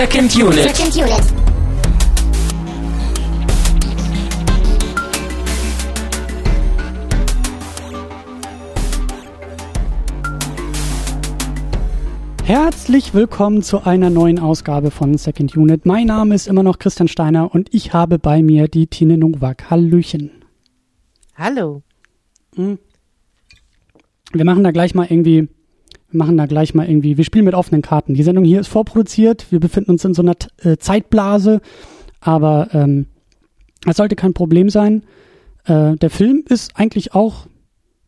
Second Unit. Second Unit. Herzlich willkommen zu einer neuen Ausgabe von Second Unit. Mein Name ist immer noch Christian Steiner und ich habe bei mir die Tine Nowak. Hallöchen. Hallo. Wir machen da gleich mal irgendwie, wir machen da gleich mal irgendwie, wir spielen mit offenen Karten. Die Sendung hier ist vorproduziert, wir befinden uns in so einer äh, Zeitblase, aber ähm, das sollte kein Problem sein. Äh, der Film ist eigentlich auch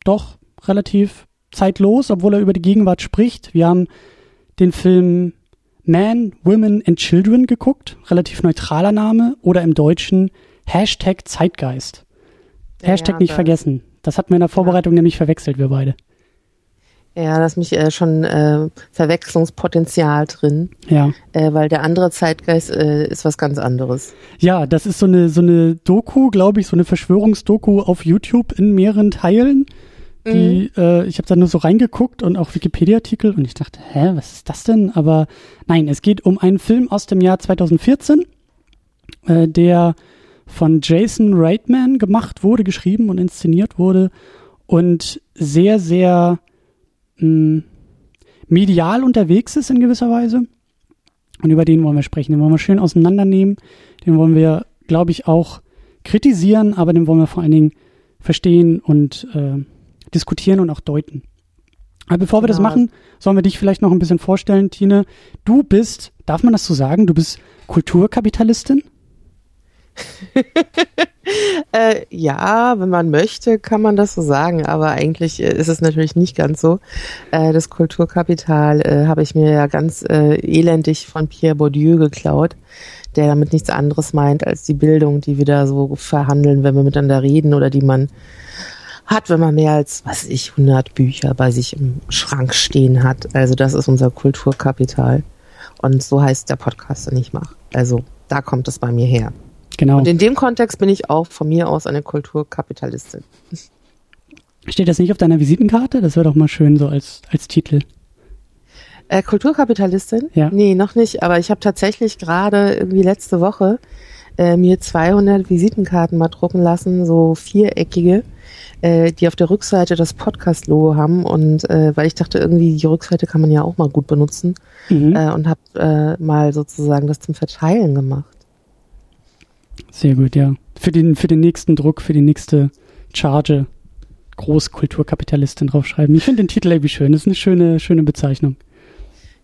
doch relativ zeitlos, obwohl er über die Gegenwart spricht. Wir haben den Film Man, Women and Children geguckt, relativ neutraler Name, oder im Deutschen Hashtag Zeitgeist. Hashtag Ja, nicht da- vergessen. Das hatten wir in der Vorbereitung nämlich verwechselt, wir beide. Ja, da ist mich äh, schon äh, Verwechslungspotenzial drin, Ja. äh, weil der andere Zeitgeist äh, ist was ganz anderes. Ja, das ist so eine, so eine Doku, glaube ich, so eine Verschwörungsdoku auf YouTube in mehreren Teilen. Die, äh, ich habe da nur so reingeguckt und auch Wikipedia-Artikel und ich dachte, hä, was ist das denn? Aber nein, es geht um einen Film aus dem Jahr 2014, äh, der von Jason Reitman gemacht wurde, geschrieben und inszeniert wurde und sehr, sehr mh, medial unterwegs ist in gewisser Weise. Und über den wollen wir sprechen. Den wollen wir schön auseinandernehmen. Den wollen wir, glaube ich, auch kritisieren, aber den wollen wir vor allen Dingen verstehen und äh, diskutieren und auch deuten. Aber bevor wir das Genau. machen, sollen wir dich vielleicht noch ein bisschen vorstellen, Tine. Du bist, darf man das so sagen, du bist Kulturkapitalistin? Äh, ja, wenn man möchte, kann man das so sagen, aber eigentlich äh, ist es natürlich nicht ganz so. Äh, das Kulturkapital äh, habe ich mir ja ganz äh, elendig von Pierre Bourdieu geklaut, der damit nichts anderes meint als die Bildung, die wir da so verhandeln, wenn wir miteinander reden oder die man hat, wenn man mehr als, was ich, 100 Bücher bei sich im Schrank stehen hat. Also das ist unser Kulturkapital. Und so heißt der Podcast, den ich mache. Also da kommt es bei mir her. Genau. Und in dem Kontext bin ich auch von mir aus eine Kulturkapitalistin. Steht das nicht auf deiner Visitenkarte? Das wäre doch mal schön so als, als Titel. Äh, Kulturkapitalistin? Ja. Nee, noch nicht. Aber ich habe tatsächlich gerade irgendwie letzte Woche äh, mir 200 Visitenkarten mal drucken lassen, so viereckige, äh, die auf der Rückseite das Podcast-Logo haben. Und äh, weil ich dachte, irgendwie die Rückseite kann man ja auch mal gut benutzen. Mhm. Äh, und habe äh, mal sozusagen das zum Verteilen gemacht. Sehr gut, ja. Für den, für den nächsten Druck, für die nächste Charge Großkulturkapitalistin draufschreiben. Ich finde den Titel irgendwie schön. Das ist eine schöne, schöne Bezeichnung.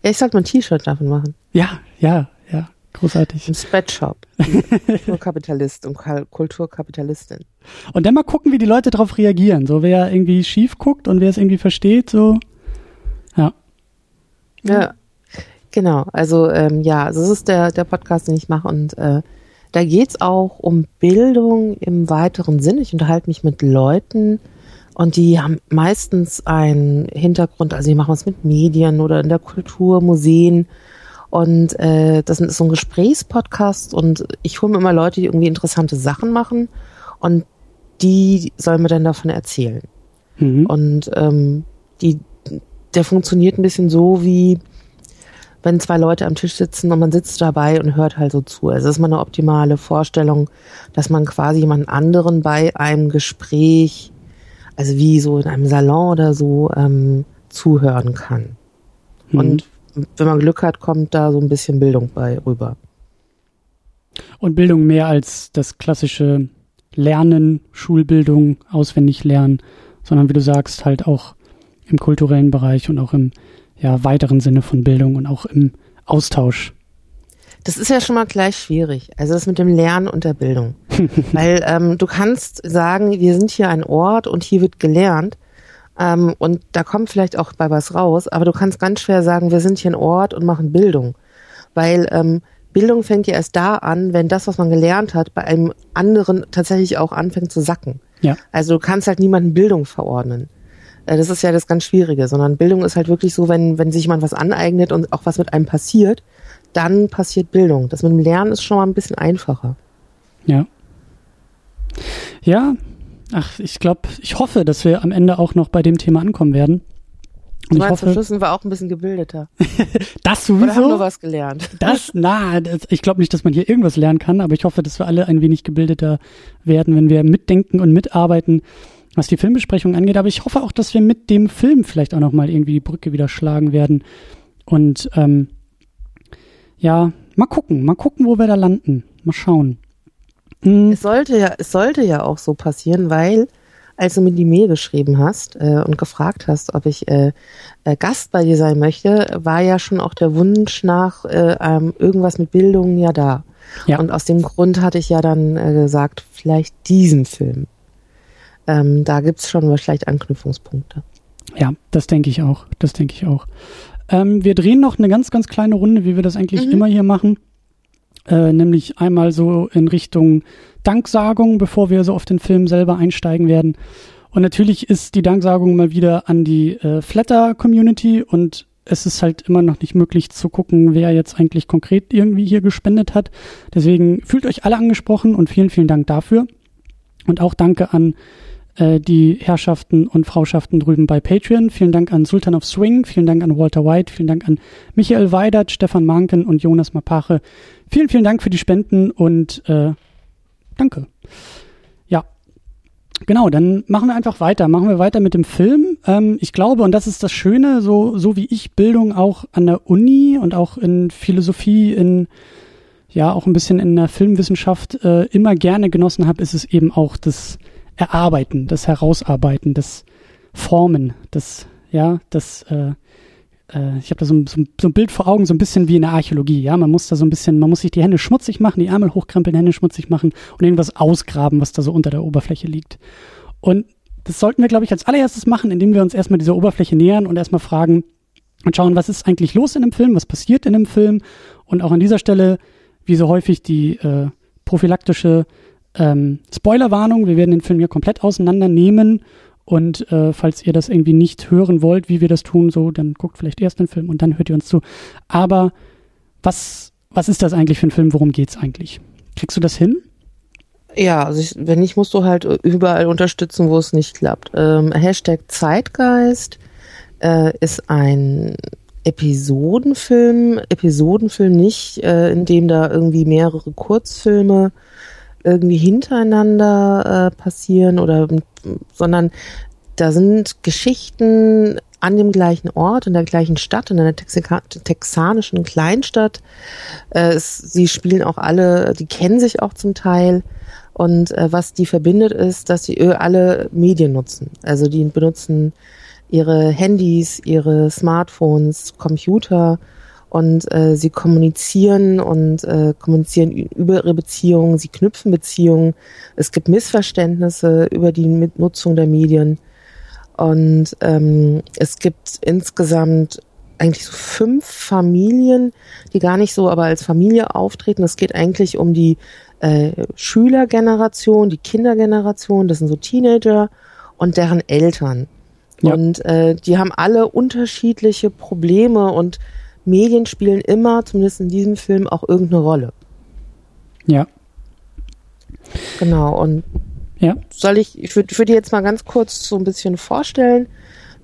Ja, ich sollte mal ein T-Shirt davon machen. Ja, ja, ja. Großartig. Ein Spreadshop. Kulturkapitalist und Kulturkapitalistin. Und dann mal gucken, wie die Leute darauf reagieren. So, wer irgendwie schief guckt und wer es irgendwie versteht, so. Ja. Ja, genau. Also ähm, ja, also das ist der, der Podcast, den ich mache und äh, da geht's auch um Bildung im weiteren Sinn. Ich unterhalte mich mit Leuten und die haben meistens einen Hintergrund, also die machen was mit Medien oder in der Kultur, Museen und äh, das ist so ein Gesprächspodcast und ich hole mir immer Leute, die irgendwie interessante Sachen machen und die sollen mir dann davon erzählen. Mhm. Und ähm, die, der funktioniert ein bisschen so wie wenn zwei Leute am Tisch sitzen und man sitzt dabei und hört halt so zu. Also das ist mal eine optimale Vorstellung, dass man quasi jemand anderen bei einem Gespräch, also wie so in einem Salon oder so, ähm, zuhören kann. Mhm. Und wenn man Glück hat, kommt da so ein bisschen Bildung bei rüber. Und Bildung mehr als das klassische Lernen, Schulbildung, auswendig lernen, sondern wie du sagst, halt auch im kulturellen Bereich und auch im ja, weiteren Sinne von Bildung und auch im Austausch. Das ist ja schon mal gleich schwierig. Also das mit dem Lernen und der Bildung. Weil ähm, du kannst sagen, wir sind hier ein Ort und hier wird gelernt. Ähm, und da kommt vielleicht auch bei was raus, aber du kannst ganz schwer sagen, wir sind hier ein Ort und machen Bildung. Weil ähm, Bildung fängt ja erst da an, wenn das, was man gelernt hat, bei einem anderen tatsächlich auch anfängt zu sacken. Ja. Also du kannst halt niemanden Bildung verordnen. Äh, Das ist ja das ganz Schwierige, sondern Bildung ist halt wirklich so, wenn, wenn sich jemand was aneignet und auch was mit einem passiert, dann passiert Bildung. Das mit dem Lernen ist schon mal ein bisschen einfacher. Ja. Ja, ach, ich glaube, ich hoffe, dass wir am Ende auch noch bei dem Thema ankommen werden. Und ich zum hoffe, Schluss sind wir auch ein bisschen gebildeter. das Oder haben sowieso. nur was gelernt. Das, na, das, ich glaube nicht, dass man hier irgendwas lernen kann, aber ich hoffe, dass wir alle ein wenig gebildeter werden, wenn wir mitdenken und mitarbeiten, was die Filmbesprechung angeht. Aber ich hoffe auch, dass wir mit dem Film vielleicht auch nochmal irgendwie die Brücke wieder schlagen werden. Und ähm, ja, mal gucken, mal gucken, wo wir da landen. Mal schauen. Hm, Es sollte ja, es sollte ja auch so passieren, weil als du mir die Mail geschrieben hast äh, und gefragt hast, ob ich äh, äh, Gast bei dir sein möchte, war ja schon auch der Wunsch nach äh, ähm, irgendwas mit Bildung ja da. Ja. Und aus dem Grund hatte ich ja dann äh, gesagt, vielleicht diesen Film. Ähm, da gibt's schon vielleicht Anknüpfungspunkte. Ja, das denke ich auch. Das denke ich auch. Ähm, wir drehen noch eine ganz, ganz kleine Runde, wie wir das eigentlich Mhm. immer hier machen. Äh, nämlich einmal so in Richtung Danksagung, bevor wir so auf den Film selber einsteigen werden. Und natürlich ist die Danksagung mal wieder an die äh, Flatter-Community und es ist halt immer noch nicht möglich zu gucken, wer jetzt eigentlich konkret irgendwie hier gespendet hat. Deswegen fühlt euch alle angesprochen und vielen, vielen Dank dafür. Und auch danke an äh, die Herrschaften und Frauschaften drüben bei Patreon. Vielen Dank an Sultan of Swing, vielen Dank an Walter White, vielen Dank an Michael Weidert, Stefan Manken und Jonas Mapache. Vielen, vielen Dank für die Spenden und äh, danke. Ja, genau, dann machen wir einfach weiter. Machen wir weiter mit dem Film. Ähm, ich glaube, und das ist das Schöne, so, so wie ich Bildung auch an der Uni und auch in Philosophie, in ja auch ein bisschen in der Filmwissenschaft äh, immer gerne genossen habe, ist es eben auch das Erarbeiten, das Herausarbeiten, das Formen, das ja, das äh, äh, ich habe da so, ein- so, so ein Bild vor Augen, so ein bisschen wie in der Archäologie, ja, man muss da so ein bisschen, man muss sich die Hände schmutzig machen, die Ärmel hochkrempeln, Hände schmutzig machen und irgendwas ausgraben, was da so unter der Oberfläche liegt. Und das sollten wir, glaube ich, als allererstes machen, indem wir uns erstmal dieser Oberfläche nähern und erstmal fragen und schauen, was ist eigentlich los in dem Film, was passiert in dem Film und auch an dieser Stelle, wie so häufig, die äh, prophylaktische ähm, Spoilerwarnung. Wir werden den Film hier komplett auseinandernehmen und äh, falls ihr das irgendwie nicht hören wollt, wie wir das tun, so, dann guckt vielleicht erst den Film und dann hört ihr uns zu. Aber was, was ist das eigentlich für ein Film? Worum geht's eigentlich? Kriegst du das hin? Ja, also ich, wenn nicht, musst du halt überall unterstützen, wo es nicht klappt. Ähm, Hashtag Zeitgeist äh, ist ein Episodenfilm, Episodenfilm nicht, äh, in dem da irgendwie mehrere Kurzfilme irgendwie hintereinander äh, passieren oder, sondern da sind Geschichten an dem gleichen Ort, in der gleichen Stadt, in einer texanischen Kleinstadt. Äh, sie spielen auch alle, die kennen sich auch zum Teil. Und äh, was die verbindet, ist, dass sie äh, alle Medien nutzen. Also die benutzen ihre Handys, ihre Smartphones, Computer und äh, sie kommunizieren und äh, kommunizieren über ihre Beziehungen, sie knüpfen Beziehungen. Es gibt Missverständnisse über die Mitnutzung der Medien. Und ähm, es gibt insgesamt eigentlich so fünf Familien, die gar nicht so aber als Familie auftreten. Es geht eigentlich um die äh, Schülergeneration, die Kindergeneration, das sind so Teenager und deren Eltern. Ja. Und äh, die haben alle unterschiedliche Probleme und Medien spielen immer, zumindest in diesem Film, auch irgendeine Rolle. Ja. Genau, und Ja. soll ich, ich würde würd jetzt mal ganz kurz so ein bisschen vorstellen.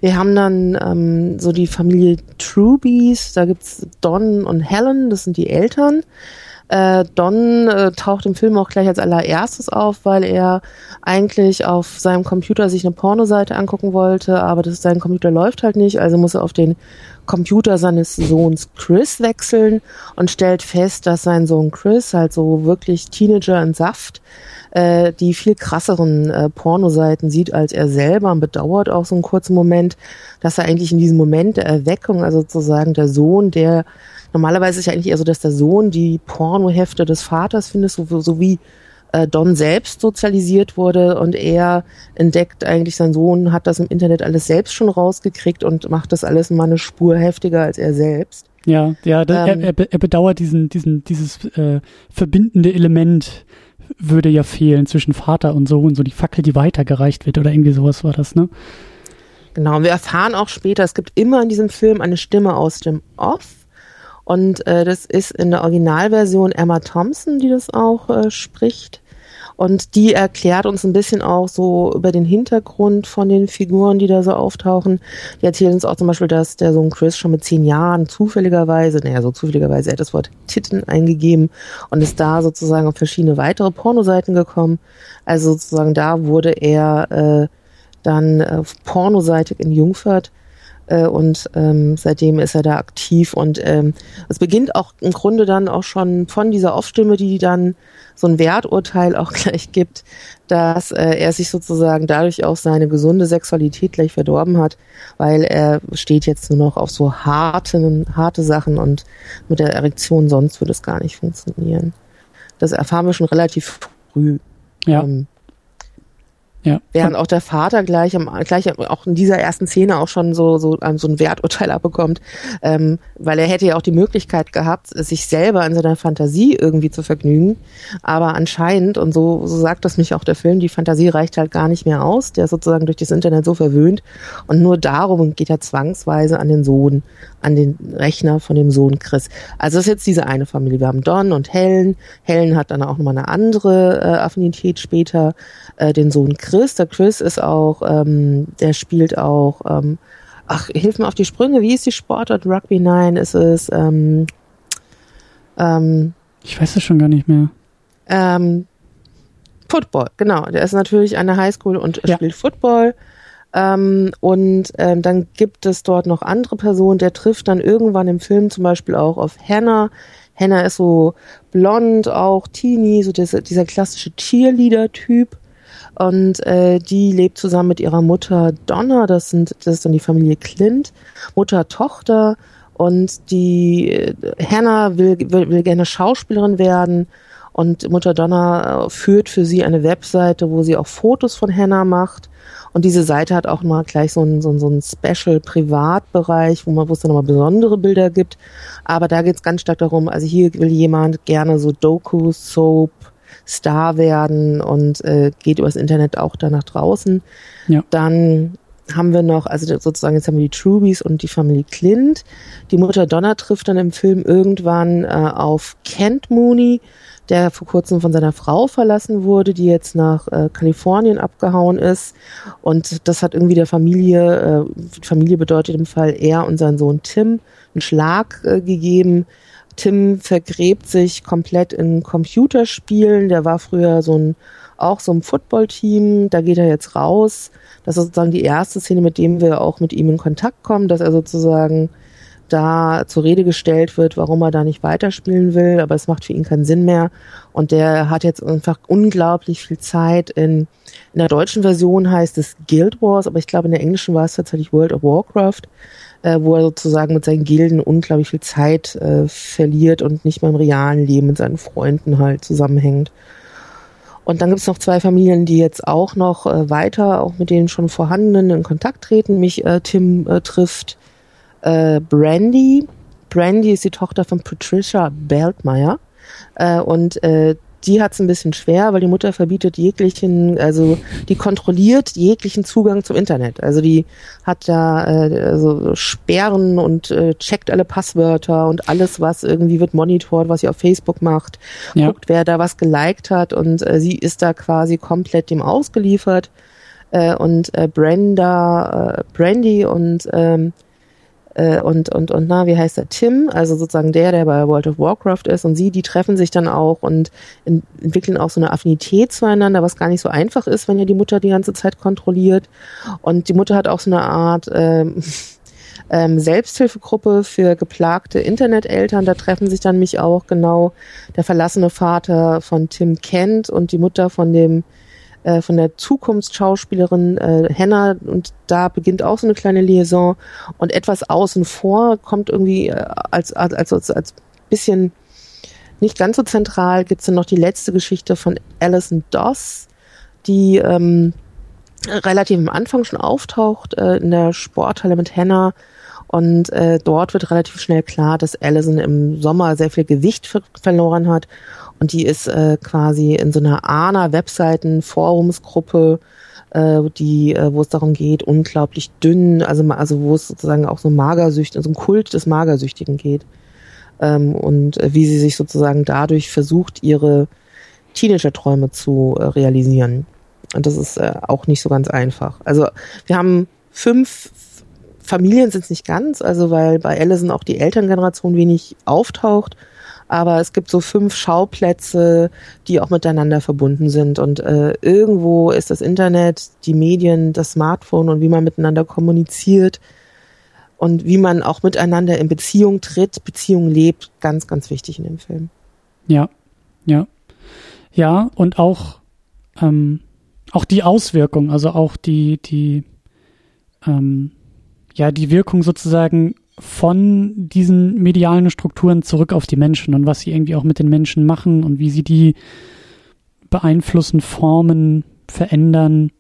Wir haben dann ähm, so die Familie Trubies, da gibt's Don und Helen, das sind die Eltern. Äh, Don äh, taucht im Film auch gleich als allererstes auf, weil er eigentlich auf seinem Computer sich eine Pornoseite angucken wollte, aber das, sein Computer läuft halt nicht, also muss er auf den Computer seines Sohns Chris wechseln und stellt fest, dass sein Sohn Chris halt so wirklich Teenager in Saft äh, die viel krasseren äh, Pornoseiten sieht als er selber. Und bedauert auch so einen kurzen Moment, dass er eigentlich in diesem Moment der Erweckung, also sozusagen der Sohn, der normalerweise ist ja eigentlich eher so, dass der Sohn die Pornohefte des Vaters findet, so, so wie äh, Don selbst sozialisiert wurde und er entdeckt eigentlich, sein Sohn hat das im Internet alles selbst schon rausgekriegt und macht das alles mal eine Spur heftiger als er selbst. Ja, ja, da, Ähm. er, er, be- er bedauert diesen, diesen, dieses äh, verbindende Element würde ja fehlen zwischen Vater und Sohn, so die Fackel, die weitergereicht wird oder irgendwie sowas war das, ne? Genau, und wir erfahren auch später, es gibt immer in diesem Film eine Stimme aus dem Off. Und äh, das ist in der Originalversion Emma Thompson, die das auch äh, spricht. Und die erklärt uns ein bisschen auch so über den Hintergrund von den Figuren, die da so auftauchen. Die erzählt uns auch zum Beispiel, dass der Sohn Chris schon mit zehn Jahren zufälligerweise, naja, so zufälligerweise, er hat das Wort Titten eingegeben und ist da sozusagen auf verschiedene weitere Pornoseiten gekommen. Also sozusagen da wurde er äh, dann äh, pornoseitig in Jungfurt äh, und ähm, seitdem ist er da aktiv und ähm, es beginnt auch im Grunde dann auch schon von dieser Off-Stimme, die dann so ein Werturteil auch gleich gibt, dass äh, er sich sozusagen dadurch auch seine gesunde Sexualität gleich verdorben hat, weil er steht jetzt nur noch auf so harte, harte Sachen und mit der Erektion sonst würde es gar nicht funktionieren. Das erfahren wir schon relativ früh. Ja. Ähm, ja. Während auch der Vater gleich, am, gleich auch in dieser ersten Szene auch schon so, so, ähm, so ein Werturteil abbekommt, ähm, weil er hätte ja auch die Möglichkeit gehabt, sich selber in seiner Fantasie irgendwie zu vergnügen. Aber anscheinend, und so, so sagt das mich auch der Film, die Fantasie reicht halt gar nicht mehr aus. Der ist sozusagen durch das Internet so verwöhnt. Und nur darum geht er zwangsweise an den Sohn, an den Rechner von dem Sohn Chris. Also das ist jetzt diese eine Familie. Wir haben Don und Helen. Helen hat dann auch nochmal eine andere äh, Affinität später, äh, den Sohn Chris Chris. Der Chris ist auch, ähm, der spielt auch, ähm, ach, hilf mir auf die Sprünge, wie ist die Sportart? Rugby 9 ist es, ähm, ähm, ich weiß es schon gar nicht mehr. Ähm, Football, genau. Der ist natürlich an der Highschool und ja. spielt Football. Ähm, und ähm, dann gibt es dort noch andere Personen. Der trifft dann irgendwann im Film zum Beispiel auch auf Hannah. Hannah ist so blond, auch teeny, so dieser, dieser klassische Cheerleader-Typ. Und äh, die lebt zusammen mit ihrer Mutter Donna, das sind das ist dann die Familie Clint, Mutter, Tochter. Und die äh, Hannah will, will, will gerne Schauspielerin werden. Und Mutter Donna äh, führt für sie eine Webseite, wo sie auch Fotos von Hannah macht. Und diese Seite hat auch mal gleich so einen, so einen, so einen Special-Privatbereich, wo man, wo es dann nochmal besondere Bilder gibt. Aber da geht es ganz stark darum, also hier will jemand gerne so Doku, Soap, Star werden und äh, geht übers Internet auch da nach draußen. Ja. Dann haben wir noch, also sozusagen jetzt haben wir die Trubies und die Familie Clint. Die Mutter Donna trifft dann im Film irgendwann äh, auf Kent Mooney, der vor kurzem von seiner Frau verlassen wurde, die jetzt nach äh, Kalifornien abgehauen ist. Und das hat irgendwie der Familie, äh, Familie bedeutet im Fall er und sein Sohn Tim, einen Schlag äh, gegeben, Tim vergräbt sich komplett in Computerspielen. Der war früher so ein, auch so ein Footballteam. Da geht er jetzt raus. Das ist sozusagen die erste Szene, mit dem wir auch mit ihm in Kontakt kommen, dass er sozusagen da zur Rede gestellt wird, warum er da nicht weiterspielen will, aber es macht für ihn keinen Sinn mehr. Und der hat jetzt einfach unglaublich viel Zeit. In, in der deutschen Version heißt es Guild Wars, aber ich glaube in der englischen war es tatsächlich World of Warcraft äh, wo er sozusagen mit seinen Gilden unglaublich viel Zeit äh, verliert und nicht mehr im realen Leben mit seinen Freunden halt zusammenhängt. Und dann gibt es noch zwei Familien, die jetzt auch noch äh, weiter, auch mit den schon vorhandenen in Kontakt treten. Mich äh, Tim äh, trifft äh, Brandy. Brandy ist die Tochter von Patricia Beltmeier. Äh, und äh, die hat es ein bisschen schwer, weil die Mutter verbietet jeglichen, also die kontrolliert jeglichen Zugang zum Internet. Also die hat da äh, also Sperren und äh, checkt alle Passwörter und alles, was irgendwie wird monitort, was sie auf Facebook macht, ja. guckt, wer da was geliked hat und äh, sie ist da quasi komplett dem ausgeliefert. Äh, und äh, Brenda, äh, Brandy und ähm, äh, und, und, und na, wie heißt der? Tim, also sozusagen der, der bei World of Warcraft ist und sie, die treffen sich dann auch und in, entwickeln auch so eine Affinität zueinander, was gar nicht so einfach ist, wenn ja die Mutter die ganze Zeit kontrolliert. Und die Mutter hat auch so eine Art ähm, ähm, Selbsthilfegruppe für geplagte Interneteltern. Da treffen sich dann mich auch genau der verlassene Vater von Tim Kent und die Mutter von dem äh, von der Zukunftsschauspielerin äh, Hannah. Und da beginnt auch so eine kleine Liaison. Und etwas außen vor kommt irgendwie äh, als, als, als, als bisschen nicht ganz so zentral gibt es dann noch die letzte Geschichte von Alison Doss, die ähm, relativ am Anfang schon auftaucht äh, in der Sporthalle mit Hannah. Und äh, dort wird relativ schnell klar, dass Allison im Sommer sehr viel Gewicht verloren hat und die ist äh, quasi in so einer ANA-Webseiten-Forumsgruppe, äh, die, äh, wo es darum geht, unglaublich dünn, also, also wo es sozusagen auch so Magersücht, so ein Kult des Magersüchtigen geht. Ähm, und äh, wie sie sich sozusagen dadurch versucht, ihre Teenager-Träume zu äh, realisieren. Und das ist äh, auch nicht so ganz einfach. Also wir haben fünf Familien sind es nicht ganz, also weil bei Allison auch die Elterngeneration wenig auftaucht. Aber es gibt so fünf Schauplätze, die auch miteinander verbunden sind. Und äh, irgendwo ist das Internet, die Medien, das Smartphone und wie man miteinander kommuniziert und wie man auch miteinander in Beziehung tritt, Beziehung lebt, ganz, ganz wichtig in dem Film. Ja, ja. Ja, und auch, ähm, auch die Auswirkung, also auch die, die, ähm, ja, die Wirkung sozusagen von diesen medialen Strukturen zurück auf die Menschen und was sie irgendwie auch mit den Menschen machen und wie sie die beeinflussen, formen, verändern.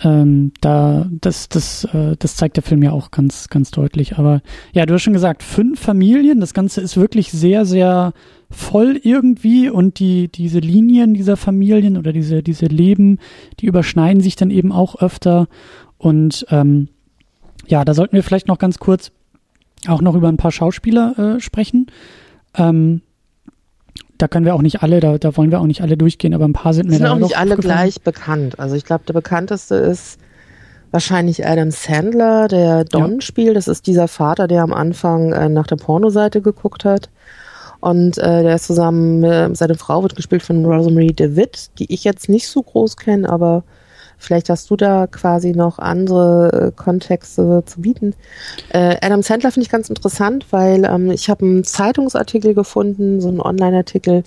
Ähm, da, das, das, äh, das zeigt der Film ja auch ganz, ganz deutlich. Aber ja, du hast schon gesagt, fünf Familien. Das Ganze ist wirklich sehr, sehr voll irgendwie und die, diese Linien dieser Familien oder diese, diese Leben, die überschneiden sich dann eben auch öfter und ähm, ja, da sollten wir vielleicht noch ganz kurz auch noch über ein paar Schauspieler äh, sprechen. Ähm, da können wir auch nicht alle, da, da wollen wir auch nicht alle durchgehen, aber ein paar sind mir sind da auch nicht alle gleich bekannt. Also ich glaube, der bekannteste ist wahrscheinlich Adam Sandler, der Don ja. spielt. Das ist dieser Vater, der am Anfang äh, nach der Pornoseite geguckt hat. Und äh, der ist zusammen, äh, seine Frau wird gespielt von Rosemary DeWitt, die ich jetzt nicht so groß kenne, aber Vielleicht hast du da quasi noch andere äh, Kontexte zu bieten. Äh, Adam Sandler finde ich ganz interessant, weil ähm, ich habe einen Zeitungsartikel gefunden, so einen Online-Artikel,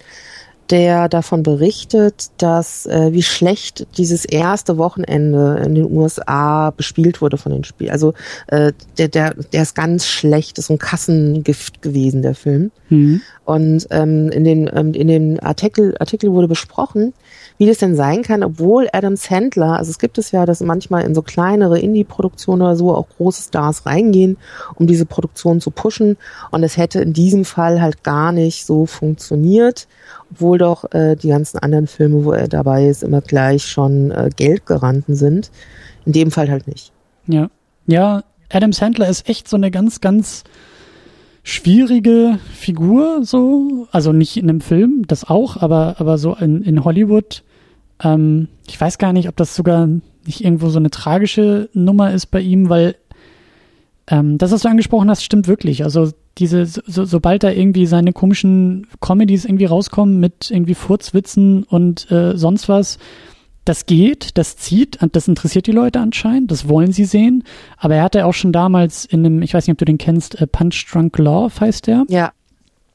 der davon berichtet, dass äh, wie schlecht dieses erste Wochenende in den USA bespielt wurde von den Spielen. Also äh, der, der, der ist ganz schlecht, ist ein Kassengift gewesen, der Film. Mhm. Und ähm, in, den, ähm, in dem Artikel, Artikel wurde besprochen, wie das denn sein kann, obwohl Adam Sandler, also es gibt es ja, dass manchmal in so kleinere Indie-Produktionen oder so auch große Stars reingehen, um diese Produktion zu pushen. Und es hätte in diesem Fall halt gar nicht so funktioniert, obwohl doch äh, die ganzen anderen Filme, wo er dabei ist, immer gleich schon äh, Geldgaranten sind. In dem Fall halt nicht. Ja. Ja, Adam Sandler ist echt so eine ganz, ganz schwierige Figur, so. Also nicht in einem Film, das auch, aber, aber so in, in Hollywood ähm, ich weiß gar nicht, ob das sogar nicht irgendwo so eine tragische Nummer ist bei ihm, weil ähm, das, was du angesprochen hast, stimmt wirklich. Also diese, so, sobald da irgendwie seine komischen Comedies irgendwie rauskommen mit irgendwie Furzwitzen und äh, sonst was, das geht, das zieht, das interessiert die Leute anscheinend, das wollen sie sehen. Aber er hatte auch schon damals in einem, ich weiß nicht, ob du den kennst, äh, Punch Drunk Love heißt der. Ja.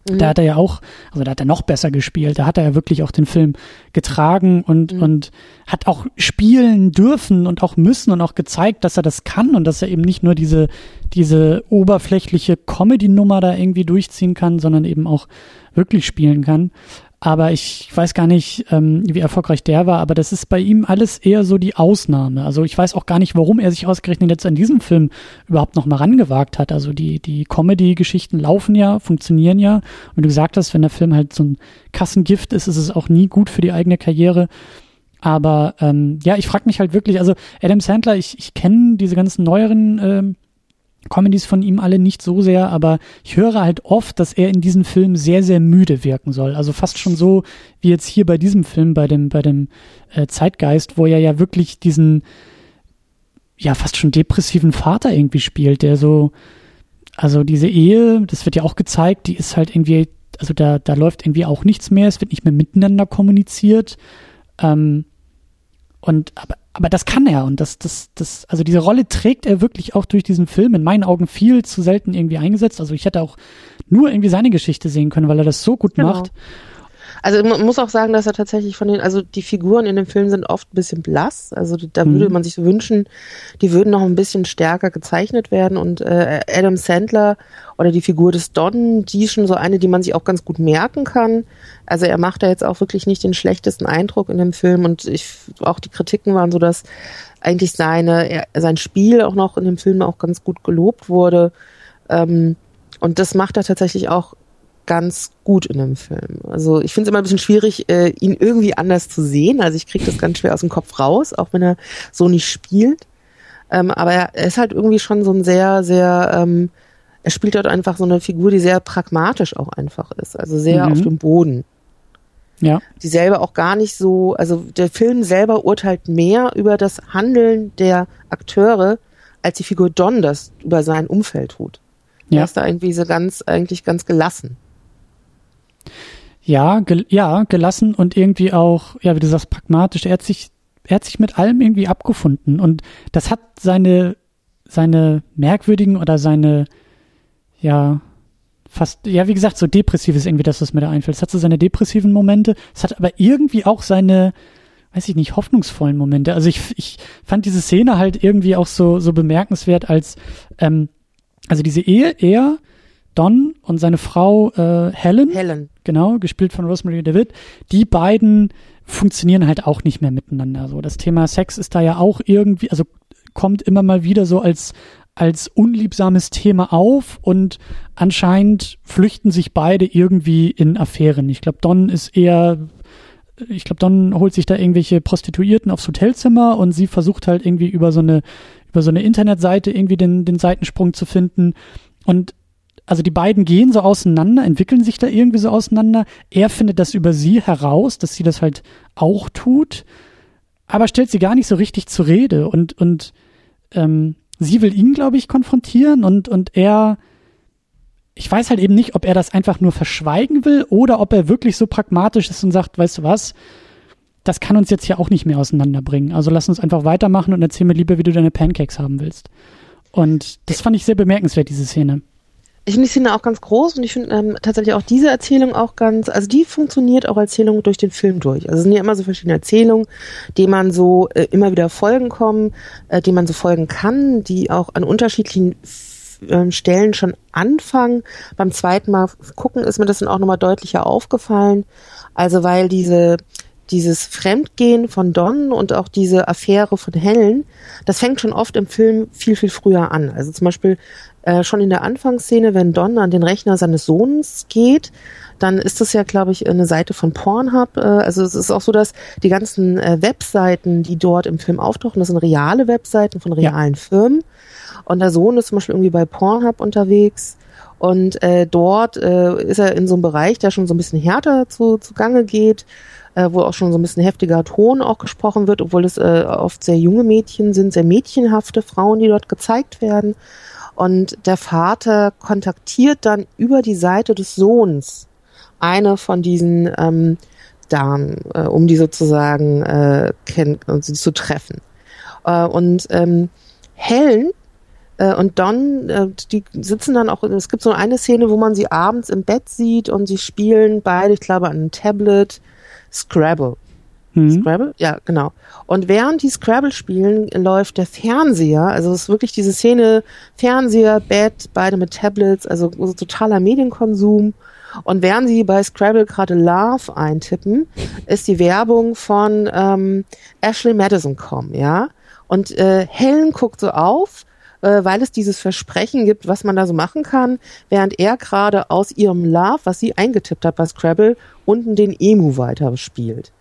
Mhm. Da hat er ja auch, also da hat er noch besser gespielt. Da hat er ja wirklich auch den Film getragen und, mhm. und hat auch spielen dürfen und auch müssen und auch gezeigt, dass er das kann und dass er eben nicht nur diese, diese oberflächliche Comedy-Nummer da irgendwie durchziehen kann, sondern eben auch wirklich spielen kann. Aber ich weiß gar nicht, ähm, wie erfolgreich der war, aber das ist bei ihm alles eher so die Ausnahme. Also ich weiß auch gar nicht, warum er sich ausgerechnet jetzt an diesem Film überhaupt noch mal rangewagt hat. Also die, die Comedy-Geschichten laufen ja, funktionieren ja. Und du gesagt hast, wenn der Film halt so ein Kassengift ist, ist es auch nie gut für die eigene Karriere. Aber ähm, ja, ich frage mich halt wirklich, also Adam Sandler, ich, ich kenne diese ganzen neueren ähm, Comedies von ihm alle nicht so sehr, aber ich höre halt oft, dass er in diesem Film sehr, sehr müde wirken soll. Also fast schon so wie jetzt hier bei diesem Film, bei dem, bei dem äh, Zeitgeist, wo er ja wirklich diesen, ja, fast schon depressiven Vater irgendwie spielt, der so, also diese Ehe, das wird ja auch gezeigt, die ist halt irgendwie, also da, da läuft irgendwie auch nichts mehr, es wird nicht mehr miteinander kommuniziert. Ähm, und aber, aber das kann er und das, das, das, also diese Rolle trägt er wirklich auch durch diesen Film, in meinen Augen viel zu selten irgendwie eingesetzt. Also ich hätte auch nur irgendwie seine Geschichte sehen können, weil er das so gut genau. macht. Also man muss auch sagen, dass er tatsächlich von den, also die Figuren in dem Film sind oft ein bisschen blass. Also da mhm. würde man sich wünschen, die würden noch ein bisschen stärker gezeichnet werden. Und äh, Adam Sandler oder die Figur des Don, die ist schon so eine, die man sich auch ganz gut merken kann. Also er macht da jetzt auch wirklich nicht den schlechtesten Eindruck in dem Film. Und ich auch die Kritiken waren so, dass eigentlich seine, er, sein Spiel auch noch in dem Film auch ganz gut gelobt wurde. Ähm, und das macht er tatsächlich auch ganz gut in dem Film. Also ich finde es immer ein bisschen schwierig, äh, ihn irgendwie anders zu sehen. Also ich kriege das ganz schwer aus dem Kopf raus, auch wenn er so nicht spielt. Ähm, aber er, ist halt irgendwie schon so ein sehr, sehr, ähm, er spielt dort einfach so eine Figur, die sehr pragmatisch auch einfach ist. Also sehr mhm. auf dem Boden. Ja. Die selber auch gar nicht so, also der Film selber urteilt mehr über das Handeln der Akteure, als die Figur Don das über sein Umfeld tut. Ja. Er ist da irgendwie so ganz, eigentlich ganz gelassen. Ja, gel ja, gelassen und irgendwie auch, ja, wie du sagst, pragmatisch. Er hat sich, er hat sich mit allem irgendwie abgefunden und das hat seine, seine merkwürdigen oder seine, ja, fast, ja, wie gesagt, so depressives irgendwie, das, was mir da einfällt. Es hat so seine depressiven Momente, es hat aber irgendwie auch seine, weiß ich nicht, hoffnungsvollen Momente. Also ich, ich fand diese Szene halt irgendwie auch so, so bemerkenswert als, ähm, also diese Ehe, er, Don und seine Frau äh, Helen, Helen, genau, gespielt von Rosemary David, die beiden funktionieren halt auch nicht mehr miteinander. So das Thema Sex ist da ja auch irgendwie, also kommt immer mal wieder so als als unliebsames Thema auf und anscheinend flüchten sich beide irgendwie in Affären. Ich glaube, Don ist eher, ich glaube, Don holt sich da irgendwelche Prostituierten aufs Hotelzimmer und sie versucht halt irgendwie über so eine, über so eine Internetseite irgendwie den, den Seitensprung zu finden. Und also die beiden gehen so auseinander, entwickeln sich da irgendwie so auseinander. Er findet das über sie heraus, dass sie das halt auch tut, aber stellt sie gar nicht so richtig zur Rede und, und ähm, sie will ihn, glaube ich, konfrontieren und, und er, ich weiß halt eben nicht, ob er das einfach nur verschweigen will oder ob er wirklich so pragmatisch ist und sagt, weißt du was, das kann uns jetzt ja auch nicht mehr auseinanderbringen. Also lass uns einfach weitermachen und erzähl mir lieber, wie du deine Pancakes haben willst. Und das fand ich sehr bemerkenswert, diese Szene. Ich finde die Szene auch ganz groß und ich finde ähm, tatsächlich auch diese Erzählung auch ganz, also die funktioniert auch als Erzählung durch den Film durch. Also es sind ja immer so verschiedene Erzählungen, die man so äh, immer wieder folgen kommen, äh, die man so folgen kann, die auch an unterschiedlichen äh, Stellen schon anfangen. Beim zweiten Mal gucken ist mir das dann auch nochmal deutlicher aufgefallen. Also weil diese dieses Fremdgehen von Don und auch diese Affäre von Helen, das fängt schon oft im Film viel, viel früher an. Also zum Beispiel äh, schon in der Anfangsszene, wenn Don an den Rechner seines Sohnes geht, dann ist das ja, glaube ich, eine Seite von Pornhub. Äh, also es ist auch so, dass die ganzen äh, Webseiten, die dort im Film auftauchen, das sind reale Webseiten von realen ja. Firmen. Und der Sohn ist zum Beispiel irgendwie bei Pornhub unterwegs. Und äh, dort äh, ist er in so einem Bereich, der schon so ein bisschen härter zu, zu Gange geht, äh, wo auch schon so ein bisschen heftiger Ton auch gesprochen wird, obwohl es äh, oft sehr junge Mädchen sind, sehr mädchenhafte Frauen, die dort gezeigt werden. Und der Vater kontaktiert dann über die Seite des Sohns eine von diesen ähm, Damen, äh, um die sozusagen äh, kenn und sie zu treffen. Äh, und ähm, Helen äh, und Don, äh, die sitzen dann auch, es gibt so eine Szene, wo man sie abends im Bett sieht und sie spielen beide, ich glaube, an einem Tablet Scrabble. Mhm. Scrabble? Ja, genau. Und während die Scrabble spielen, läuft der Fernseher, also es ist wirklich diese Szene, Fernseher, Bett, beide mit Tablets, also so totaler Medienkonsum. Und während sie bei Scrabble gerade Love eintippen, ist die Werbung von ähm, Ashley Madison kommen, ja. Und äh, Helen guckt so auf, äh, weil es dieses Versprechen gibt, was man da so machen kann, während er gerade aus ihrem Love, was sie eingetippt hat bei Scrabble, unten den Emu weiter spielt.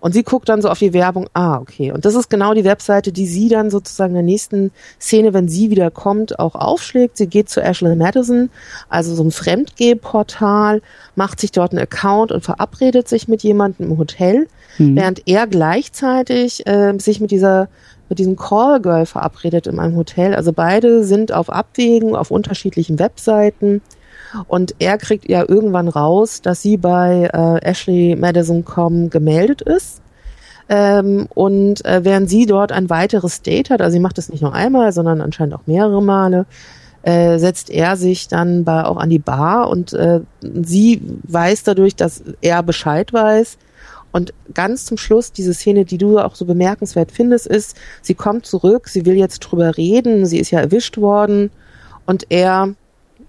Und sie guckt dann so auf die Werbung, ah, okay. Und das ist genau die Webseite, die sie dann sozusagen in der nächsten Szene, wenn sie wieder kommt, auch aufschlägt. Sie geht zu Ashley Madison, also so ein Fremdgeh-Portal, macht sich dort einen Account und verabredet sich mit jemandem im Hotel, mhm. während er gleichzeitig äh, sich mit dieser mit diesem Callgirl verabredet in einem Hotel. Also beide sind auf Abwägen auf unterschiedlichen Webseiten und er kriegt ja irgendwann raus, dass sie bei äh, Ashley Madison.com gemeldet ist. Ähm, und äh, während sie dort ein weiteres Date hat, also sie macht das nicht nur einmal, sondern anscheinend auch mehrere Male, äh, setzt er sich dann bei, auch an die Bar und äh, sie weiß dadurch, dass er Bescheid weiß. Und ganz zum Schluss, diese Szene, die du auch so bemerkenswert findest, ist, sie kommt zurück, sie will jetzt drüber reden, sie ist ja erwischt worden und er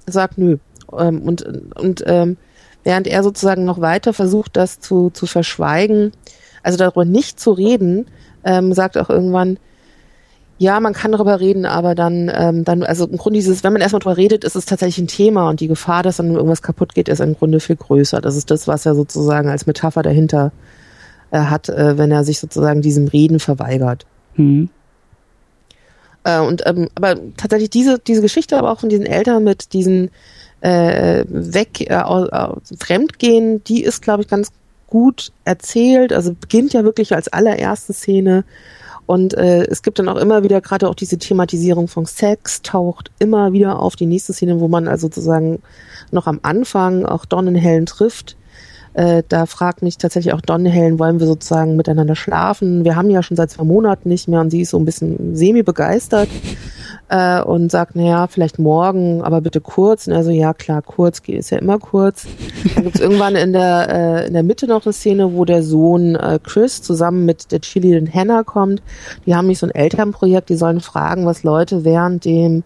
sagt, nö, ähm, und und ähm, während er sozusagen noch weiter versucht, das zu, zu verschweigen, also darüber nicht zu reden, ähm, sagt auch irgendwann, ja, man kann darüber reden, aber dann, ähm, dann, also im Grunde dieses, wenn man erstmal darüber redet, ist es tatsächlich ein Thema und die Gefahr, dass dann irgendwas kaputt geht, ist im Grunde viel größer. Das ist das, was er sozusagen als Metapher dahinter äh, hat, äh, wenn er sich sozusagen diesem Reden verweigert. Mhm. Äh, und ähm, aber tatsächlich diese diese Geschichte, aber auch von diesen Eltern mit diesen äh, weg, äh, fremdgehen, die ist, glaube ich, ganz gut erzählt. Also beginnt ja wirklich als allererste Szene. Und äh, es gibt dann auch immer wieder, gerade auch diese Thematisierung von Sex taucht immer wieder auf die nächste Szene, wo man also sozusagen noch am Anfang auch Donnenhellen trifft. Äh, da fragt mich tatsächlich auch Donnenhellen, wollen wir sozusagen miteinander schlafen? Wir haben ja schon seit zwei Monaten nicht mehr und sie ist so ein bisschen semi-begeistert äh, und sagt, naja, vielleicht morgen, aber bitte kurz. Und er so, ja klar, kurz ist ja immer kurz. Dann gibt's irgendwann in der, äh, in der Mitte noch eine Szene, wo der Sohn äh, Chris zusammen mit der Chili und Hannah kommt. Die haben nicht so ein Elternprojekt, die sollen fragen, was Leute während dem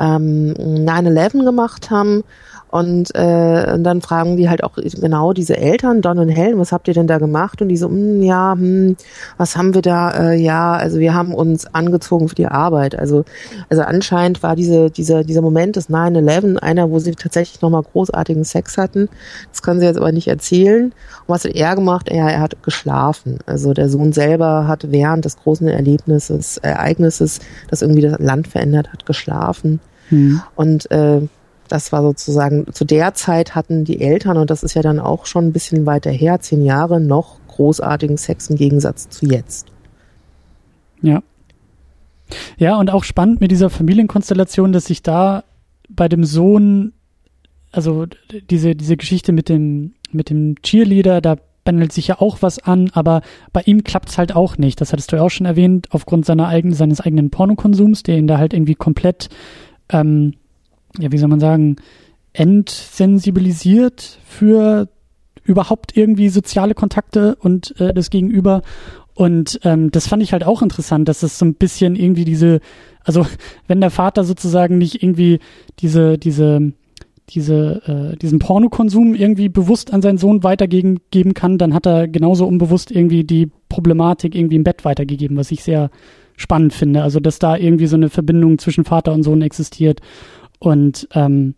ähm, 9-11 gemacht haben und, äh, und dann fragen die halt auch genau diese Eltern, Don und Helen, was habt ihr denn da gemacht? Und die so, hm, ja, hm, was haben wir da? Äh, ja, also wir haben uns angezogen für die Arbeit. Also, also anscheinend war diese, dieser, dieser Moment des 9-11 einer, wo sie tatsächlich nochmal großartigen Sex hatten. Das können sie jetzt aber nicht erzählen. Und was hat er gemacht? Er, er hat geschlafen. Also der Sohn selber hat während des großen Erlebnisses, Ereignisses, das irgendwie das Land verändert hat, geschlafen. Hm. Und äh, das war sozusagen, zu der Zeit hatten die Eltern, und das ist ja dann auch schon ein bisschen weiter her, zehn Jahre, noch großartigen Sex im Gegensatz zu jetzt. Ja. Ja, und auch spannend mit dieser Familienkonstellation, dass sich da bei dem Sohn, also diese, diese Geschichte mit dem, mit dem Cheerleader, da pendelt sich ja auch was an, aber bei ihm klappt es halt auch nicht. Das hattest du ja auch schon erwähnt, aufgrund seiner eigenen, seines eigenen Pornokonsums, der ihn da halt irgendwie komplett ähm, ja, wie soll man sagen, entsensibilisiert für überhaupt irgendwie soziale Kontakte und äh, das Gegenüber. Und ähm, das fand ich halt auch interessant, dass es so ein bisschen irgendwie diese, also wenn der Vater sozusagen nicht irgendwie diese, diese, diese, äh, diesen Pornokonsum irgendwie bewusst an seinen Sohn weitergeben geben kann, dann hat er genauso unbewusst irgendwie die Problematik irgendwie im Bett weitergegeben, was ich sehr spannend finde. Also dass da irgendwie so eine Verbindung zwischen Vater und Sohn existiert. Und ähm,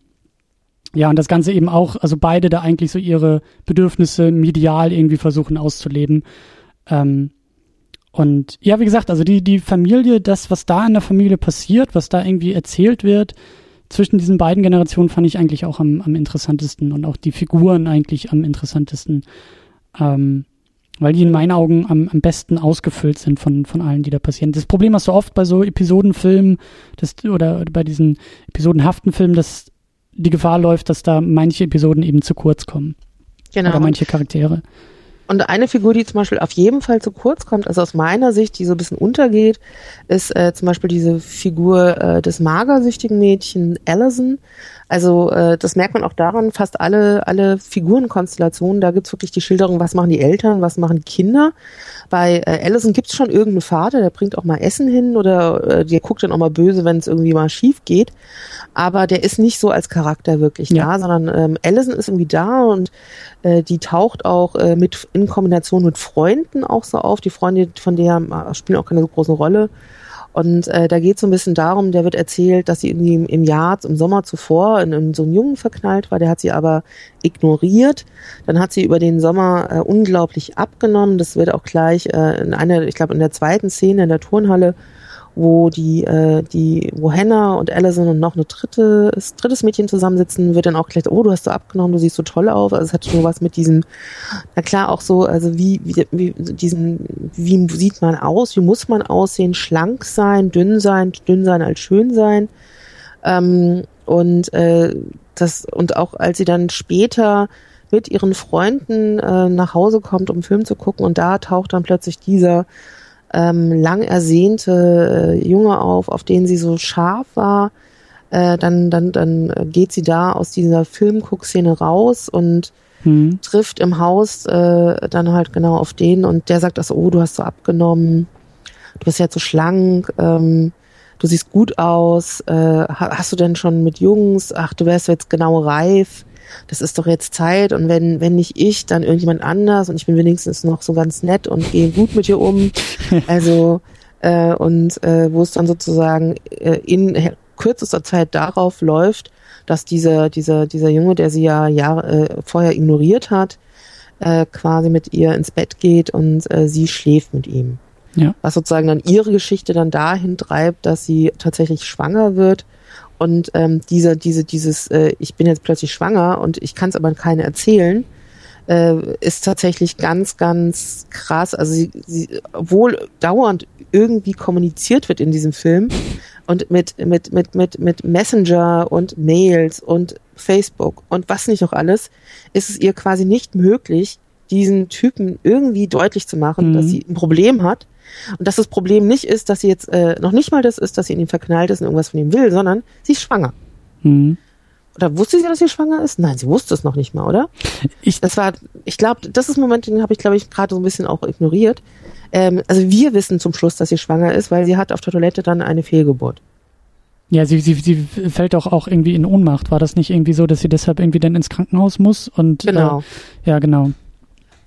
ja, und das Ganze eben auch, also beide da eigentlich so ihre Bedürfnisse medial irgendwie versuchen auszuleben. Ähm, und ja, wie gesagt, also die, die Familie, das, was da in der Familie passiert, was da irgendwie erzählt wird, zwischen diesen beiden Generationen fand ich eigentlich auch am, am interessantesten und auch die Figuren eigentlich am interessantesten. Ähm, weil die in meinen Augen am, am besten ausgefüllt sind von, von allen, die da passieren. Das Problem hast du oft bei so Episodenfilmen das, oder bei diesen episodenhaften Filmen, dass die Gefahr läuft, dass da manche Episoden eben zu kurz kommen. Genau. Oder manche Charaktere. Und eine Figur, die zum Beispiel auf jeden Fall zu kurz kommt, also aus meiner Sicht, die so ein bisschen untergeht, ist äh, zum Beispiel diese Figur äh, des magersüchtigen Mädchen Allison. Also äh, das merkt man auch daran, fast alle, alle Figurenkonstellationen, da gibt's wirklich die Schilderung, was machen die Eltern, was machen die Kinder. Bei äh, Allison gibt's schon irgendeinen Vater, der bringt auch mal Essen hin oder äh, der guckt dann auch mal böse, wenn es irgendwie mal schief geht. Aber der ist nicht so als Charakter wirklich ja. da, sondern ähm, Allison ist irgendwie da und äh, die taucht auch äh, mit in Kombination mit Freunden auch so auf. Die Freunde von der äh, spielen auch keine so große Rolle. Und äh, da geht es so ein bisschen darum, der wird erzählt, dass sie irgendwie im Jahr, im Sommer zuvor in, in so einen Jungen verknallt war, der hat sie aber ignoriert. Dann hat sie über den Sommer äh, unglaublich abgenommen. Das wird auch gleich äh, in einer, ich glaube in der zweiten Szene in der Turnhalle wo die, äh, die, wo Hannah und Allison und noch eine dritte, drittes Mädchen zusammensitzen, wird dann auch gleich, oh, du hast so abgenommen, du siehst so toll aus. Also es hat nur was mit diesem, na klar, auch so, also wie, wie, wie diesen, wie sieht man aus, wie muss man aussehen, schlank sein, dünn sein, dünn sein als schön sein. Ähm, und äh, das, und auch als sie dann später mit ihren Freunden äh, nach Hause kommt, um Film zu gucken, und da taucht dann plötzlich dieser ähm, lang ersehnte äh, Junge auf, auf den sie so scharf war. Äh, dann, dann, dann geht sie da aus dieser Filmguckszene raus und hm. trifft im Haus äh, dann halt genau auf den und der sagt das, oh, du hast so abgenommen, du bist jetzt so schlank, ähm, du siehst gut aus, äh, hast du denn schon mit Jungs, ach, du wärst jetzt genau reif das ist doch jetzt Zeit und wenn, wenn nicht ich, dann irgendjemand anders und ich bin wenigstens noch so ganz nett und gehe gut mit dir um. Also, äh, und äh, wo es dann sozusagen äh, in kürzester Zeit darauf läuft, dass dieser, dieser, dieser Junge, der sie ja Jahre äh, vorher ignoriert hat, äh, quasi mit ihr ins Bett geht und äh, sie schläft mit ihm. Ja. Was sozusagen dann ihre Geschichte dann dahin treibt, dass sie tatsächlich schwanger wird und ähm, diese, diese, dieses, äh, ich bin jetzt plötzlich schwanger und ich kann es aber keine erzählen, äh, ist tatsächlich ganz, ganz krass. Also sie, sie, obwohl dauernd irgendwie kommuniziert wird in diesem Film und mit, mit, mit, mit, mit Messenger und Mails und Facebook und was nicht noch alles, ist es ihr quasi nicht möglich, diesen Typen irgendwie deutlich zu machen, mhm. dass sie ein Problem hat und dass das Problem nicht ist, dass sie jetzt äh, noch nicht mal das ist, dass sie in ihn verknallt ist und irgendwas von ihm will, sondern sie ist schwanger. Mhm. Oder wusste sie, dass sie schwanger ist? Nein, sie wusste es noch nicht mal, oder? Ich, das war, ich glaube, das ist ein Moment, den habe ich, glaube ich, gerade so ein bisschen auch ignoriert. Ähm, also wir wissen zum Schluss, dass sie schwanger ist, weil sie hat auf der Toilette dann eine Fehlgeburt. Ja, sie, sie, sie fällt doch auch irgendwie in Ohnmacht. War das nicht irgendwie so, dass sie deshalb irgendwie dann ins Krankenhaus muss? Und, genau. Äh, ja, genau.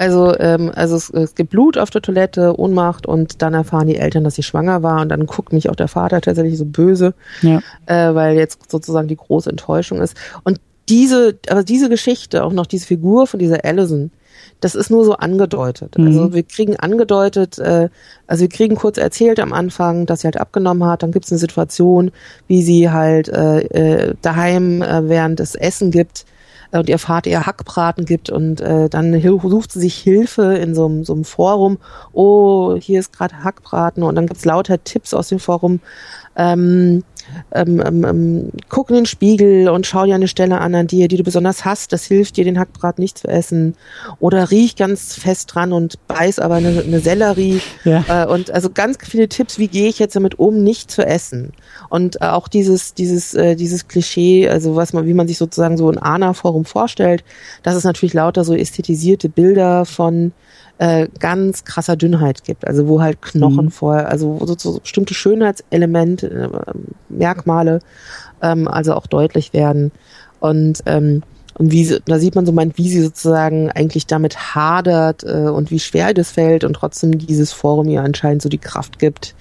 Also, ähm, also es, es gibt Blut auf der Toilette, Ohnmacht und dann erfahren die Eltern, dass sie schwanger war und dann guckt mich auch der Vater tatsächlich so böse, ja. äh, weil jetzt sozusagen die große Enttäuschung ist. Und diese, aber diese Geschichte, auch noch diese Figur von dieser Allison, das ist nur so angedeutet. Mhm. Also wir kriegen angedeutet, äh, also wir kriegen kurz erzählt am Anfang, dass sie halt abgenommen hat. Dann gibt es eine Situation, wie sie halt äh, äh, daheim äh, während es Essen gibt und ihr Vater ihr Hackbraten gibt und äh, dann sucht sie sich Hilfe in so einem, so einem Forum. Oh, hier ist gerade Hackbraten und dann gibt's lauter Tipps aus dem Forum. Ähm, ähm, ähm, ähm, guck in den Spiegel und schau dir eine Stelle an an dir, die du besonders hast. Das hilft dir, den Hackbrat nicht zu essen. Oder riech ganz fest dran und beiß aber eine, eine Sellerie. Ja. Äh, und also ganz viele Tipps, wie gehe ich jetzt damit um, nicht zu essen. Und äh, auch dieses, dieses, äh, dieses Klischee, also was man, wie man sich sozusagen so ein ANA-Forum vorstellt, das ist natürlich lauter so ästhetisierte Bilder von äh, ganz krasser Dünnheit gibt, also wo halt Knochen mhm. vorher, also wo so, so bestimmte Schönheitselemente, äh, Merkmale ähm, also auch deutlich werden und ähm, und wie da sieht man so meint, wie sie sozusagen eigentlich damit hadert äh, und wie schwer das fällt und trotzdem dieses Forum ihr anscheinend so die Kraft gibt,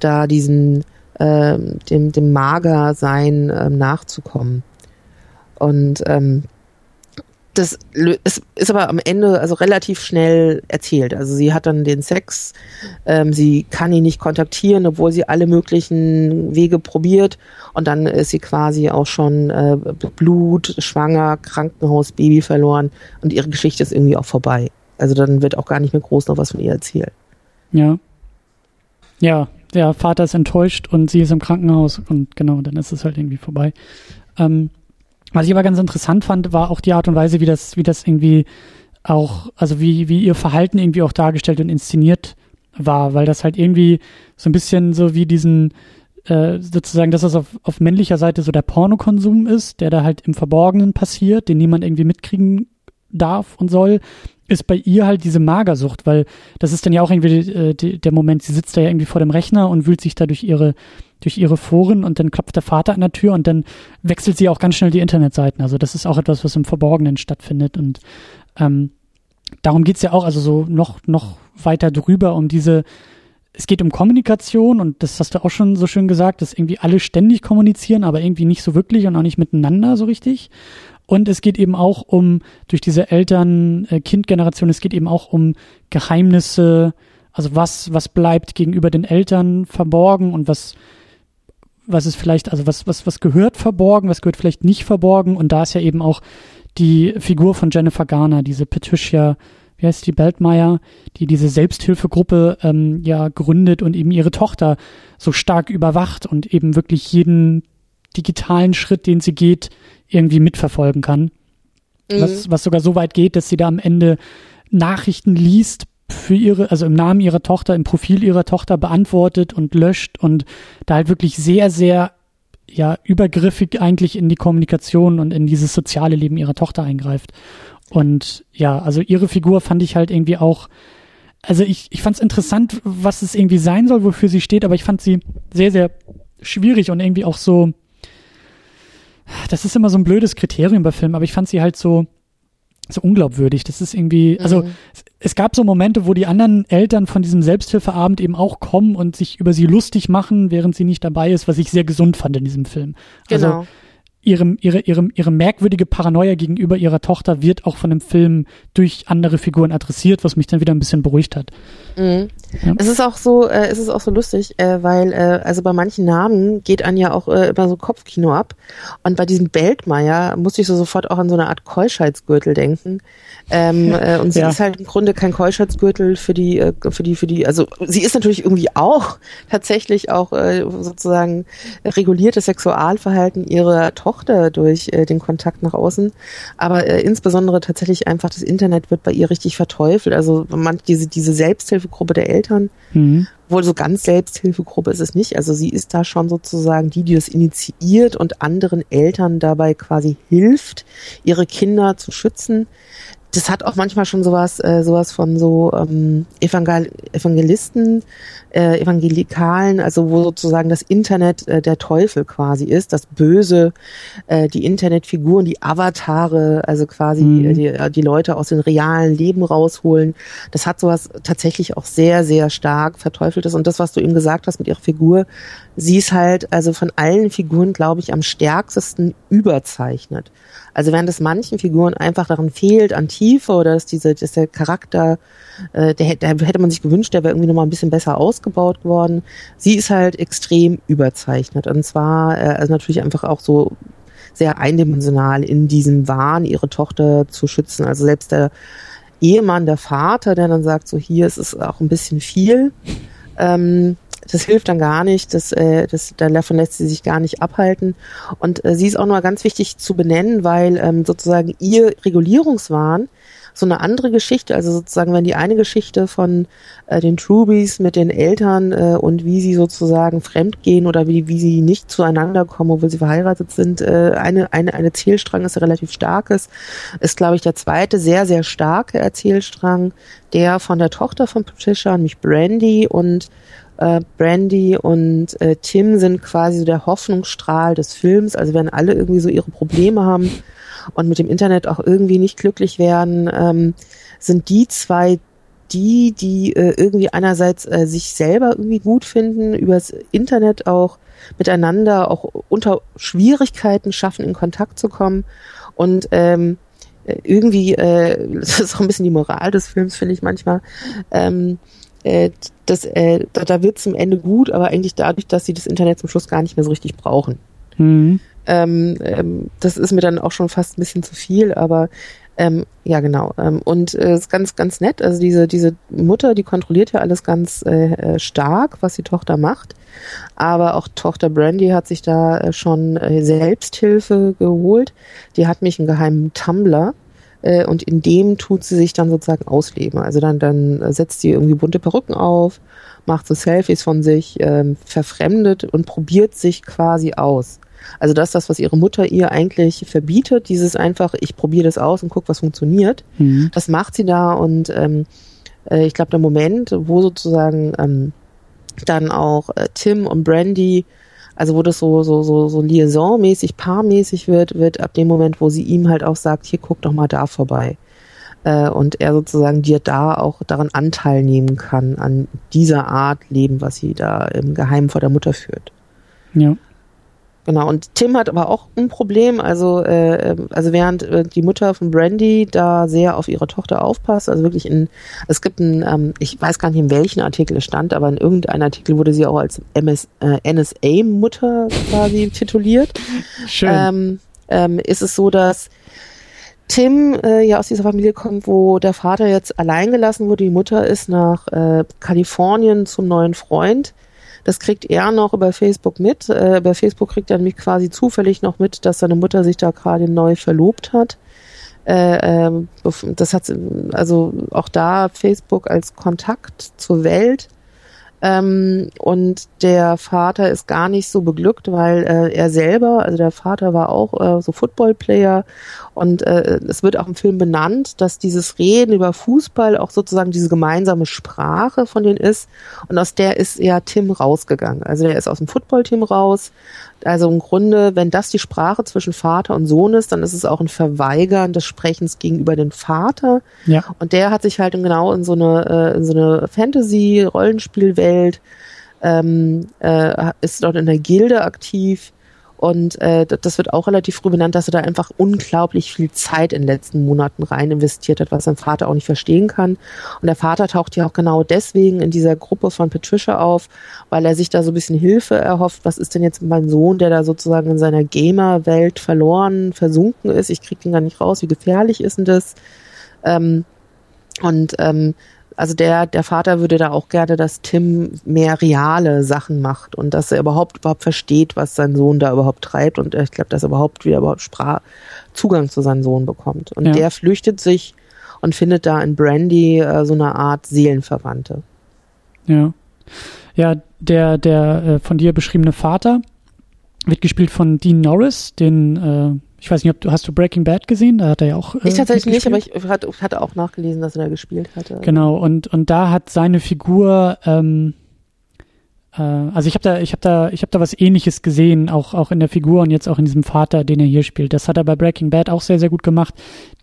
da diesen äh, dem dem Magersein äh, nachzukommen. Und ähm, das ist, ist aber am Ende also relativ schnell erzählt. Also sie hat dann den Sex, ähm, sie kann ihn nicht kontaktieren, obwohl sie alle möglichen Wege probiert und dann ist sie quasi auch schon äh, Blut, schwanger, Krankenhaus, Baby verloren und ihre Geschichte ist irgendwie auch vorbei. Also dann wird auch gar nicht mehr groß noch was von ihr erzählt. Ja. Ja, der Vater ist enttäuscht und sie ist im Krankenhaus und genau, dann ist es halt irgendwie vorbei. Ähm, was ich aber ganz interessant fand, war auch die Art und Weise, wie das, wie das irgendwie auch, also wie, wie ihr Verhalten irgendwie auch dargestellt und inszeniert war, weil das halt irgendwie so ein bisschen so wie diesen, äh, sozusagen, dass das auf, auf männlicher Seite so der Pornokonsum ist, der da halt im Verborgenen passiert, den niemand irgendwie mitkriegen darf und soll, ist bei ihr halt diese Magersucht, weil das ist dann ja auch irgendwie äh, die, der Moment, sie sitzt da ja irgendwie vor dem Rechner und wühlt sich da durch ihre durch ihre Foren und dann klopft der Vater an der Tür und dann wechselt sie auch ganz schnell die Internetseiten. Also das ist auch etwas, was im Verborgenen stattfindet und ähm, darum geht's ja auch, also so noch, noch weiter drüber um diese, es geht um Kommunikation und das hast du auch schon so schön gesagt, dass irgendwie alle ständig kommunizieren, aber irgendwie nicht so wirklich und auch nicht miteinander so richtig. Und es geht eben auch um, durch diese Eltern-Kind-Generation, es geht eben auch um Geheimnisse, also was, was bleibt gegenüber den Eltern verborgen und was, was ist vielleicht, also was, was, was gehört verborgen, was gehört vielleicht nicht verborgen. Und da ist ja eben auch die Figur von Jennifer Garner, diese Patricia, wie heißt die, Beltmeier, die diese Selbsthilfegruppe ähm, ja gründet und eben ihre Tochter so stark überwacht und eben wirklich jeden digitalen Schritt, den sie geht, irgendwie mitverfolgen kann. Mhm. Was, was sogar so weit geht, dass sie da am Ende Nachrichten liest für ihre, also im Namen ihrer Tochter, im Profil ihrer Tochter beantwortet und löscht und da halt wirklich sehr, sehr ja übergriffig eigentlich in die Kommunikation und in dieses soziale Leben ihrer Tochter eingreift. Und ja, also ihre Figur fand ich halt irgendwie auch, also ich, ich fand es interessant, was es irgendwie sein soll, wofür sie steht, aber ich fand sie sehr, sehr schwierig und irgendwie auch so, das ist immer so ein blödes Kriterium bei Filmen, aber ich fand sie halt so, so unglaubwürdig. Das ist irgendwie, also mhm. es, es, gab so Momente, wo die anderen Eltern von diesem Selbsthilfeabend eben auch kommen und sich über sie lustig machen, während sie nicht dabei ist, was ich sehr gesund fand in diesem Film. Also genau. Also ihre, ihre, ihre, ihre merkwürdige Paranoia gegenüber ihrer Tochter wird auch von dem Film durch andere Figuren adressiert, was mich dann wieder ein bisschen beruhigt hat. Mhm. Ja. Es ist auch so, äh, es ist auch so lustig, äh, weil äh, also bei manchen Namen geht an ja auch äh, immer so Kopfkino ab. Und bei diesem Beltmeier musste ich so sofort auch an so eine Art Keuschheitsgürtel denken. Ähm, äh, und sie ja. ist halt im Grunde kein Keuschheitsgürtel für die, äh, für die, für die. Also sie ist natürlich irgendwie auch tatsächlich auch äh, sozusagen reguliertes Sexualverhalten ihrer Tochter durch äh, den Kontakt nach außen. Aber äh, insbesondere tatsächlich einfach das Internet wird bei ihr richtig verteufelt. Also man diese diese Selbsthilfegruppe der Eltern. Mhm. Wohl so ganz Selbsthilfegruppe ist es nicht. Also sie ist da schon sozusagen die, die das initiiert und anderen Eltern dabei quasi hilft, ihre Kinder zu schützen das hat auch manchmal schon sowas, äh, sowas von so ähm, Evangel Evangelisten, äh, Evangelikalen, also wo sozusagen das Internet äh, der Teufel quasi ist, das Böse, äh, die Internetfiguren, die Avatare, also quasi mhm. die, äh, die Leute aus dem realen Leben rausholen. Das hat sowas tatsächlich auch sehr, sehr stark verteufeltes. Und das, was du eben gesagt hast mit ihrer Figur, sie ist halt also von allen Figuren, glaube ich, am stärksten überzeichnet. Also während es manchen Figuren einfach daran fehlt an Tiefe oder dass diese, dass der Charakter, äh, der, der hätte man sich gewünscht, der wäre irgendwie nochmal ein bisschen besser ausgebaut worden. Sie ist halt extrem überzeichnet und zwar äh, also natürlich einfach auch so sehr eindimensional in diesem Wahn, ihre Tochter zu schützen. Also selbst der Ehemann, der Vater, der dann sagt, so hier ist es auch ein bisschen viel. Ähm, das hilft dann gar nicht, das, äh, das, davon lässt sie sich gar nicht abhalten. Und äh, sie ist auch noch ganz wichtig zu benennen, weil ähm, sozusagen ihr Regulierungswahn so eine andere Geschichte, also sozusagen wenn die eine Geschichte von äh, den Trubies mit den Eltern äh, und wie sie sozusagen fremdgehen oder wie, wie sie nicht zueinander kommen, obwohl sie verheiratet sind, äh, eine, eine, eine Erzählstrang ist relativ starkes, ist glaube ich der zweite sehr, sehr starke Erzählstrang, der von der Tochter von Patricia, nämlich Brandy und äh, Brandy und äh, Tim sind quasi so der Hoffnungsstrahl des Films. Also werden alle irgendwie so ihre Probleme haben und mit dem Internet auch irgendwie nicht glücklich werden, ähm, sind die zwei die, die äh, irgendwie einerseits äh, sich selber irgendwie gut finden, übers Internet auch miteinander auch unter Schwierigkeiten schaffen, in Kontakt zu kommen und ähm, irgendwie, äh, das ist auch ein bisschen die Moral des Films, finde ich manchmal, ähm, äh, das, äh, da, da wird zum Ende gut, aber eigentlich dadurch, dass sie das Internet zum Schluss gar nicht mehr so richtig brauchen. Mhm. Ähm, ähm, das ist mir dann auch schon fast ein bisschen zu viel, aber ähm, ja, genau. Ähm, und äh, ist ganz, ganz nett. Also diese, diese Mutter, die kontrolliert ja alles ganz äh, äh, stark, was die Tochter macht. Aber auch Tochter Brandy hat sich da äh, schon äh, Selbsthilfe geholt. Die hat mich einen geheimen Tumblr äh, und in dem tut sie sich dann sozusagen ausleben. Also dann, dann setzt sie irgendwie bunte Perücken auf, macht so Selfies von sich, ähm, verfremdet und probiert sich quasi aus. Also das ist das, was ihre Mutter ihr eigentlich verbietet, dieses einfach, ich probiere das aus und guck, was funktioniert. Mhm. Das macht sie da und ähm, äh, ich glaube, der Moment, wo sozusagen ähm, dann auch äh, Tim und Brandy also wo das so, so, so, so liaisonmäßig, paarmäßig wird, wird ab dem Moment, wo sie ihm halt auch sagt, hier guck doch mal da vorbei. Äh, und er sozusagen dir da auch daran Anteil nehmen kann, an dieser Art Leben, was sie da im Geheimen vor der Mutter führt. Ja. Genau, und Tim hat aber auch ein Problem, also, äh, ähm, also während äh, die Mutter von Brandy da sehr auf ihre Tochter aufpasst, also wirklich in, es gibt ein, ähm, ich weiß gar nicht, in welchen Artikel es stand, aber in irgendeinem Artikel wurde sie auch als MS, äh, NSA-Mutter quasi tituliert. Schön. Ähm, ähm, ist es so, dass Tim äh, ja aus dieser Familie kommt, wo der Vater jetzt allein gelassen wurde, die Mutter ist nach äh, Kalifornien zum neuen Freund das kriegt er noch über Facebook mit. Äh, über Facebook kriegt er nämlich quasi zufällig noch mit, dass seine Mutter sich da gerade neu verlobt hat. Äh, äh, das hat also auch da Facebook als Kontakt zur Welt ähm, und der Vater ist gar nicht so beglückt, weil äh, er selber, also der Vater war auch äh, so Footballplayer. Und äh, es wird auch im Film benannt, dass dieses Reden über Fußball auch sozusagen diese gemeinsame Sprache von denen ist. Und aus der ist ja Tim rausgegangen. Also der ist aus dem Footballteam raus, also im Grunde, wenn das die Sprache zwischen Vater und Sohn ist, dann ist es auch ein Verweigern des Sprechens gegenüber dem Vater. Ja. Und der hat sich halt genau in so eine, äh, in so eine Fantasy-Rollenspielwelt, ähm, äh, ist dort in der Gilde aktiv Und äh, das wird auch relativ früh benannt, dass er da einfach unglaublich viel Zeit in den letzten Monaten rein investiert hat, was sein Vater auch nicht verstehen kann. Und der Vater taucht ja auch genau deswegen in dieser Gruppe von Patricia auf, weil er sich da so ein bisschen Hilfe erhofft. Was ist denn jetzt mein Sohn, der da sozusagen in seiner Gamer-Welt verloren, versunken ist? Ich krieg den gar nicht raus. Wie gefährlich ist denn das? Ähm, und ähm, also der, der Vater würde da auch gerne, dass Tim mehr reale Sachen macht und dass er überhaupt überhaupt versteht, was sein Sohn da überhaupt treibt und ich glaube, dass er überhaupt wieder überhaupt Sprach Zugang zu seinem Sohn bekommt. Und ja. der flüchtet sich und findet da in Brandy äh, so eine Art Seelenverwandte. Ja. Ja, der, der äh, von dir beschriebene Vater wird gespielt von Dean Norris, den äh, ich weiß nicht, ob du hast du Breaking Bad gesehen? Da hat er ja auch. Äh, ich tatsächlich nicht, aber ich hatte, hatte, auch nachgelesen, dass er da gespielt hatte. Genau, und, und da hat seine Figur, ähm, äh, also ich habe da, ich habe da, ich habe da was ähnliches gesehen, auch, auch in der Figur und jetzt auch in diesem Vater, den er hier spielt. Das hat er bei Breaking Bad auch sehr, sehr gut gemacht.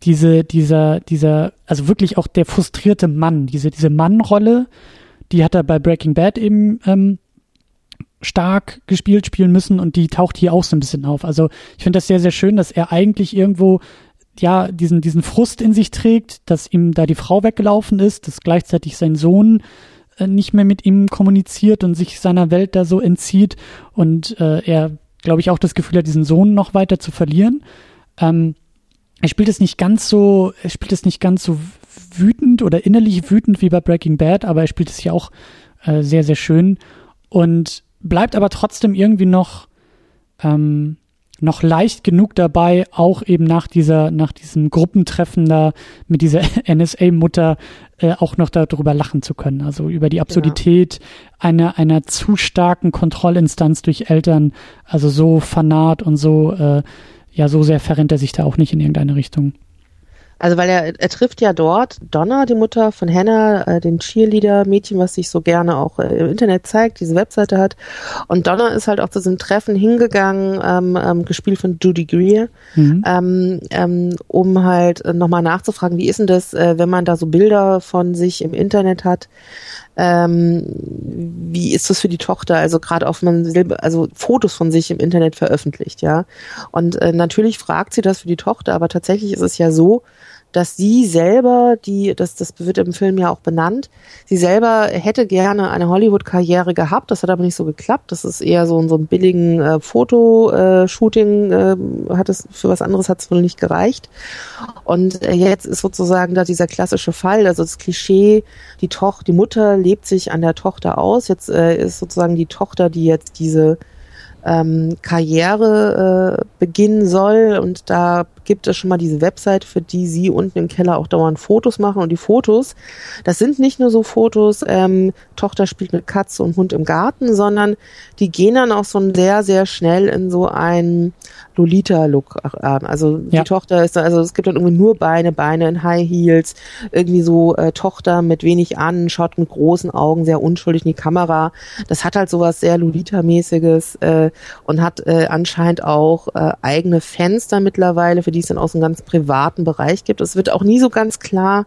Diese, dieser, dieser, also wirklich auch der frustrierte Mann, diese, diese Mannrolle, die hat er bei Breaking Bad eben ähm, stark gespielt spielen müssen und die taucht hier auch so ein bisschen auf. Also ich finde das sehr, sehr schön, dass er eigentlich irgendwo ja diesen, diesen Frust in sich trägt, dass ihm da die Frau weggelaufen ist, dass gleichzeitig sein Sohn äh, nicht mehr mit ihm kommuniziert und sich seiner Welt da so entzieht und äh, er, glaube ich, auch das Gefühl hat, diesen Sohn noch weiter zu verlieren. Ähm, er spielt es nicht ganz so, er spielt es nicht ganz so wütend oder innerlich wütend wie bei Breaking Bad, aber er spielt es hier auch äh, sehr, sehr schön. Und bleibt aber trotzdem irgendwie noch, ähm, noch leicht genug dabei, auch eben nach dieser, nach diesem Gruppentreffen da mit dieser NSA-Mutter äh, auch noch darüber lachen zu können. Also über die Absurdität genau. einer, einer zu starken Kontrollinstanz durch Eltern, also so fanat und so, äh, ja, so sehr verrennt er sich da auch nicht in irgendeine Richtung. Also weil er, er trifft ja dort Donna, die Mutter von Hannah, äh, dem Cheerleader-Mädchen, was sich so gerne auch äh, im Internet zeigt, diese Webseite hat. Und Donna ist halt auch zu diesem Treffen hingegangen, ähm, ähm, gespielt von Judy Greer, mhm. ähm, ähm, um halt nochmal nachzufragen, wie ist denn das, äh, wenn man da so Bilder von sich im Internet hat, ähm, wie ist das für die Tochter? Also gerade auf man also Fotos von sich im Internet veröffentlicht, ja. Und äh, natürlich fragt sie das für die Tochter, aber tatsächlich ist es ja so, dass sie selber, die, das, das wird im Film ja auch benannt, sie selber hätte gerne eine Hollywood-Karriere gehabt, das hat aber nicht so geklappt. Das ist eher so so einem billigen äh, Fotoshooting, äh, hat es für was anderes hat es wohl nicht gereicht. Und äh, jetzt ist sozusagen da dieser klassische Fall, also das Klischee, die Tochter, die Mutter lebt sich an der Tochter aus. Jetzt äh, ist sozusagen die Tochter, die jetzt diese ähm, Karriere äh, beginnen soll. Und da gibt es schon mal diese Website, für die sie unten im Keller auch dauernd Fotos machen. Und die Fotos, das sind nicht nur so Fotos, ähm, Tochter spielt mit Katze und Hund im Garten, sondern die gehen dann auch so sehr, sehr schnell in so einen Lolita-Look an. Also ja. die Tochter ist, also es gibt dann irgendwie nur Beine, Beine in High Heels, irgendwie so äh, Tochter mit wenig an, schaut mit großen Augen sehr unschuldig in die Kamera. Das hat halt sowas sehr Lolita-mäßiges äh, und hat äh, anscheinend auch äh, eigene Fenster mittlerweile, für die es dann auch so einen ganz privaten Bereich gibt. Es wird auch nie so ganz klar,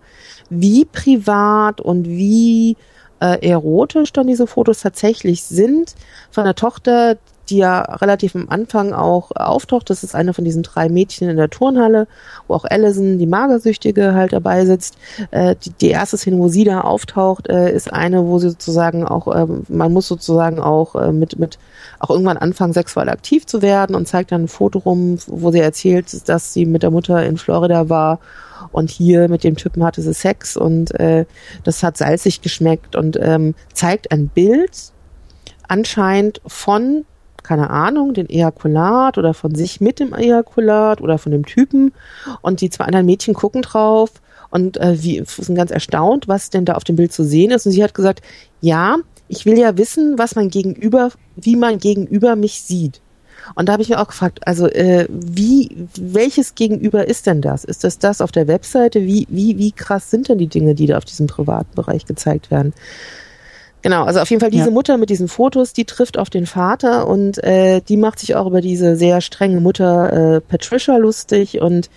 wie privat und wie äh, erotisch dann diese Fotos tatsächlich sind. Von der Tochter, die ja relativ am Anfang auch auftaucht. Das ist eine von diesen drei Mädchen in der Turnhalle, wo auch Allison, die Magersüchtige, halt dabei sitzt. Äh, die, die erste Szene, wo sie da auftaucht, äh, ist eine, wo sie sozusagen auch, äh, man muss sozusagen auch äh, mit, mit auch irgendwann anfangen, sexuell aktiv zu werden und zeigt dann ein Foto rum, wo sie erzählt, dass sie mit der Mutter in Florida war und hier mit dem Typen hatte sie Sex und äh, das hat salzig geschmeckt und ähm, zeigt ein Bild anscheinend von keine Ahnung, den Ejakulat oder von sich mit dem Ejakulat oder von dem Typen. Und die zwei anderen Mädchen gucken drauf und äh, wie, sind ganz erstaunt, was denn da auf dem Bild zu sehen ist. Und sie hat gesagt, ja, ich will ja wissen, was mein Gegenüber, wie mein Gegenüber mich sieht. Und da habe ich mir auch gefragt, also äh, wie, welches Gegenüber ist denn das? Ist das das auf der Webseite? Wie, wie, wie krass sind denn die Dinge, die da auf diesem privaten Bereich gezeigt werden? Genau, also auf jeden Fall diese ja. Mutter mit diesen Fotos, die trifft auf den Vater und äh, die macht sich auch über diese sehr strenge Mutter äh, Patricia lustig und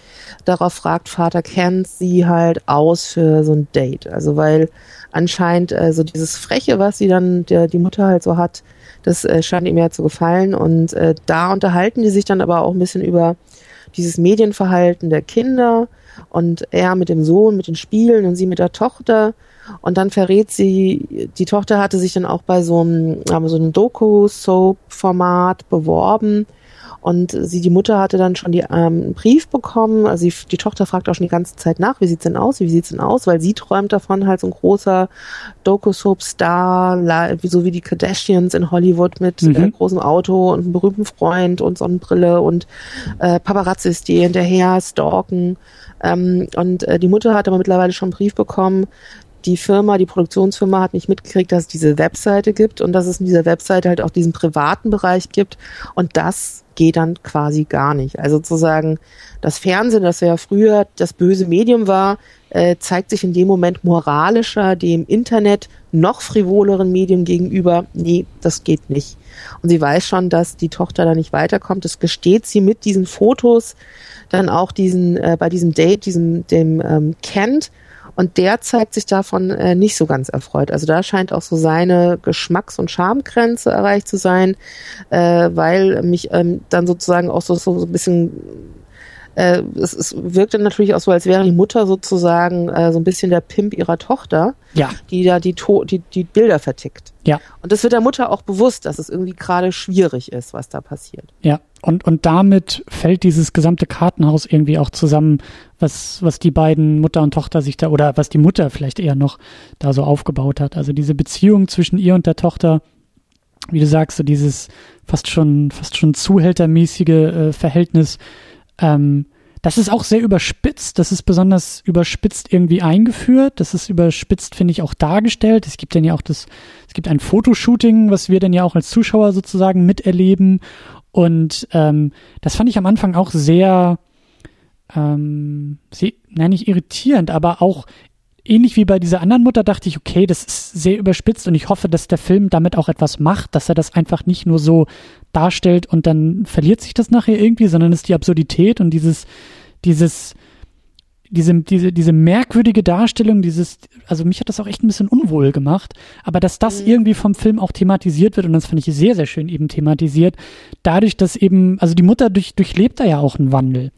darauf fragt Vater kennt sie halt aus für so ein Date. Also weil anscheinend äh, so dieses Freche, was sie dann der die Mutter halt so hat, das äh, scheint ihm ja zu gefallen und äh, da unterhalten die sich dann aber auch ein bisschen über dieses Medienverhalten der Kinder und er mit dem Sohn, mit den Spielen und sie mit der Tochter und dann verrät sie, die Tochter hatte sich dann auch bei so einem, so einem Doku-Soap-Format beworben. Und sie, die Mutter hatte dann schon die, ähm, einen Brief bekommen. Also die, die Tochter fragt auch schon die ganze Zeit nach, wie sieht's denn aus, wie sieht's denn aus, weil sie träumt davon, halt so ein großer Doku-Soap-Star, so wie die Kardashians in Hollywood mit mhm. äh, großem Auto und einem berühmten Freund und Sonnenbrille und äh, Paparazzis, die hinterher stalken. Ähm, und äh, die Mutter hat aber mittlerweile schon einen Brief bekommen, die Firma, die Produktionsfirma hat nicht mitgekriegt, dass es diese Webseite gibt und dass es in dieser Webseite halt auch diesen privaten Bereich gibt. Und das geht dann quasi gar nicht. Also sozusagen das Fernsehen, das ja früher das böse Medium war, äh, zeigt sich in dem Moment moralischer dem Internet noch frivoleren Medium gegenüber. Nee, das geht nicht. Und sie weiß schon, dass die Tochter da nicht weiterkommt. Das gesteht sie mit diesen Fotos, dann auch diesen äh, bei diesem Date, diesem dem ähm, Kent und der zeigt sich davon äh, nicht so ganz erfreut. Also da scheint auch so seine Geschmacks- und Schamgrenze erreicht zu sein, äh, weil mich ähm, dann sozusagen auch so, so, so ein bisschen äh, es, es wirkte natürlich auch so, als wäre die Mutter sozusagen äh, so ein bisschen der Pimp ihrer Tochter, ja. die da die, to die, die Bilder vertickt. Ja. Und das wird der Mutter auch bewusst, dass es irgendwie gerade schwierig ist, was da passiert. Ja. Und, und damit fällt dieses gesamte Kartenhaus irgendwie auch zusammen, was, was die beiden Mutter und Tochter sich da, oder was die Mutter vielleicht eher noch da so aufgebaut hat. Also diese Beziehung zwischen ihr und der Tochter, wie du sagst, so dieses fast schon, fast schon zuhältermäßige äh, Verhältnis, ähm, das ist auch sehr überspitzt. Das ist besonders überspitzt irgendwie eingeführt. Das ist überspitzt, finde ich, auch dargestellt. Es gibt dann ja auch das, es gibt ein Fotoshooting, was wir dann ja auch als Zuschauer sozusagen miterleben. Und ähm, das fand ich am Anfang auch sehr, ähm, sehr, nein, nicht irritierend, aber auch ähnlich wie bei dieser anderen Mutter dachte ich, okay, das ist sehr überspitzt und ich hoffe, dass der Film damit auch etwas macht, dass er das einfach nicht nur so darstellt und dann verliert sich das nachher irgendwie, sondern ist die Absurdität und dieses, dieses, diese, diese, diese merkwürdige Darstellung, dieses, also mich hat das auch echt ein bisschen unwohl gemacht, aber dass das mhm. irgendwie vom Film auch thematisiert wird und das fand ich sehr, sehr schön eben thematisiert, dadurch, dass eben, also die Mutter durch, durchlebt da ja auch einen Wandel.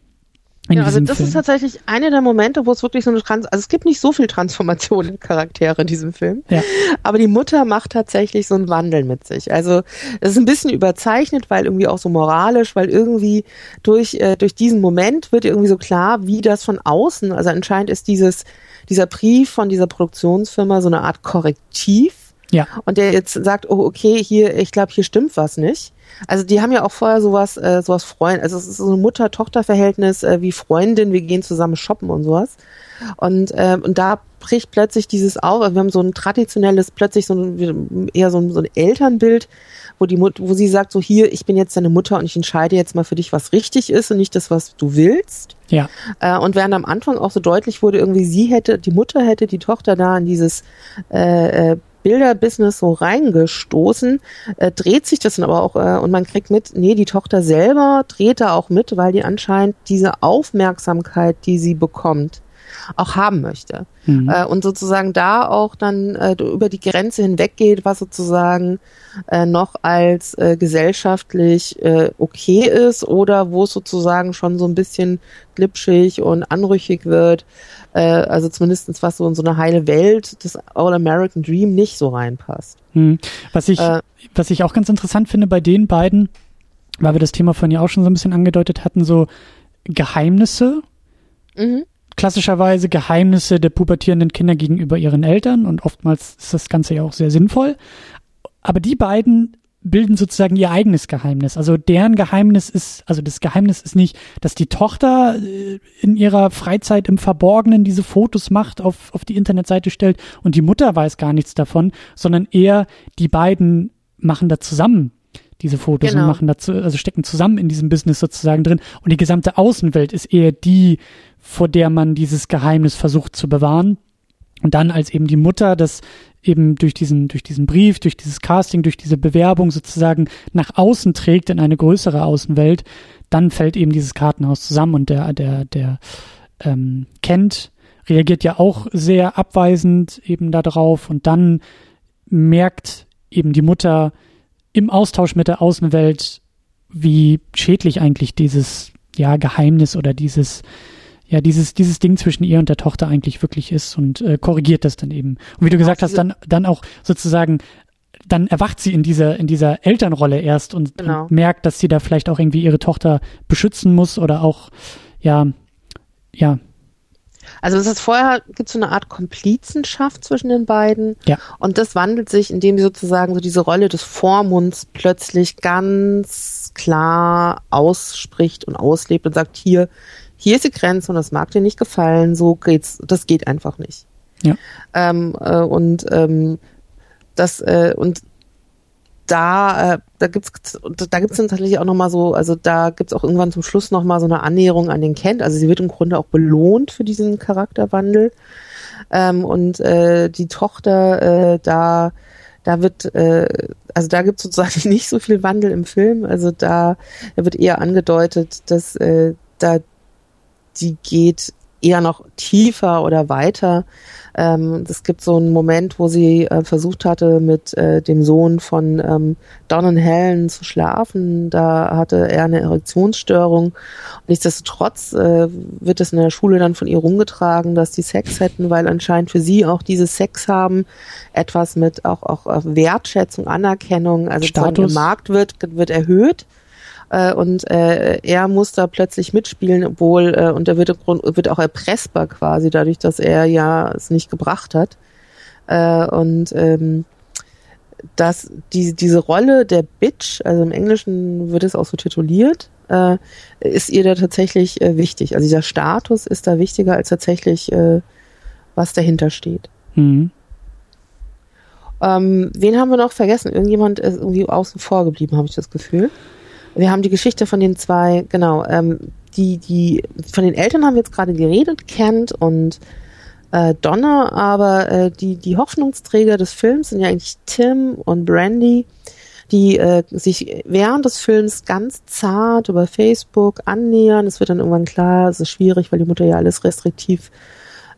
Ja, also das Film. ist tatsächlich einer der Momente, wo es wirklich so eine Trans also es gibt nicht so viel Transformation in Charaktere in diesem Film, ja. aber die Mutter macht tatsächlich so einen Wandel mit sich. Also es ist ein bisschen überzeichnet, weil irgendwie auch so moralisch, weil irgendwie durch äh, durch diesen Moment wird irgendwie so klar, wie das von außen, also anscheinend ist dieses dieser Brief von dieser Produktionsfirma so eine Art Korrektiv. Ja. Und der jetzt sagt, oh okay, hier ich glaube, hier stimmt was nicht. Also die haben ja auch vorher sowas, äh, sowas Freund, also es ist so ein Mutter-Tochter-Verhältnis äh, wie Freundin, wir gehen zusammen shoppen und sowas. Und, äh, und da bricht plötzlich dieses auf, also wir haben so ein traditionelles, plötzlich so ein, eher so ein, so ein Elternbild, wo die Mut, wo sie sagt so hier, ich bin jetzt deine Mutter und ich entscheide jetzt mal für dich, was richtig ist und nicht das, was du willst. Ja. Äh, und während am Anfang auch so deutlich wurde, irgendwie sie hätte, die Mutter hätte die Tochter da in dieses äh, äh, Bilderbusiness so reingestoßen, äh, dreht sich das dann aber auch äh, und man kriegt mit, nee, die Tochter selber dreht da auch mit, weil die anscheinend diese Aufmerksamkeit, die sie bekommt, auch haben möchte. Mhm. Äh, und sozusagen da auch dann äh, über die Grenze hinweggeht, was sozusagen äh, noch als äh, gesellschaftlich äh, okay ist oder wo es sozusagen schon so ein bisschen glitschig und anrüchig wird. Äh, also zumindestens was so in so eine heile Welt des All-American Dream nicht so reinpasst. Mhm. Was ich, was ich auch ganz interessant finde bei den beiden, weil wir das Thema von ja auch schon so ein bisschen angedeutet hatten, so Geheimnisse. Mhm klassischerweise Geheimnisse der pubertierenden Kinder gegenüber ihren Eltern und oftmals ist das Ganze ja auch sehr sinnvoll. Aber die beiden bilden sozusagen ihr eigenes Geheimnis. Also deren Geheimnis ist, also das Geheimnis ist nicht, dass die Tochter äh, in ihrer Freizeit im Verborgenen diese Fotos macht, auf, auf die Internetseite stellt und die Mutter weiß gar nichts davon, sondern eher die beiden machen da zusammen diese Fotos genau. und machen dazu, also stecken zusammen in diesem Business sozusagen drin. Und die gesamte Außenwelt ist eher die, vor der man dieses Geheimnis versucht zu bewahren. Und dann als eben die Mutter das eben durch diesen, durch diesen Brief, durch dieses Casting, durch diese Bewerbung sozusagen nach außen trägt in eine größere Außenwelt, dann fällt eben dieses Kartenhaus zusammen und der, der, der ähm, Kent reagiert ja auch sehr abweisend eben darauf und dann merkt eben die Mutter im Austausch mit der Außenwelt, wie schädlich eigentlich dieses ja Geheimnis oder dieses ja, dieses, dieses Ding zwischen ihr und der Tochter eigentlich wirklich ist und äh, korrigiert das dann eben. Und wie du gesagt hast, dann, dann auch sozusagen, dann erwacht sie in dieser, in dieser Elternrolle erst und, genau. und merkt, dass sie da vielleicht auch irgendwie ihre Tochter beschützen muss oder auch, ja, ja, also es ist vorher gibt es so eine Art Komplizenschaft zwischen den beiden. Ja. Und das wandelt sich, indem sie sozusagen so diese Rolle des Vormunds plötzlich ganz klar ausspricht und auslebt und sagt, hier, hier ist die Grenze und das mag dir nicht gefallen, so geht's, das geht einfach nicht. Ja. Ähm, äh, und ähm, das äh, und da äh, da gibt's da gibt's dann tatsächlich auch noch mal so, also da gibt's auch irgendwann zum Schluss noch mal so eine Annäherung an den Kent. Also sie wird im Grunde auch belohnt für diesen Charakterwandel. Ähm, und äh, die Tochter äh, da da wird, äh, also da gibt es sozusagen nicht so viel Wandel im Film. Also da, da wird eher angedeutet, dass äh, da die geht eher noch tiefer oder weiter. Ähm, es gibt so einen Moment, wo sie äh, versucht hatte, mit äh, dem Sohn von ähm, Don Helen zu schlafen. Da hatte er eine Erektionsstörung. Nichtsdestotrotz äh, wird es in der Schule dann von ihr rumgetragen, dass die Sex hätten, weil anscheinend für sie auch dieses Sex haben etwas mit auch, auch Wertschätzung, Anerkennung, also Status. im Markt wird, wird erhöht äh, und äh, er muss da plötzlich mitspielen, obwohl äh, und er wird, wird auch erpressbar quasi dadurch, dass er ja es nicht gebracht hat äh, und ähm, dass die, diese Rolle der Bitch, also im Englischen wird es auch so tituliert, äh, ist ihr da tatsächlich äh, wichtig. Also dieser Status ist da wichtiger als tatsächlich, äh, was dahinter steht. Mhm. Ähm, wen haben wir noch vergessen? Irgendjemand ist irgendwie außen vor geblieben, habe ich das Gefühl. Wir haben die Geschichte von den zwei, genau, ähm, die, die, von den Eltern haben wir jetzt gerade geredet, Kent und äh, Donna, aber äh, die, die Hoffnungsträger des Films sind ja eigentlich Tim und Brandy, die äh, sich während des Films ganz zart über Facebook annähern. Es wird dann irgendwann klar, es ist schwierig, weil die Mutter ja alles restriktiv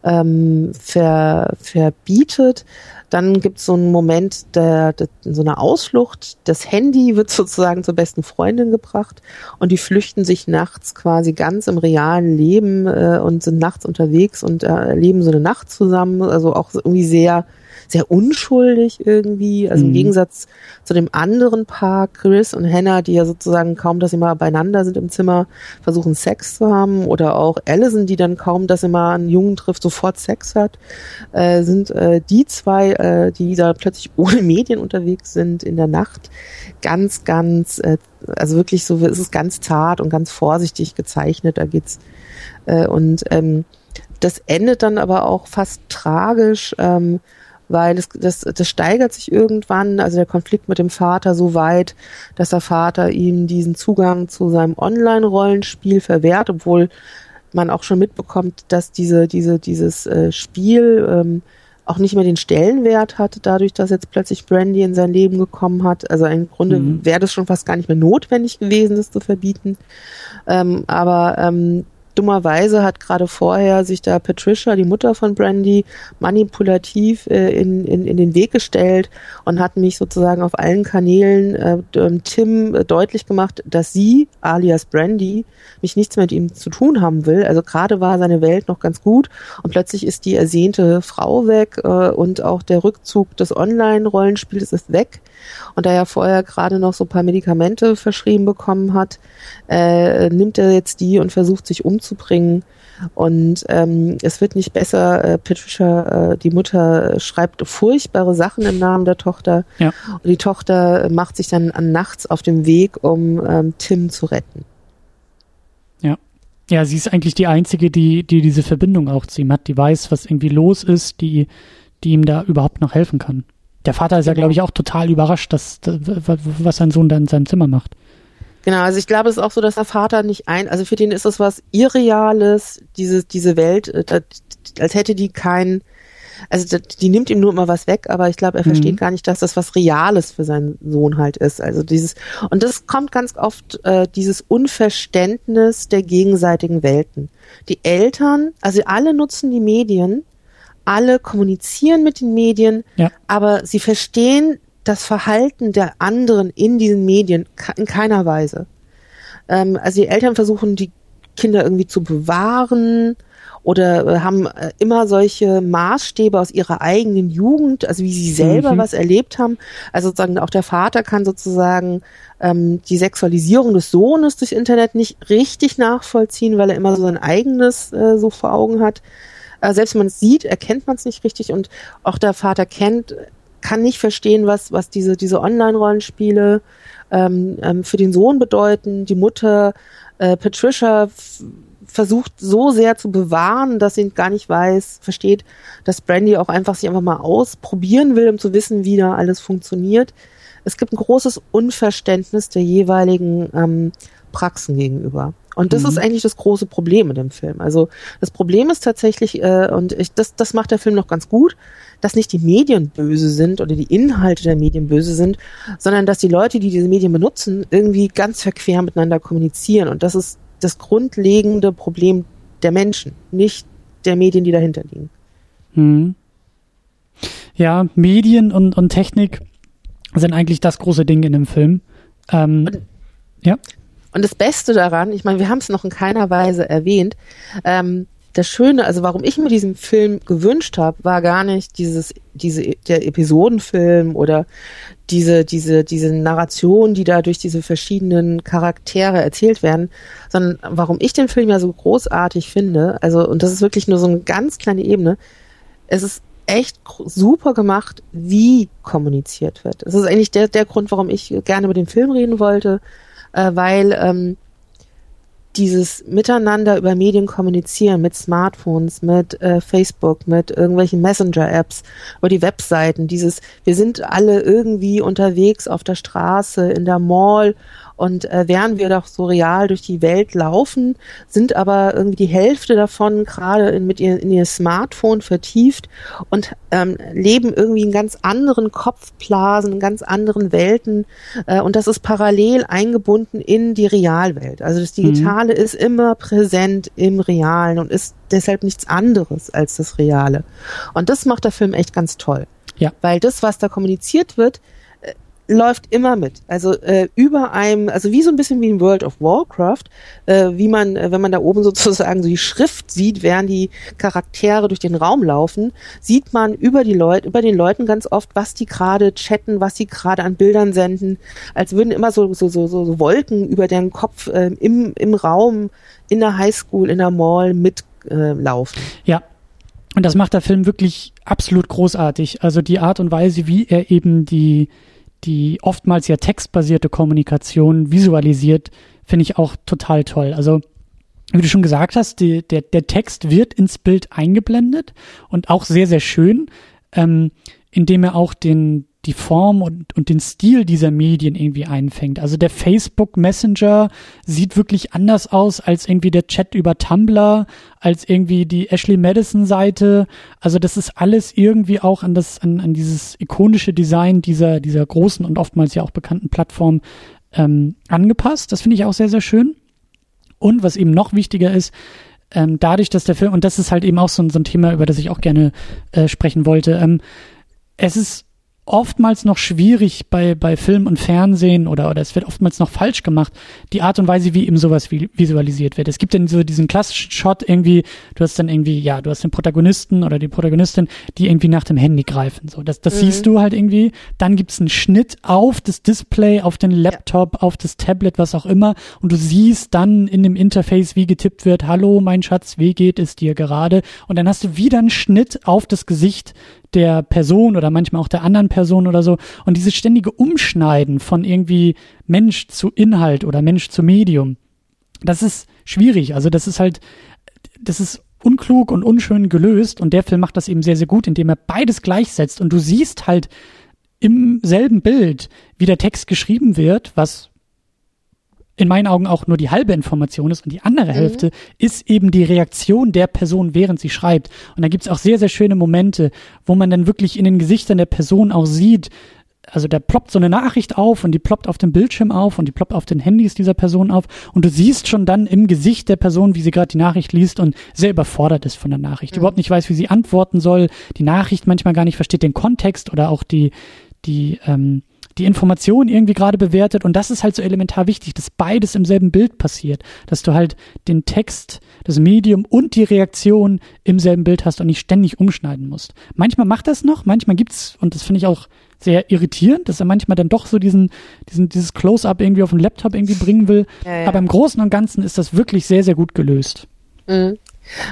ähm, ver, verbietet. Dann gibt es so einen Moment der, der, so einer Ausflucht. Das Handy wird sozusagen zur besten Freundin gebracht und die flüchten sich nachts quasi ganz im realen Leben äh, und sind nachts unterwegs und äh, erleben so eine Nacht zusammen. Also auch irgendwie sehr sehr unschuldig irgendwie. Also mhm. im Gegensatz zu dem anderen Paar, Chris und Hannah, die ja sozusagen kaum, dass sie mal beieinander sind im Zimmer, versuchen Sex zu haben. Oder auch Allison, die dann kaum, dass sie mal einen Jungen trifft, sofort Sex hat, äh, sind äh, die zwei, äh, die da plötzlich ohne Medien unterwegs sind in der Nacht, ganz, ganz, äh, also wirklich so, es ist ganz zart und ganz vorsichtig gezeichnet. Da geht's äh, und ähm, das endet dann aber auch fast tragisch. Ähm, weil das, das, das steigert sich irgendwann, also der Konflikt mit dem Vater so weit, dass der Vater ihm diesen Zugang zu seinem Online-Rollenspiel verwehrt, obwohl man auch schon mitbekommt, dass diese, diese, dieses äh, Spiel ähm, auch nicht mehr den Stellenwert hat, dadurch, dass jetzt plötzlich Brandy in sein Leben gekommen hat. Also im Grunde mhm. wäre das schon fast gar nicht mehr notwendig gewesen, das zu verbieten. Ähm, aber ähm, dummerweise hat gerade vorher sich da Patricia, die Mutter von Brandy, manipulativ äh, in, in, in den Weg gestellt und hat mich sozusagen auf allen Kanälen äh, ähm, Tim äh, deutlich gemacht, dass sie, alias Brandy, mich nichts mit ihm zu tun haben will. Also gerade war seine Welt noch ganz gut und plötzlich ist die ersehnte Frau weg äh, und auch der Rückzug des Online-Rollenspiels ist weg. Und da er vorher gerade noch so ein paar Medikamente verschrieben bekommen hat, äh, nimmt er jetzt die und versucht sich umzubringen. Und ähm, es wird nicht besser. Äh, Patricia, äh, die Mutter, schreibt furchtbare Sachen im Namen der Tochter. Ja. Und die Tochter macht sich dann an nachts auf dem Weg, um ähm, Tim zu retten. Ja. Ja, sie ist eigentlich die Einzige, die, die diese Verbindung auch zu ihm hat, die weiß, was irgendwie los ist, die, die ihm da überhaupt noch helfen kann. Der Vater ist ja, glaube ich, auch total überrascht, dass, was sein Sohn da in seinem Zimmer macht. Genau, also ich glaube, es ist auch so, dass der Vater nicht ein, also für den ist das was Irreales, diese, diese Welt, äh, als hätte die kein, also die nimmt ihm nur immer was weg, aber ich glaube, er versteht mhm. gar nicht, dass das was Reales für seinen Sohn halt ist. Also dieses, und das kommt ganz oft, äh, dieses Unverständnis der gegenseitigen Welten. Die Eltern, also alle nutzen die Medien, alle kommunizieren mit den Medien, ja. aber sie verstehen das Verhalten der anderen in diesen Medien in keiner Weise. Ähm, also die Eltern versuchen, die Kinder irgendwie zu bewahren, oder äh, haben äh, immer solche Maßstäbe aus ihrer eigenen Jugend, also wie sie selber mhm. was erlebt haben. Also sozusagen auch der Vater kann sozusagen ähm, die Sexualisierung des Sohnes durch Internet nicht richtig nachvollziehen, weil er immer so sein eigenes äh, so vor Augen hat. Äh, selbst wenn man es sieht, erkennt man es nicht richtig und auch der Vater kennt, kann nicht verstehen, was, was diese, diese Online-Rollenspiele ähm, ähm, für den Sohn bedeuten. Die Mutter äh, Patricia versucht so sehr zu bewahren, dass sie gar nicht weiß, versteht, dass Brandy auch einfach sich einfach mal ausprobieren will, um zu wissen, wie da alles funktioniert. Es gibt ein großes Unverständnis der jeweiligen ähm, Praxen gegenüber. Und das mhm. ist eigentlich das große Problem mit dem Film. Also das Problem ist tatsächlich, äh, und ich, das, das macht der Film noch ganz gut, dass nicht die Medien böse sind oder die Inhalte der Medien böse sind, sondern dass die Leute, die diese Medien benutzen, irgendwie ganz verquer miteinander kommunizieren. Und das ist das grundlegende Problem der Menschen, nicht der Medien, die dahinter liegen. Hm. Ja, Medien und, und Technik sind eigentlich das große Ding in dem Film. Ähm, ja. Und das Beste daran, ich meine, wir haben es noch in keiner Weise erwähnt, ähm, das Schöne, also warum ich mir diesen Film gewünscht habe, war gar nicht dieses, diese, der Episodenfilm oder diese, diese, diese Narration, die da durch diese verschiedenen Charaktere erzählt werden, sondern warum ich den Film ja so großartig finde, also, und das ist wirklich nur so eine ganz kleine Ebene, es ist echt super gemacht, wie kommuniziert wird. Das ist eigentlich der, der Grund, warum ich gerne über den Film reden wollte, äh, weil, ähm, dieses Miteinander über Medien kommunizieren mit Smartphones, mit äh, Facebook, mit irgendwelchen Messenger-Apps, über die Webseiten, dieses, wir sind alle irgendwie unterwegs auf der Straße, in der Mall und äh, während wir doch so real durch die Welt laufen, sind aber irgendwie die Hälfte davon gerade in, mit ihr, in ihr Smartphone vertieft und ähm, leben irgendwie in ganz anderen Kopfblasen, in ganz anderen Welten. Äh, und das ist parallel eingebunden in die Realwelt. Also das Digitale mhm. ist immer präsent im Realen und ist deshalb nichts anderes als das Reale. Und das macht der Film echt ganz toll. Ja. Weil das, was da kommuniziert wird, läuft immer mit. Also äh, über einem, also wie so ein bisschen wie in World of Warcraft, äh, wie man, äh, wenn man da oben sozusagen so die Schrift sieht, während die Charaktere durch den Raum laufen, sieht man über die Leute, über den Leuten ganz oft, was die gerade chatten, was sie gerade an Bildern senden, als würden immer so so so, so Wolken über deren Kopf äh, im im Raum in der Highschool, in der Mall mitlaufen. Äh, ja, und das macht der Film wirklich absolut großartig. Also die Art und Weise, wie er eben die die oftmals ja textbasierte Kommunikation visualisiert, finde ich auch total toll. Also wie du schon gesagt hast, die, der, der Text wird ins Bild eingeblendet und auch sehr, sehr schön, ähm, indem er auch den, die Form und, und den Stil dieser Medien irgendwie einfängt. Also der Facebook Messenger sieht wirklich anders aus als irgendwie der Chat über Tumblr, als irgendwie die Ashley Madison Seite. Also das ist alles irgendwie auch an das, an, an dieses ikonische Design dieser, dieser großen und oftmals ja auch bekannten Plattform ähm, angepasst. Das finde ich auch sehr, sehr schön. Und was eben noch wichtiger ist, ähm, dadurch, dass der Film, und das ist halt eben auch so, so ein Thema, über das ich auch gerne äh, sprechen wollte, ähm, es ist oftmals noch schwierig bei, bei Film und Fernsehen oder, oder es wird oftmals noch falsch gemacht, die Art und Weise, wie eben sowas visualisiert wird. Es gibt dann so diesen klassischen Shot irgendwie, du hast dann irgendwie, ja, du hast den Protagonisten oder die Protagonistin, die irgendwie nach dem Handy greifen. So, das, das mhm. siehst du halt irgendwie. Dann gibt's einen Schnitt auf das Display, auf den Laptop, ja. auf das Tablet, was auch immer. Und du siehst dann in dem Interface, wie getippt wird, hallo, mein Schatz, wie geht es dir gerade? Und dann hast du wieder einen Schnitt auf das Gesicht der Person oder manchmal auch der anderen Person oder so. Und dieses ständige Umschneiden von irgendwie Mensch zu Inhalt oder Mensch zu Medium, das ist schwierig. Also das ist halt, das ist unklug und unschön gelöst und der Film macht das eben sehr, sehr gut, indem er beides gleichsetzt und du siehst halt im selben Bild, wie der Text geschrieben wird, was in meinen Augen auch nur die halbe Information ist und die andere mhm. Hälfte ist eben die Reaktion der Person, während sie schreibt. Und da gibt's auch sehr, sehr schöne Momente, wo man dann wirklich in den Gesichtern der Person auch sieht, also da ploppt so eine Nachricht auf und die ploppt auf dem Bildschirm auf und die ploppt auf den Handys dieser Person auf und du siehst schon dann im Gesicht der Person, wie sie gerade die Nachricht liest und sehr überfordert ist von der Nachricht, mhm. überhaupt nicht weiß, wie sie antworten soll, die Nachricht manchmal gar nicht versteht den Kontext oder auch die die ähm, die Information irgendwie gerade bewertet und das ist halt so elementar wichtig, dass beides im selben Bild passiert, dass du halt den Text, das Medium und die Reaktion im selben Bild hast und nicht ständig umschneiden musst. Manchmal macht das noch, manchmal gibt's und das finde ich auch sehr irritierend, dass er manchmal dann doch so diesen, diesen dieses Close-up irgendwie auf den Laptop irgendwie bringen will. Ja, ja. Aber im Großen und Ganzen ist das wirklich sehr, sehr gut gelöst. Mhm.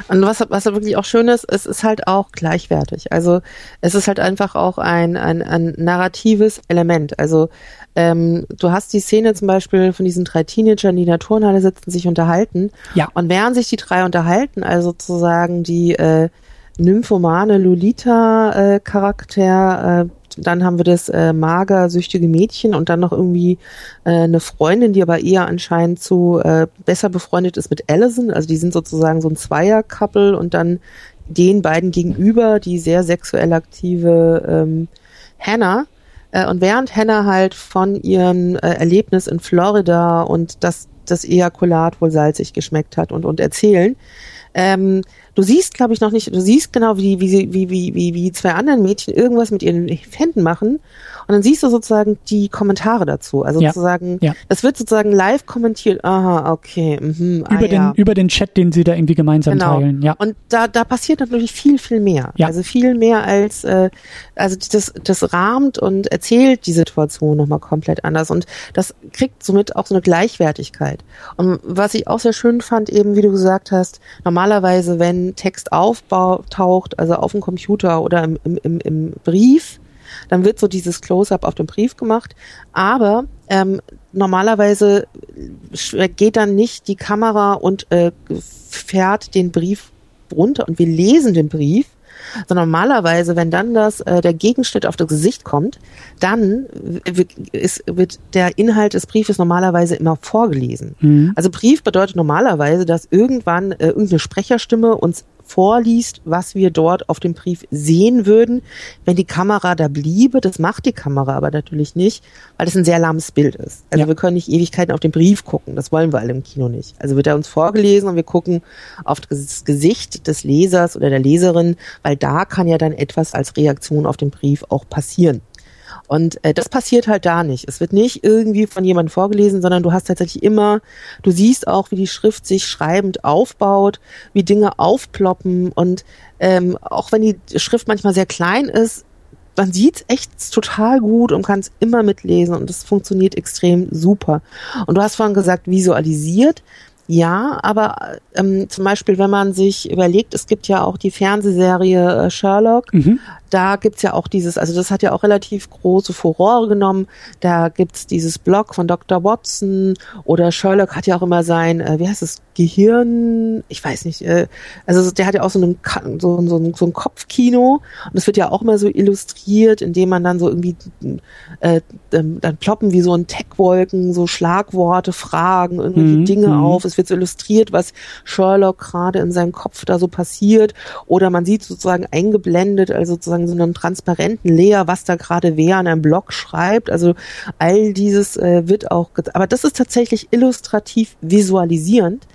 Und was, was wirklich auch schön ist, es ist halt auch gleichwertig. Also es ist halt einfach auch ein, ein, ein narratives Element. Also ähm, du hast die Szene zum Beispiel von diesen drei Teenagern, die in der Turnhalle sitzen, sich unterhalten. Ja. Und während sich die drei unterhalten, also sozusagen die äh, nymphomane Lolita-Charakter, äh, dann haben wir das äh, magersüchtige Mädchen und dann noch irgendwie äh, eine Freundin, die aber eher anscheinend zu äh, besser befreundet ist mit Allison. Also die sind sozusagen so ein Zweier-Couple und dann den beiden gegenüber die sehr sexuell aktive ähm, Hannah. Äh, und während Hannah halt von ihrem äh, Erlebnis in Florida und das das Ejakulat wohl salzig geschmeckt hat und und erzählen, ähm, du siehst, glaube ich, noch nicht, du siehst genau, wie, wie, wie, wie, wie, wie zwei anderen Mädchen irgendwas mit ihren Händen machen und dann siehst du sozusagen die Kommentare dazu. Also ja. sozusagen, ja. das wird sozusagen live kommentiert. Aha, okay. Mhm, ah, über, den, ja. über den Chat, den sie da irgendwie gemeinsam genau. teilen. Ja. Und da, da passiert natürlich viel, viel mehr. Ja. Also viel mehr als, äh, also das, das rahmt und erzählt die Situation nochmal komplett anders. Und das kriegt somit auch so eine Gleichwertigkeit. Und was ich auch sehr schön fand, eben wie du gesagt hast, normalerweise, wenn Text auftaucht, also auf dem Computer oder im, im, im, im Brief, dann wird so dieses Close-up auf dem Brief gemacht. Aber ähm, normalerweise geht dann nicht die Kamera und äh, fährt den Brief runter und wir lesen den Brief, sondern normalerweise, wenn dann das äh, der Gegenschnitt auf das Gesicht kommt, dann wird, ist, wird der Inhalt des Briefes normalerweise immer vorgelesen. Mhm. Also Brief bedeutet normalerweise, dass irgendwann äh, irgendeine Sprecherstimme uns vorliest, was wir dort auf dem Brief sehen würden, wenn die Kamera da bliebe. Das macht die Kamera aber natürlich nicht, weil es ein sehr lahmes Bild ist. Also ja. wir können nicht Ewigkeiten auf den Brief gucken. Das wollen wir alle im Kino nicht. Also wird er uns vorgelesen und wir gucken auf das Gesicht des Lesers oder der Leserin, weil da kann ja dann etwas als Reaktion auf den Brief auch passieren. Und äh, das passiert halt da nicht. Es wird nicht irgendwie von jemandem vorgelesen, sondern du hast tatsächlich immer, du siehst auch, wie die Schrift sich schreibend aufbaut, wie Dinge aufploppen und ähm, auch wenn die Schrift manchmal sehr klein ist, man sieht echt total gut und kann es immer mitlesen und es funktioniert extrem super. Und du hast vorhin gesagt, visualisiert. Ja, aber ähm, zum Beispiel, wenn man sich überlegt, es gibt ja auch die Fernsehserie äh, Sherlock, mhm da gibt's ja auch dieses, also das hat ja auch relativ große Furore genommen. Da gibt's dieses Blog von Dr. Watson oder Sherlock hat ja auch immer sein, äh, wie heißt es, Gehirn, ich weiß nicht, äh, also der hat ja auch so, einen, so, so, so ein Kopfkino und das wird ja auch immer so illustriert, indem man dann so irgendwie, äh, dann, dann ploppen wie so ein Tech-Wolken, so Schlagworte, Fragen, irgendwelche mhm. Dinge mhm. auf. Es wird so illustriert, was Sherlock gerade in seinem Kopf da so passiert oder man sieht sozusagen eingeblendet, also sozusagen sozusagen so einem transparenten Layer, was da gerade wer an einem Blog schreibt. Also all dieses äh, wird auch, aber das ist tatsächlich illustrativ visualisierend,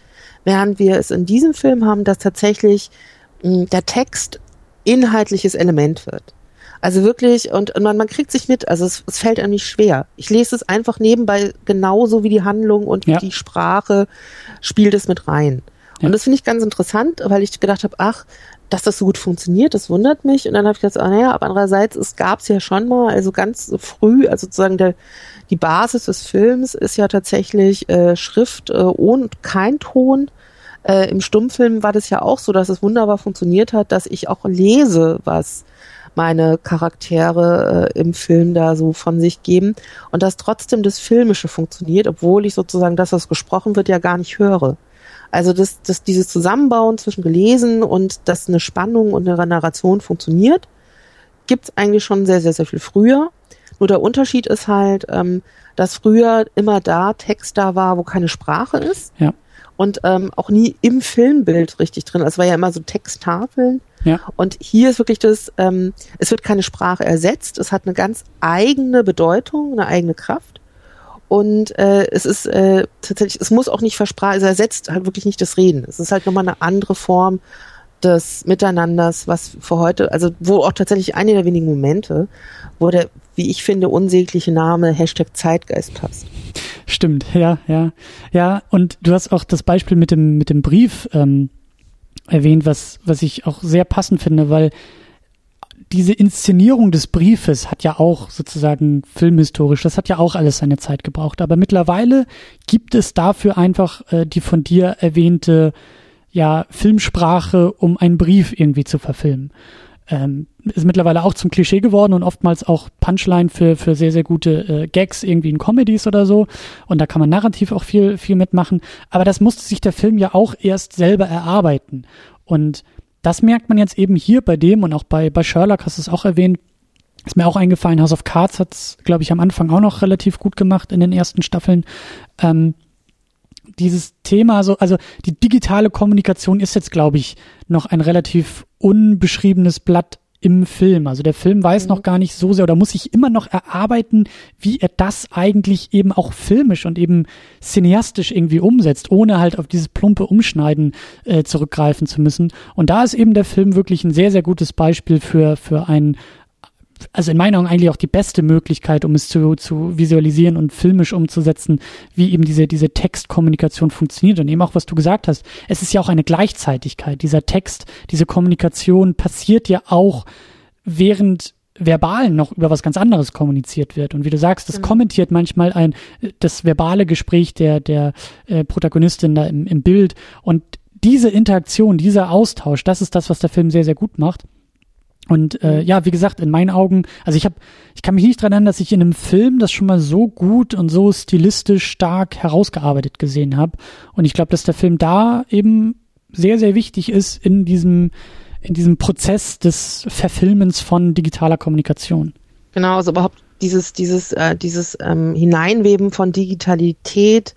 während wir es in diesem Film haben, dass tatsächlich mh, hm, der Text inhaltliches Element wird. Also wirklich, und, und man, man kriegt sich mit, also es, es fällt einem nicht schwer. Ich lese es einfach nebenbei genauso wie die Handlung und ja. die Sprache spielt es mit rein. Ja. Und das finde ich ganz interessant, weil ich gedacht habe, ach, dass das so gut funktioniert, das wundert mich. Und dann habe ich gedacht, ah, naja, aber andererseits, es gab es ja schon mal, also ganz früh, also sozusagen der, die Basis des Films ist ja tatsächlich äh, Schrift äh, ohne kein Ton. Äh, Im Stummfilm war das ja auch so, dass es wunderbar funktioniert hat, dass ich auch lese, was meine Charaktere äh, im Film da so von sich geben und dass trotzdem das Filmische funktioniert, obwohl ich sozusagen das, was gesprochen wird, ja gar nicht höre. Also dass, dass dieses Zusammenbauen zwischen gelesen und dass eine Spannung und eine Narration funktioniert, gibt's eigentlich schon sehr, sehr, sehr viel früher. Nur der Unterschied ist halt, ähm, dass früher immer da Text da war, wo keine Sprache ist. Ja. Und ähm, auch nie im Filmbild richtig drin. Es war ja immer so Texttafeln. Ja. Und hier ist wirklich das, ähm, es wird keine Sprache ersetzt, es hat eine ganz eigene Bedeutung, eine eigene Kraft. Und äh, es ist äh, tatsächlich, es muss auch nicht versprachen, es ersetzt halt wirklich nicht das Reden. Es ist halt nochmal eine andere Form des Miteinanders, was für heute, also wo auch tatsächlich eine der wenigen Momente, wo der, wie ich finde, unsägliche Name Hashtag Zeitgeist passt. Stimmt, ja, ja. Ja, und du hast auch das Beispiel mit dem, mit dem Brief ähm, erwähnt, was, was ich auch sehr passend finde, weil diese Inszenierung des Briefes hat ja auch sozusagen filmhistorisch, das hat ja auch alles seine Zeit gebraucht. Aber mittlerweile gibt es dafür einfach äh, die von dir erwähnte ja Filmsprache, um einen Brief irgendwie zu verfilmen. Ähm, ist mittlerweile auch zum Klischee geworden und oftmals auch Punchline für, für sehr, sehr gute äh, Gags irgendwie in Comedies oder so. Und da kann man narrativ auch viel, viel mitmachen. Aber das musste sich der Film ja auch erst selber erarbeiten. Und das merkt man jetzt eben hier bei dem und auch bei, bei Sherlock hast du es auch erwähnt. Ist mir auch eingefallen, House of Cards hat es, glaube ich, am Anfang auch noch relativ gut gemacht in den ersten Staffeln. Ähm, dieses Thema, so, also die digitale Kommunikation ist jetzt, glaube ich, noch ein relativ unbeschriebenes Blatt im Film. Also der Film weiß mhm. noch gar nicht so sehr oder muss sich immer noch erarbeiten, wie er das eigentlich eben auch filmisch und eben cineastisch irgendwie umsetzt, ohne halt auf dieses plumpe Umschneiden äh, zurückgreifen zu müssen. Und da ist eben der Film wirklich ein sehr, sehr gutes Beispiel für, für ein also in meinen Augen eigentlich auch die beste Möglichkeit, um es zu, zu visualisieren und filmisch umzusetzen, wie eben diese, diese Textkommunikation funktioniert. Und eben auch, was du gesagt hast, es ist ja auch eine Gleichzeitigkeit. Dieser Text, diese Kommunikation passiert ja auch während verbal noch über was ganz anderes kommuniziert wird. Und wie du sagst, das mhm. kommentiert manchmal ein, das verbale Gespräch der, der äh, Protagonistin da im, im Bild. Und diese Interaktion, dieser Austausch, das ist das, was der Film sehr, sehr gut macht. Und äh, mhm. ja, wie gesagt, in meinen Augen, also ich habe, ich kann mich nicht dran erinnern, dass ich in einem Film das schon mal so gut und so stilistisch stark herausgearbeitet gesehen habe. Und ich glaube, dass der Film da eben sehr, sehr wichtig ist in diesem, in diesem Prozess des Verfilmens von digitaler Kommunikation. Genau, also überhaupt dieses, dieses, äh, dieses ähm, Hineinweben von Digitalität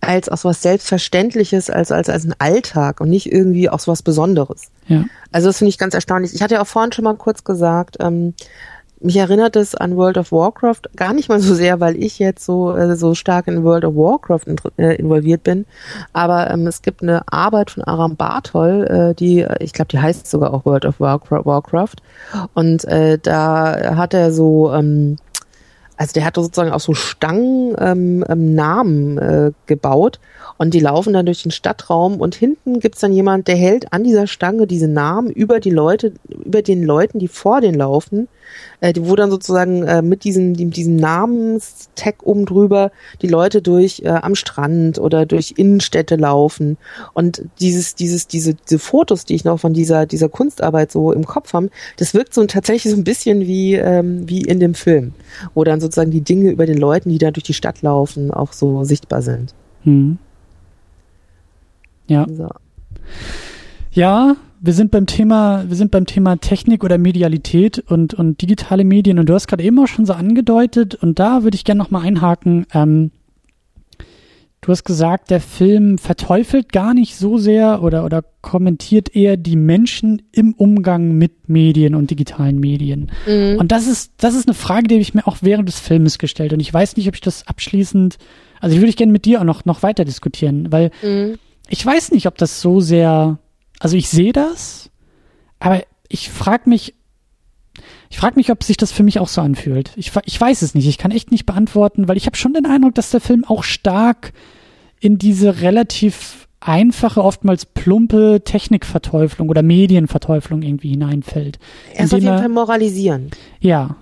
als auch so was Selbstverständliches, als, als, als ein Alltag und nicht irgendwie auch so was Besonderes. Ja. Also das finde ich ganz erstaunlich. Ich hatte ja auch vorhin schon mal kurz gesagt, ähm, mich erinnert es an World of Warcraft gar nicht mal so sehr, weil ich jetzt so äh, so stark in World of Warcraft in, äh, involviert bin. Aber ähm, es gibt eine Arbeit von Aram Bartol, äh, die ich glaube, die heißt sogar auch World of Warcraft. Und äh, da hat er so ähm, also der hat sozusagen auch so Stangen ähm, ähm, Namen äh, gebaut und die laufen dann durch den Stadtraum und hinten gibt's dann jemand, der hält an dieser Stange diese Namen über die Leute, über den Leuten, die vor denen laufen, äh, wo dann sozusagen äh, mit diesem, diesem Namenstag oben drüber die Leute durch äh, am Strand oder durch Innenstädte laufen. Und dieses, dieses, diese, diese Fotos, die ich noch von dieser, dieser Kunstarbeit so im Kopf habe, das wirkt so tatsächlich so ein bisschen wie, ähm, wie in dem Film, wo dann sozusagen die Dinge über den Leuten, die da durch die Stadt laufen, auch so sichtbar sind. Hm. Ja. So. Ja, wir sind beim Thema, wir sind beim Thema Technik oder Medialität und, und digitale Medien und du hast gerade eben auch schon so angedeutet und da würde ich gerne nochmal einhaken. Ähm, du hast gesagt, der Film verteufelt gar nicht so sehr oder, oder kommentiert eher die Menschen im Umgang mit Medien und digitalen Medien. Mhm. Und das ist, das ist eine Frage, die habe ich mir auch während des Filmes gestellt und ich weiß nicht, ob ich das abschließend, also die würde ich gerne mit dir auch noch, noch weiter diskutieren, weil mhm. ich weiß nicht, ob das so sehr also ich sehe das, aber ich frage mich, ich frage mich, ob sich das für mich auch so anfühlt. Ich, ich weiß es nicht. Ich kann echt nicht beantworten, weil ich habe schon den Eindruck, dass der Film auch stark in diese relativ einfache, oftmals plumpe Technikverteuflung oder Medienverteuflung irgendwie hineinfällt. Er ist auf jeden Fall moralisieren. Ja,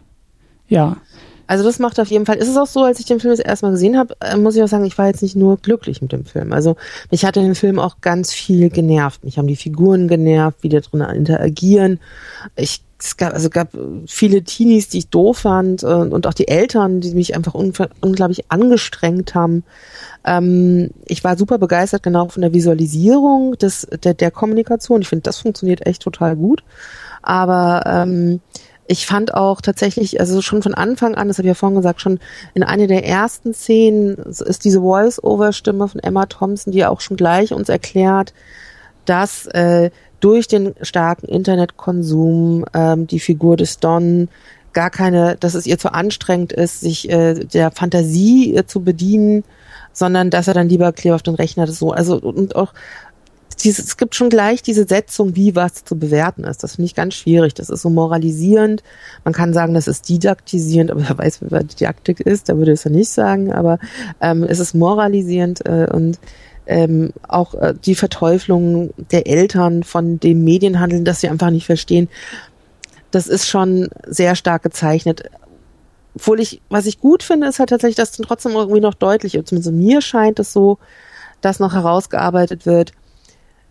ja. Also das macht auf jeden Fall. Ist es auch so, als ich den Film das erste Mal gesehen habe, äh, muss ich auch sagen, ich war jetzt nicht nur glücklich mit dem Film. Also mich hat in dem Film auch ganz viel genervt. Mich haben die Figuren genervt, wie da drin interagieren. Ich es gab, also gab viele Teenies, die ich doof fand und, äh, und auch die Eltern, die mich einfach unglaublich angestrengt haben. Ähm, ich war super begeistert genau von der Visualisierung des, der, der Kommunikation. Ich finde, das funktioniert echt total gut. Aber ähm, ich fand auch tatsächlich, also schon von Anfang an, das habe ich ja vorhin gesagt, schon in einer der ersten Szenen ist diese Voice-Over-Stimme von Emma Thompson, die auch schon gleich uns erklärt, dass äh, durch den starken Internetkonsum ähm, die Figur des Don gar keine, dass es ihr zu anstrengend ist, sich äh, der Fantasie äh, zu bedienen, sondern dass er dann lieber klebt auf den Rechner das so. Also und auch dieses, es gibt schon gleich diese Setzung, wie was zu bewerten ist. Das finde ich ganz schwierig. Das ist so moralisierend. Man kann sagen, das ist didaktisierend, aber wer weiß, was Didaktik ist, da würde ich es ja nicht sagen, aber ähm, es ist moralisierend äh, und ähm, auch äh, die Verteuflung der Eltern von dem Medienhandeln, dass sie einfach nicht verstehen. Das ist schon sehr stark gezeichnet. Obwohl ich, was ich gut finde, ist halt tatsächlich, dass dann trotzdem irgendwie noch deutlich, zumindest mir scheint es so, dass noch herausgearbeitet wird,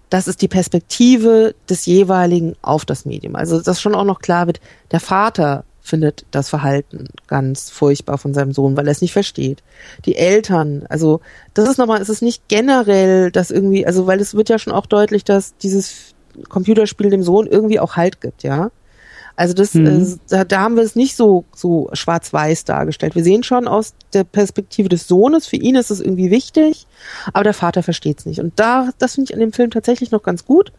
das ist die Perspektive des jeweiligen auf das Medium. Also dass schon auch noch klar wird, der Vater findet das Verhalten ganz furchtbar von seinem Sohn, weil er es nicht versteht. Die Eltern, also das ist nochmal, es ist nicht generell, dass irgendwie, also weil es wird ja schon auch deutlich, dass dieses Computerspiel dem Sohn irgendwie auch Halt gibt, ja. Also das, mhm. da, da haben wir es nicht so, so schwarz-weiß dargestellt. Wir sehen schon aus der Perspektive des Sohnes, für ihn ist es irgendwie wichtig, aber der Vater versteht es nicht. Und da, das finde ich an dem Film tatsächlich noch ganz gut,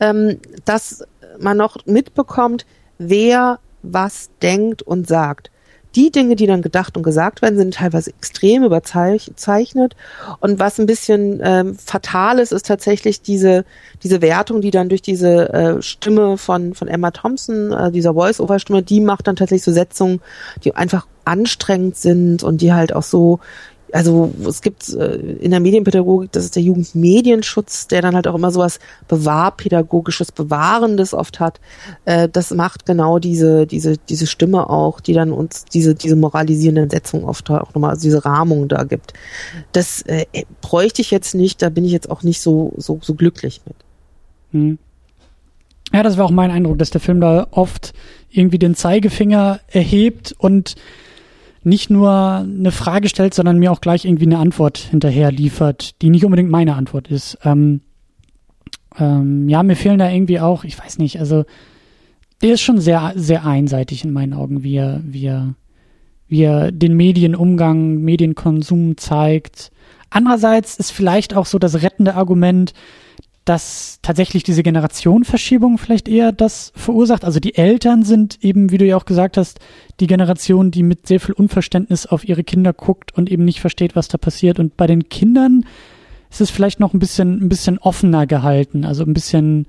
ähm, dass man noch mitbekommt, wer was denkt und sagt die Dinge, die dann gedacht und gesagt werden, sind teilweise extrem überzeichnet. Und was ein bisschen ähm, fatal ist, ist tatsächlich diese, diese Wertung, die dann durch diese äh, Stimme von, von Emma Thompson, äh, dieser Voice-Over-Stimme, die macht dann tatsächlich so Setzungen, die einfach anstrengend sind und die halt auch so also es gibt äh, in der Medienpädagogik, das ist der Jugendmedienschutz, der dann halt auch immer sowas bewahrpädagogisches, bewahrendes oft hat. Äh, das macht genau diese diese diese Stimme auch, die dann uns diese diese moralisierenden Setzungen oft auch nochmal also diese Rahmung da gibt. Das äh, bräuchte ich jetzt nicht, da bin ich jetzt auch nicht so so so glücklich mit. Hm. Ja, das war auch mein Eindruck, dass der Film da oft irgendwie den Zeigefinger erhebt und nicht nur eine Frage stellt, sondern mir auch gleich irgendwie eine Antwort hinterher liefert, die nicht unbedingt meine Antwort ist. Ähm, ähm, ja, mir fehlen da irgendwie auch, ich weiß nicht, also der ist schon sehr, sehr einseitig in meinen Augen, wie er, wie er, wie er den Medienumgang, Medienkonsum zeigt. Andererseits ist vielleicht auch so das rettende Argument, dass tatsächlich diese Generationenverschiebung vielleicht eher das verursacht. Also die Eltern sind eben, wie du ja auch gesagt hast, die Generation, die mit sehr viel Unverständnis auf ihre Kinder guckt und eben nicht versteht, was da passiert. Und bei den Kindern ist es vielleicht noch ein bisschen, ein bisschen offener gehalten, also ein bisschen,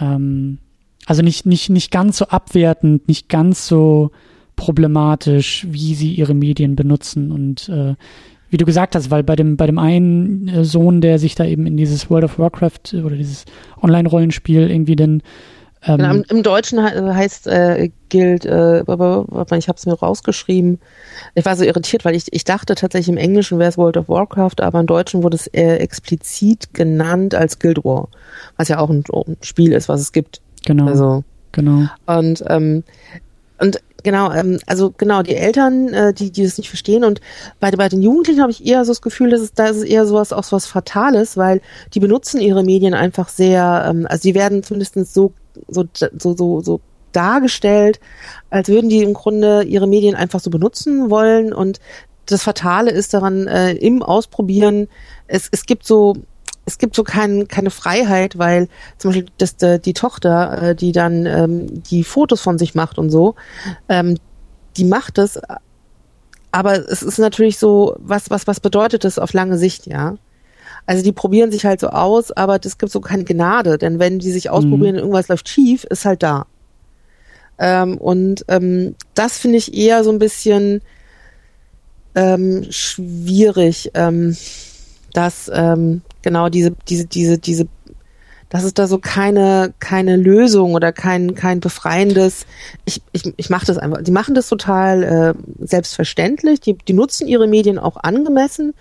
ähm, also nicht, nicht, nicht ganz so abwertend, nicht ganz so problematisch, wie sie ihre Medien benutzen und äh, wie du gesagt hast, weil bei dem, bei dem einen äh, Sohn, der sich da eben in dieses World of Warcraft äh, oder dieses Online-Rollenspiel irgendwie denn ähm, Im, Im Deutschen heißt äh, gilt, äh, ich habe es mir rausgeschrieben. Ich war so irritiert, weil ich, ich dachte tatsächlich im Englischen wäre es World of Warcraft, aber im Deutschen wurde es äh, explizit genannt als Guild War, was ja auch ein, ein Spiel ist, was es gibt. Genau. Also genau. Und ähm, und genau, ähm, also genau, die Eltern, äh, die, die das nicht verstehen und bei, bei den Jugendlichen habe ich eher so das Gefühl, dass es da ist eher sowas auch sowas Fatales, weil die benutzen ihre Medien einfach sehr, ähm, also die werden zumindest so, so, so, so, so dargestellt, als würden die im Grunde ihre Medien einfach so benutzen wollen und das Fatale ist daran, äh, im Ausprobieren, es, es gibt so, es gibt so kein, keine Freiheit, weil zum Beispiel das, äh, die Tochter, äh, die dann ähm, die Fotos von sich macht und so, ähm, die macht es, aber es ist natürlich so, was, was, was bedeutet das auf lange Sicht, ja? Also die probieren sich halt so aus, aber das gibt so keine Gnade, denn wenn die sich ausprobieren mhm. und irgendwas läuft schief, ist halt da. Ähm, und ähm, das finde ich eher so ein bisschen ähm, schwierig, ähm, dass ähm, genau diese, diese, diese, diese, dass es da so keine, keine Lösung oder kein, kein befreiendes, ich, ich, ich mache das einfach. Die machen das total äh, selbstverständlich, die, die nutzen ihre Medien auch angemessen,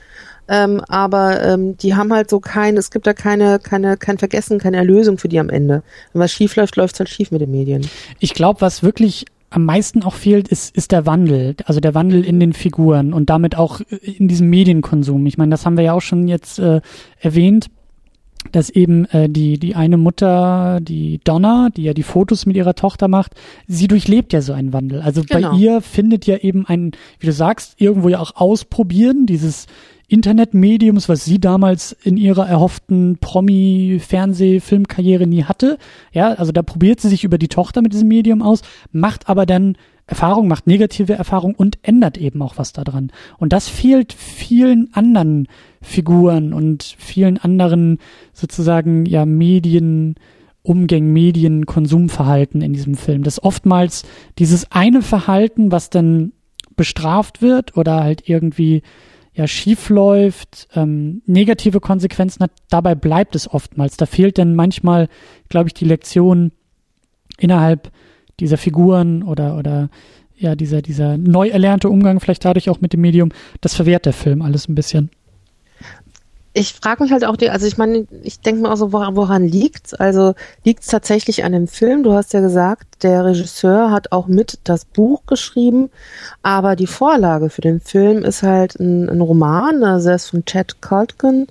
ähm, aber ähm, die haben halt so kein, es gibt da keine, keine, kein Vergessen, keine Erlösung für die am Ende. Wenn was schief läuft, läuft halt schief mit den Medien. Ich glaube, was wirklich am meisten auch fehlt, ist, ist der Wandel, also der Wandel in den Figuren und damit auch in diesem Medienkonsum. Ich meine, das haben wir ja auch schon jetzt äh, erwähnt, dass eben äh, die, die eine Mutter, die Donna, die ja die Fotos mit ihrer Tochter macht, sie durchlebt ja so einen Wandel. Also genau. bei ihr findet ja eben ein, wie du sagst, irgendwo ja auch ausprobieren, dieses Internetmediums, was sie damals in ihrer erhofften Promi-Fernseh-Filmkarriere nie hatte. Ja, also da probiert sie sich über die Tochter mit diesem Medium aus, macht aber dann Erfahrung, macht negative Erfahrung und ändert eben auch was daran. Und das fehlt vielen anderen Figuren und vielen anderen sozusagen ja Medien, Umgängen, Medien, Konsumverhalten in diesem Film. Das oftmals dieses eine Verhalten, was dann bestraft wird oder halt irgendwie ja schief läuft, ähm, negative Konsequenzen hat, dabei bleibt es oftmals. Da fehlt dann manchmal, glaube ich, die Lektion innerhalb dieser Figuren oder oder ja dieser dieser neu erlernte Umgang vielleicht dadurch auch mit dem Medium. Das verwehrt der Film alles ein bisschen ich frage mich halt auch, die, also ich meine, ich denke mir auch so, woran, liegt's? Also liegt's tatsächlich an dem Film? Du hast ja gesagt, der Regisseur hat auch mit das Buch geschrieben, aber die Vorlage für den Film ist halt ein, ein Roman, also er ist von Chad Colkin,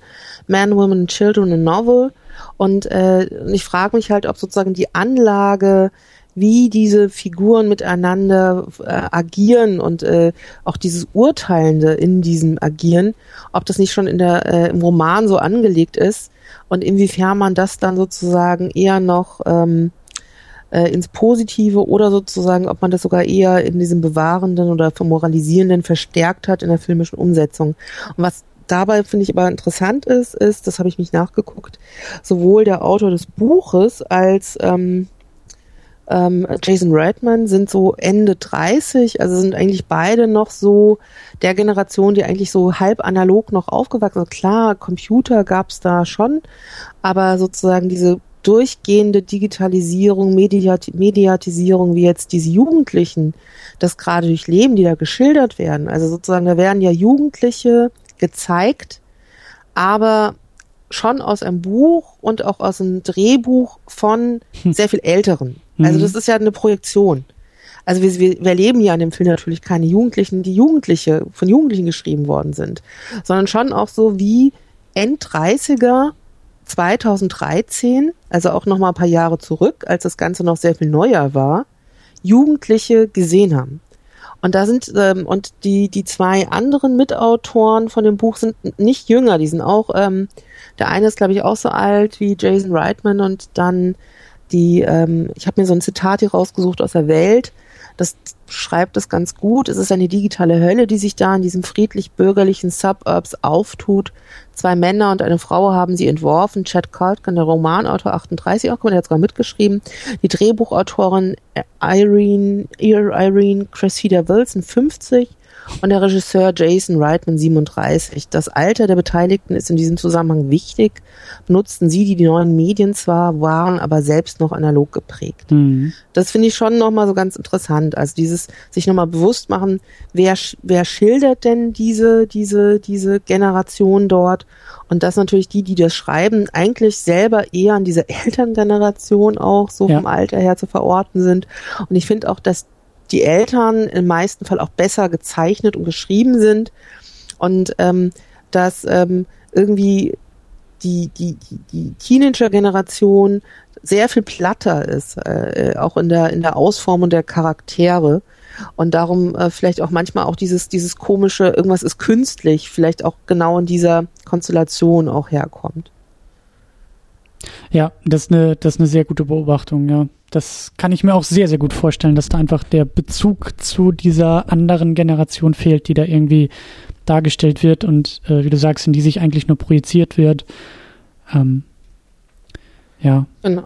Man, Women, Children, a Novel. Und äh, ich frage mich halt, ob sozusagen die Anlage wie diese Figuren miteinander äh, agieren und äh, auch dieses Urteilende in diesem Agieren, ob das nicht schon in der, äh, im Roman so angelegt ist und inwiefern man das dann sozusagen eher noch ähm, äh, ins Positive oder sozusagen, ob man das sogar eher in diesem bewahrenden oder moralisierenden verstärkt hat in der filmischen Umsetzung. Und was dabei finde ich aber interessant ist, ist, das habe ich mich nachgeguckt, sowohl der Autor des Buches als ähm, ähm, Jason Redman sind so Ende 30, also sind eigentlich beide noch so der Generation, die eigentlich so halb analog noch aufgewachsen sind. Klar, Computer gab's da schon, aber sozusagen diese durchgehende Digitalisierung, Mediat Mediatisierung, wie jetzt diese Jugendlichen das gerade durchleben, die da geschildert werden. Also sozusagen, da werden ja Jugendliche gezeigt, aber schon aus einem Buch und auch aus einem Drehbuch von sehr viel Älteren. Also mhm. das ist ja eine Projektion. Also wir, wir, wir erleben ja in dem Film natürlich keine Jugendlichen, die Jugendliche, von Jugendlichen geschrieben worden sind, sondern schon auch so wie End-30er 2013, also auch noch mal ein paar Jahre zurück, als das Ganze noch sehr viel neuer war, Jugendliche gesehen haben. Und da sind ähm, und die die zwei anderen Mitautoren von dem Buch sind nicht jünger, die sind auch ähm, der eine ist glaube ich auch so alt wie Jason Reitman und dann die, ähm, ich habe mir so ein Zitat hier rausgesucht aus der Welt, das schreibt es ganz gut. Es ist eine digitale Hölle, die sich da in diesem friedlich-bürgerlichen Suburbs auftut. Zwei Männer und eine Frau haben sie entworfen. Chad Culkin, der Romanautor 38, auch der hat sogar mitgeschrieben. Die Drehbuchautorin Irene, Irene Cressida Wilson 50 und der Regisseur Jason Reitman 37. Das Alter der Beteiligten ist in diesem Zusammenhang wichtig. Nutzten sie, die die neuen Medien zwar waren, aber selbst noch analog geprägt. Mhm. Das finde ich schon nochmal so ganz interessant. Also dieses sich nochmal bewusst machen, wer, wer schildert denn diese, diese, diese Generation dort? Und dass natürlich die, die das schreiben, eigentlich selber eher an diese Elterngeneration auch so ja. vom Alter her zu verorten sind. Und ich finde auch, dass die Eltern im meisten Fall auch besser gezeichnet und geschrieben sind und ähm, dass ähm, irgendwie die, die, die, Teenager-Generation sehr viel platter ist, äh, auch in der, in der Ausformung der Charaktere. Und darum äh, vielleicht auch manchmal auch dieses, dieses komische, irgendwas ist künstlich, vielleicht auch genau in dieser Konstellation auch herkommt. Ja, das ist eine, das ist eine sehr gute Beobachtung, ja. Das kann ich mir auch sehr, sehr gut vorstellen, dass da einfach der Bezug zu dieser anderen Generation fehlt, die da irgendwie dargestellt wird und äh, wie du sagst, in die sich eigentlich nur projiziert wird. Ähm, ja. Genau.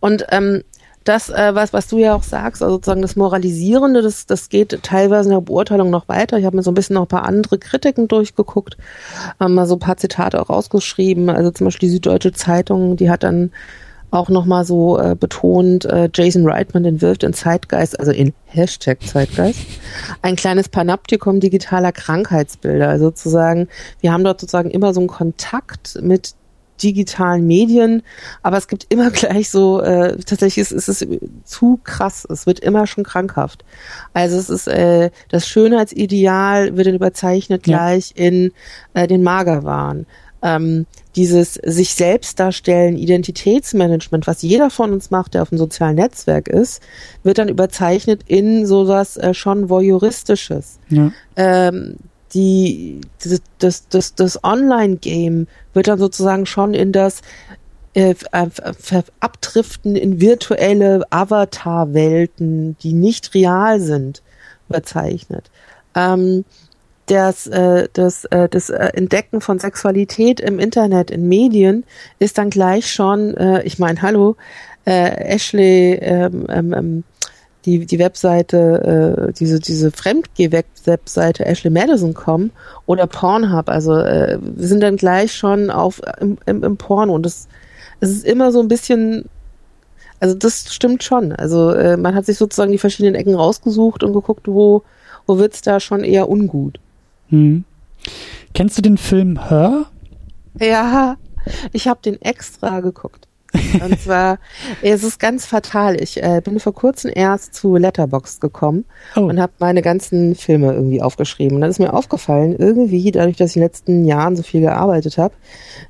Und ähm, das, äh, was, was du ja auch sagst, also sozusagen das Moralisierende, das, das geht teilweise in der Beurteilung noch weiter. Ich habe mir so ein bisschen noch ein paar andere Kritiken durchgeguckt, ähm, mal so ein paar Zitate auch rausgeschrieben. Also zum Beispiel die Süddeutsche Zeitung, die hat dann auch nochmal so äh, betont, äh, Jason Reitman entwirft in Zeitgeist, also in Hashtag Zeitgeist, ein kleines Panoptikum digitaler Krankheitsbilder. Also sozusagen, wir haben dort sozusagen immer so einen Kontakt mit digitalen Medien, aber es gibt immer gleich so, äh, tatsächlich ist, ist es zu krass, es wird immer schon krankhaft. Also es ist äh, das Schönheitsideal wird dann überzeichnet gleich ja. in äh, den Magerwahn ähm, dieses sich selbst darstellen, Identitätsmanagement, was jeder von uns macht, der auf einem sozialen Netzwerk ist, wird dann überzeichnet in sowas äh, schon voyeuristisches. Ja. Ähm, die, das, das, das Online-Game wird dann sozusagen schon in das äh, Abdriften in virtuelle Avatar-Welten, die nicht real sind, überzeichnet. Ähm, das, äh, das, äh, das äh, Entdecken von Sexualität im Internet, in Medien, ist dann gleich schon, äh, ich meine, hallo, äh, Ashley, ähm, ähm, ähm, die, die Webseite, äh, diese, diese Fremdgeh-Webseite Ashley Madison.com oder Pornhub, also äh, wir sind dann gleich schon auf im, im, im Porno und das es ist immer so ein bisschen also das stimmt schon. Also äh, man hat sich sozusagen die verschiedenen Ecken rausgesucht und geguckt, wo, wo wird's da schon eher ungut. Hm. Kennst du den Film Her? Ja, ich habe den extra geguckt. Und zwar, es ist ganz fatal. Ich äh, bin vor kurzem erst zu Letterboxd gekommen oh. und habe meine ganzen Filme irgendwie aufgeschrieben. Und dann ist mir aufgefallen, irgendwie, dadurch, dass ich in den letzten Jahren so viel gearbeitet habe,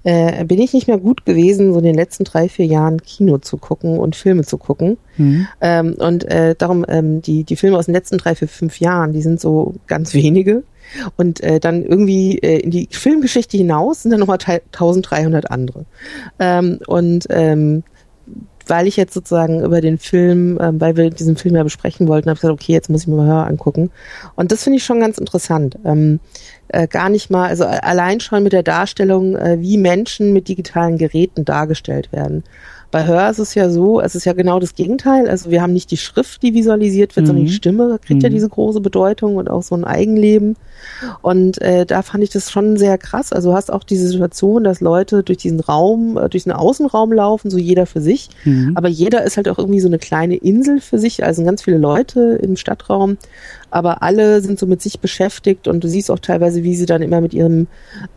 äh, bin ich nicht mehr gut gewesen, so in den letzten drei, vier Jahren Kino zu gucken und Filme zu gucken. Mhm. Ähm, und äh, darum, ähm, die, die Filme aus den letzten drei, vier, fünf Jahren, die sind so ganz wenige. Und äh, dann irgendwie äh, in die Filmgeschichte hinaus sind dann nochmal 1300 andere. Ähm, und ähm, weil ich jetzt sozusagen über den Film, ähm, weil wir diesen Film ja besprechen wollten, habe ich gesagt, okay, jetzt muss ich mir mal Hör angucken. Und das finde ich schon ganz interessant. Ähm, äh, gar nicht mal, also allein schon mit der Darstellung, äh, wie Menschen mit digitalen Geräten dargestellt werden. Bei Hör ist es ja so, es ist ja genau das Gegenteil. Also wir haben nicht die Schrift, die visualisiert wird, mhm. sondern die Stimme kriegt mhm. ja diese große Bedeutung und auch so ein Eigenleben. Und äh, da fand ich das schon sehr krass. Also du hast auch diese Situation, dass Leute durch diesen Raum, äh, durch den Außenraum laufen, so jeder für sich. Mhm. Aber jeder ist halt auch irgendwie so eine kleine Insel für sich, also ganz viele Leute im Stadtraum aber alle sind so mit sich beschäftigt und du siehst auch teilweise, wie sie dann immer mit ihrem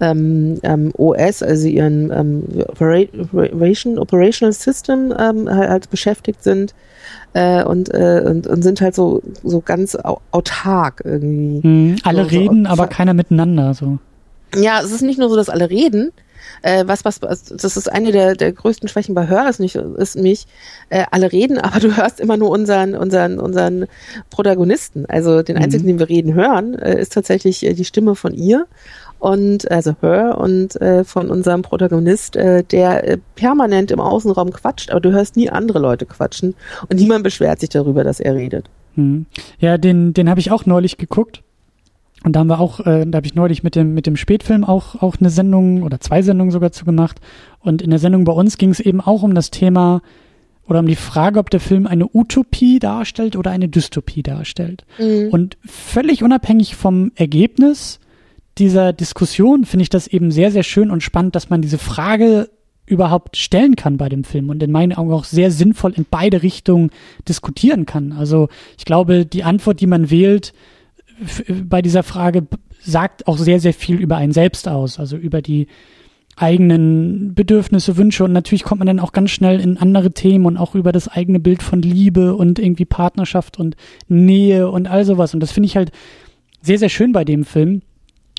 ähm, ähm, OS, also ihren ähm, Operation, Operational System ähm, halt, halt beschäftigt sind äh, und, äh, und, und sind halt so, so ganz autark irgendwie. Mhm, alle so, reden, so, aber keiner miteinander so. Ja, es ist nicht nur so, dass alle reden, äh, was, was, was, das ist eine der, der größten Schwächen bei Hör, ist nicht, ist mich, äh, alle reden, aber du hörst immer nur unseren, unseren, unseren Protagonisten. Also den einzigen, mhm. den wir reden hören, äh, ist tatsächlich äh, die Stimme von ihr und also Her und äh, von unserem Protagonist, äh, der äh, permanent im Außenraum quatscht, aber du hörst nie andere Leute quatschen und niemand beschwert sich darüber, dass er redet. Mhm. Ja, den, den habe ich auch neulich geguckt. Und da haben wir auch, äh, da habe ich neulich mit dem, mit dem Spätfilm auch, auch eine Sendung oder zwei Sendungen sogar zu gemacht. Und in der Sendung bei uns ging es eben auch um das Thema oder um die Frage, ob der Film eine Utopie darstellt oder eine Dystopie darstellt. Mhm. Und völlig unabhängig vom Ergebnis dieser Diskussion finde ich das eben sehr, sehr schön und spannend, dass man diese Frage überhaupt stellen kann bei dem Film und in meinen Augen auch sehr sinnvoll in beide Richtungen diskutieren kann. Also ich glaube, die Antwort, die man wählt, bei dieser Frage sagt auch sehr, sehr viel über einen selbst aus, also über die eigenen Bedürfnisse, Wünsche und natürlich kommt man dann auch ganz schnell in andere Themen und auch über das eigene Bild von Liebe und irgendwie Partnerschaft und Nähe und all sowas. Und das finde ich halt sehr, sehr schön bei dem Film.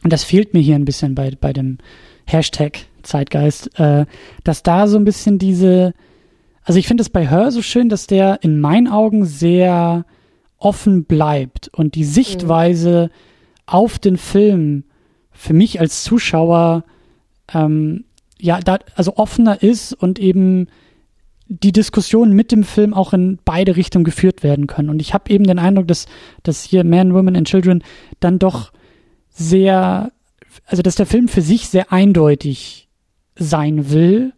Und das fehlt mir hier ein bisschen bei, bei dem Hashtag Zeitgeist, äh, dass da so ein bisschen diese, also ich finde es bei Her so schön, dass der in meinen Augen sehr offen bleibt und die Sichtweise mhm. auf den Film für mich als Zuschauer ähm, ja, da, also offener ist und eben die Diskussionen mit dem Film auch in beide Richtungen geführt werden können. Und ich habe eben den Eindruck, dass, dass hier Men, Women and Children dann doch sehr, also dass der Film für sich sehr eindeutig sein will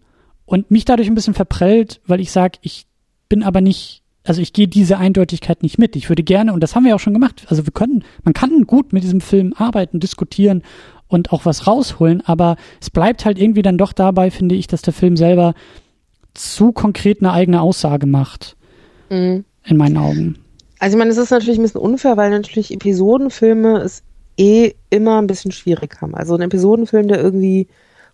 und mich dadurch ein bisschen verprellt, weil ich sage, ich bin aber nicht also ich gehe diese Eindeutigkeit nicht mit. Ich würde gerne, und das haben wir auch schon gemacht, also wir können, man kann gut mit diesem Film arbeiten, diskutieren und auch was rausholen, aber es bleibt halt irgendwie dann doch dabei, finde ich, dass der Film selber zu konkret eine eigene Aussage macht. Mhm. In meinen Augen. Also ich meine, es ist natürlich ein bisschen unfair, weil natürlich Episodenfilme es eh immer ein bisschen schwierig haben. Also ein Episodenfilm, der irgendwie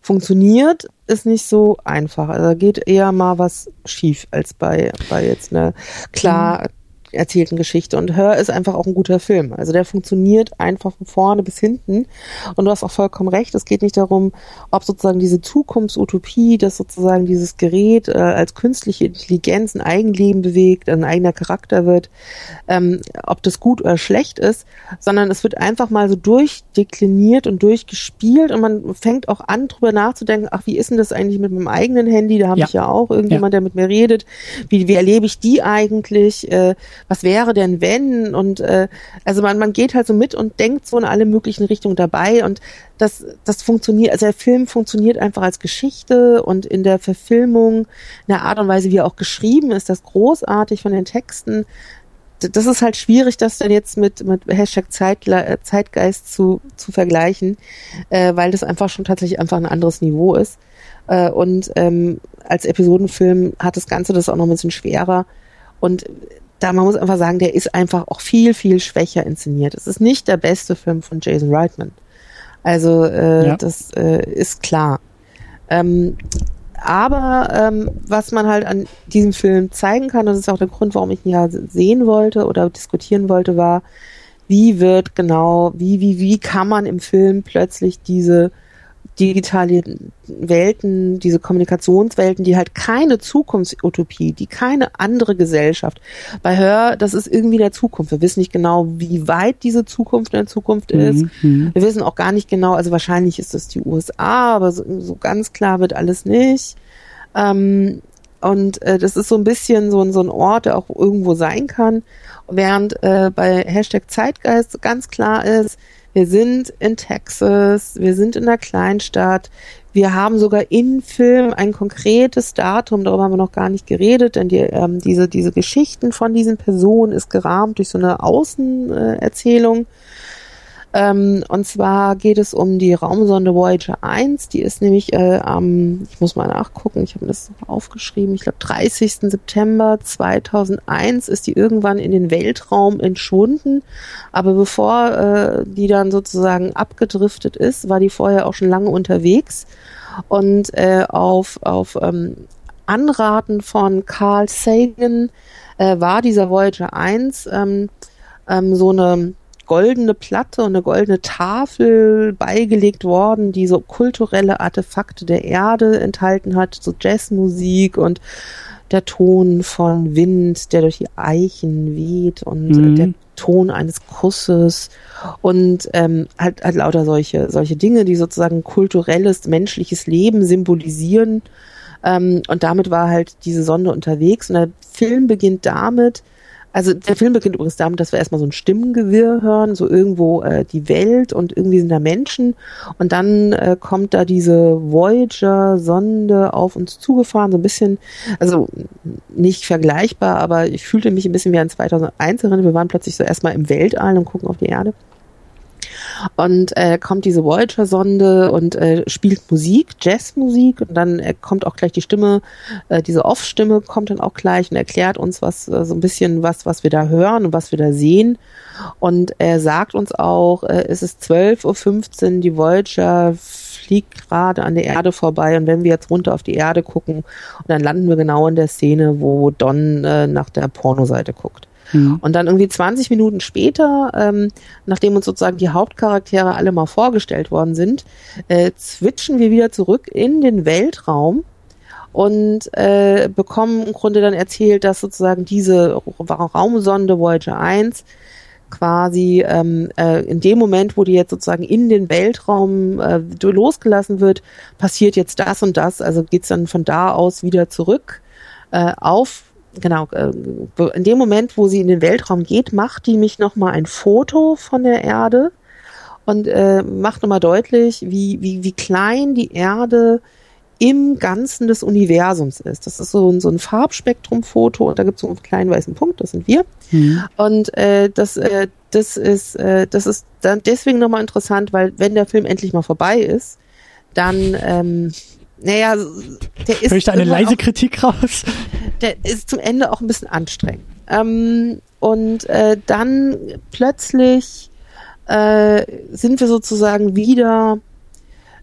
funktioniert, ist nicht so einfach. Also da geht eher mal was schief als bei, bei jetzt ne klar erzählten Geschichte. Und Hör ist einfach auch ein guter Film. Also der funktioniert einfach von vorne bis hinten. Und du hast auch vollkommen recht. Es geht nicht darum, ob sozusagen diese Zukunftsutopie, dass sozusagen dieses Gerät äh, als künstliche Intelligenz ein Eigenleben bewegt, ein eigener Charakter wird, ähm, ob das gut oder schlecht ist, sondern es wird einfach mal so durchdekliniert und durchgespielt und man fängt auch an, drüber nachzudenken, ach, wie ist denn das eigentlich mit meinem eigenen Handy? Da habe ja. ich ja auch irgendjemand, ja. der mit mir redet. Wie, wie erlebe ich die eigentlich? Äh, was wäre denn wenn? Und äh, also man, man geht halt so mit und denkt so in alle möglichen Richtungen dabei und das, das funktioniert, also der Film funktioniert einfach als Geschichte und in der Verfilmung, in der Art und Weise, wie er auch geschrieben ist, das großartig von den Texten. Das ist halt schwierig, das dann jetzt mit, mit Hashtag Zeitle Zeitgeist zu, zu vergleichen, äh, weil das einfach schon tatsächlich einfach ein anderes Niveau ist. Äh, und ähm, als Episodenfilm hat das Ganze das auch noch ein bisschen schwerer. Und da man muss einfach sagen, der ist einfach auch viel, viel schwächer inszeniert. Es ist nicht der beste Film von Jason Reitman. Also äh, ja. das äh, ist klar. Ähm, aber ähm, was man halt an diesem Film zeigen kann, und das ist auch der Grund, warum ich ihn ja sehen wollte oder diskutieren wollte, war, wie wird genau, wie, wie, wie kann man im Film plötzlich diese digitale Welten, diese Kommunikationswelten, die halt keine Zukunftsutopie, die keine andere Gesellschaft. Bei Hör, das ist irgendwie der Zukunft. Wir wissen nicht genau, wie weit diese Zukunft in der Zukunft ist. Mhm. Wir wissen auch gar nicht genau, also wahrscheinlich ist es die USA, aber so, so ganz klar wird alles nicht. Ähm, und äh, das ist so ein bisschen so, so ein Ort, der auch irgendwo sein kann. Während äh, bei Hashtag Zeitgeist ganz klar ist, wir sind in Texas, wir sind in einer Kleinstadt. Wir haben sogar in Film ein konkretes Datum, darüber haben wir noch gar nicht geredet, denn die, ähm, diese, diese Geschichten von diesen Personen ist gerahmt durch so eine Außenerzählung. Äh, ähm, und zwar geht es um die Raumsonde Voyager 1. Die ist nämlich äh, am, ich muss mal nachgucken, ich habe das aufgeschrieben, ich glaube 30. September 2001 ist die irgendwann in den Weltraum entschwunden. Aber bevor äh, die dann sozusagen abgedriftet ist, war die vorher auch schon lange unterwegs. Und äh, auf, auf ähm, Anraten von Carl Sagan äh, war dieser Voyager 1 ähm, ähm, so eine goldene Platte und eine goldene Tafel beigelegt worden, die so kulturelle Artefakte der Erde enthalten hat, so Jazzmusik und der Ton von Wind, der durch die Eichen weht und mhm. der Ton eines Kusses und ähm, halt, halt lauter solche, solche Dinge, die sozusagen kulturelles, menschliches Leben symbolisieren. Ähm, und damit war halt diese Sonde unterwegs und der Film beginnt damit, also der Film beginnt übrigens damit, dass wir erstmal so ein Stimmengewirr hören, so irgendwo äh, die Welt und irgendwie sind da Menschen und dann äh, kommt da diese Voyager-Sonde auf uns zugefahren, so ein bisschen, also nicht vergleichbar, aber ich fühlte mich ein bisschen wie ein 2001 erinnert. Wir waren plötzlich so erstmal im Weltall und gucken auf die Erde. Und äh, kommt diese Voyager-Sonde und äh, spielt Musik, Jazzmusik und dann äh, kommt auch gleich die Stimme, äh, diese Off-Stimme kommt dann auch gleich und erklärt uns was, äh, so ein bisschen was, was wir da hören und was wir da sehen. Und er sagt uns auch, äh, es ist 12.15 Uhr, die Voyager fliegt gerade an der Erde vorbei und wenn wir jetzt runter auf die Erde gucken, dann landen wir genau in der Szene, wo Don äh, nach der Pornoseite guckt. Mhm. Und dann irgendwie 20 Minuten später, ähm, nachdem uns sozusagen die Hauptcharaktere alle mal vorgestellt worden sind, äh, switchen wir wieder zurück in den Weltraum und äh, bekommen im Grunde dann erzählt, dass sozusagen diese Raumsonde Voyager 1 quasi ähm, äh, in dem Moment, wo die jetzt sozusagen in den Weltraum äh, losgelassen wird, passiert jetzt das und das. Also geht's dann von da aus wieder zurück äh, auf genau, äh, in dem Moment, wo sie in den Weltraum geht, macht die mich nochmal ein Foto von der Erde und äh, macht nochmal deutlich, wie, wie, wie klein die Erde im Ganzen des Universums ist. Das ist so, ein so ein Farbspektrumfoto und da gibt es so einen kleinen weißen Punkt, das sind wir. Mhm. Und äh, das, äh, das ist, äh, das ist dann deswegen nochmal interessant, weil wenn der Film endlich mal vorbei ist, dann ähm, naja, der ist. Hör ich da eine leise auch, Kritik raus? Der ist zum Ende auch ein bisschen anstrengend. Ähm, und äh, dann plötzlich äh, sind wir sozusagen wieder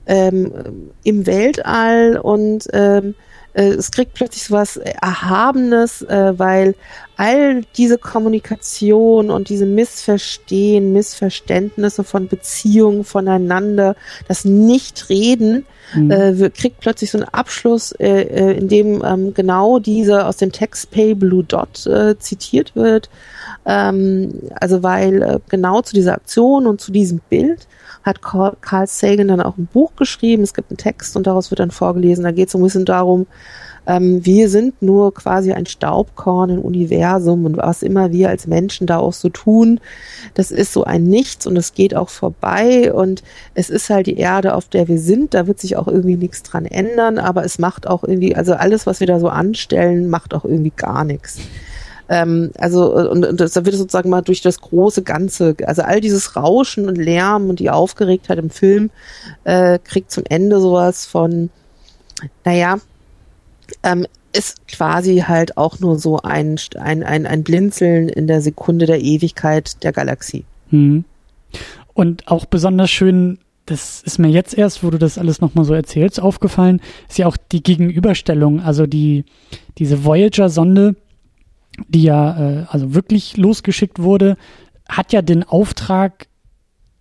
ähm, im Weltall und ähm, äh, es kriegt plötzlich so was Erhabenes, äh, weil all diese Kommunikation und diese Missverstehen, Missverständnisse von Beziehungen voneinander, das Nichtreden, mhm. äh, kriegt plötzlich so einen Abschluss, äh, äh, in dem ähm, genau diese aus dem Text Pay Blue Dot äh, zitiert wird. Ähm, also weil äh, genau zu dieser Aktion und zu diesem Bild hat Carl Sagan dann auch ein Buch geschrieben. Es gibt einen Text und daraus wird dann vorgelesen. Da geht es so ein bisschen darum, ähm, wir sind nur quasi ein Staubkorn im Universum und was immer wir als Menschen da auch so tun, das ist so ein Nichts und es geht auch vorbei und es ist halt die Erde, auf der wir sind. Da wird sich auch irgendwie nichts dran ändern, aber es macht auch irgendwie, also alles, was wir da so anstellen, macht auch irgendwie gar nichts. Ähm, also und, und das, da wird sozusagen mal durch das große Ganze, also all dieses Rauschen und Lärm und die Aufgeregtheit im Film äh, kriegt zum Ende sowas von, naja, ähm, ist quasi halt auch nur so ein, ein, ein, ein Blinzeln in der Sekunde der Ewigkeit der Galaxie. Hm. Und auch besonders schön, das ist mir jetzt erst, wo du das alles nochmal so erzählst, aufgefallen, ist ja auch die Gegenüberstellung, also die, diese Voyager-Sonde, die ja äh, also wirklich losgeschickt wurde, hat ja den Auftrag,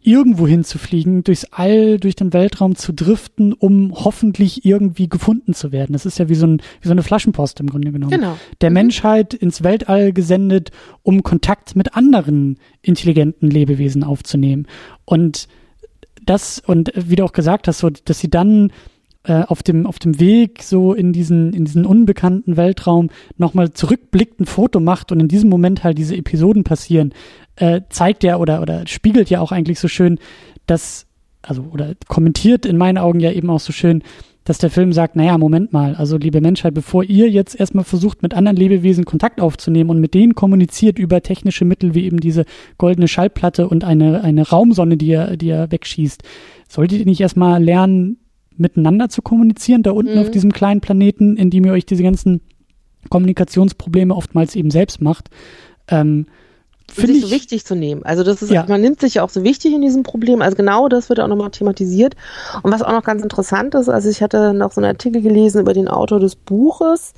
irgendwo hinzufliegen, durchs All, durch den Weltraum zu driften, um hoffentlich irgendwie gefunden zu werden. Das ist ja wie so, ein, wie so eine Flaschenpost im Grunde genommen. Genau. Der mhm. Menschheit ins Weltall gesendet, um Kontakt mit anderen intelligenten Lebewesen aufzunehmen. Und das, und wie du auch gesagt hast, so, dass sie dann äh, auf dem auf dem Weg so in diesen in diesen unbekannten Weltraum nochmal zurückblickt ein Foto macht und in diesem Moment halt diese Episoden passieren, äh, zeigt ja oder oder spiegelt ja auch eigentlich so schön, dass also oder kommentiert in meinen Augen ja eben auch so schön, dass der Film sagt, naja, Moment mal, also liebe Menschheit, bevor ihr jetzt erstmal versucht, mit anderen Lebewesen Kontakt aufzunehmen und mit denen kommuniziert über technische Mittel wie eben diese goldene Schallplatte und eine, eine Raumsonne, die ihr, die ihr wegschießt, solltet ihr nicht erstmal lernen, miteinander zu kommunizieren, da unten mhm. auf diesem kleinen Planeten, in dem ihr euch diese ganzen Kommunikationsprobleme oftmals eben selbst macht. Ähm, Finde ich so wichtig zu nehmen. Also das ist, ja. man nimmt sich ja auch so wichtig in diesem Problem. Also genau das wird auch nochmal thematisiert. Und was auch noch ganz interessant ist, also ich hatte noch so einen Artikel gelesen über den Autor des Buches,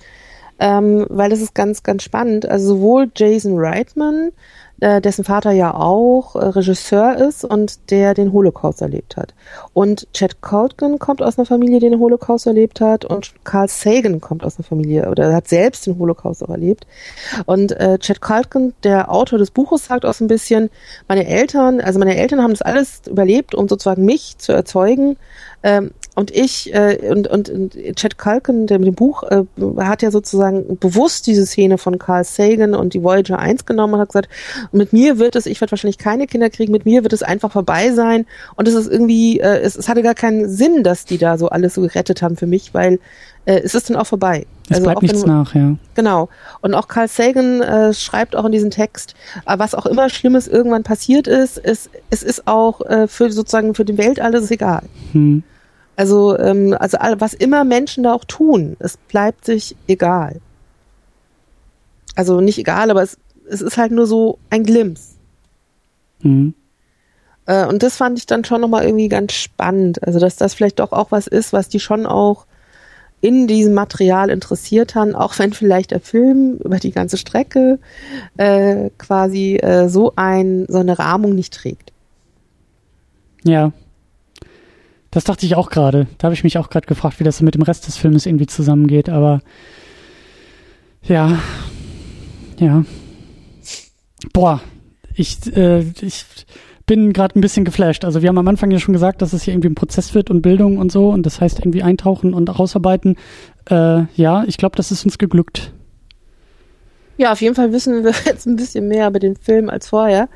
ähm, weil das ist ganz, ganz spannend. Also sowohl Jason Reitman äh, dessen Vater ja auch äh, Regisseur ist und der den Holocaust erlebt hat. Und Chad Colgan kommt aus einer Familie, die den Holocaust erlebt hat und Carl Sagan kommt aus einer Familie oder hat selbst den Holocaust auch erlebt. Und äh, Chad Colgan, der Autor des Buches, sagt auch so ein bisschen, meine Eltern, also meine Eltern haben das alles überlebt, um sozusagen mich zu erzeugen. Ähm, und ich äh, und, und, und Chad Culkin, der mit dem Buch, äh, hat ja sozusagen bewusst diese Szene von Carl Sagan und die Voyager 1 genommen und hat gesagt, mit mir wird es, ich werde wahrscheinlich keine Kinder kriegen, mit mir wird es einfach vorbei sein. Und es ist irgendwie, äh, es, es hatte gar keinen Sinn, dass die da so alles so gerettet haben für mich, weil äh, es ist dann auch vorbei. Es also bleibt nichts wenn, nach, ja. Genau. Und auch Carl Sagan äh, schreibt auch in diesem Text, äh, was auch immer Schlimmes irgendwann passiert ist, es, es ist auch äh, für sozusagen für den Weltall ist es egal. Hm. Also, ähm, also was immer Menschen da auch tun, es bleibt sich egal. Also nicht egal, aber es, es ist halt nur so ein Glimps. Mhm. Äh, und das fand ich dann schon nochmal irgendwie ganz spannend. Also, dass das vielleicht doch auch was ist, was die schon auch in diesem Material interessiert haben, auch wenn vielleicht der Film über die ganze Strecke äh, quasi äh, so ein so eine Rahmung nicht trägt. Ja, das dachte ich auch gerade. Da habe ich mich auch gerade gefragt, wie das mit dem Rest des Filmes irgendwie zusammengeht. Aber ja, ja. Boah, ich, äh, ich bin gerade ein bisschen geflasht. Also wir haben am Anfang ja schon gesagt, dass es hier irgendwie ein Prozess wird und Bildung und so. Und das heißt irgendwie eintauchen und rausarbeiten. Äh, ja, ich glaube, das ist uns geglückt. Ja, auf jeden Fall wissen wir jetzt ein bisschen mehr über den Film als vorher.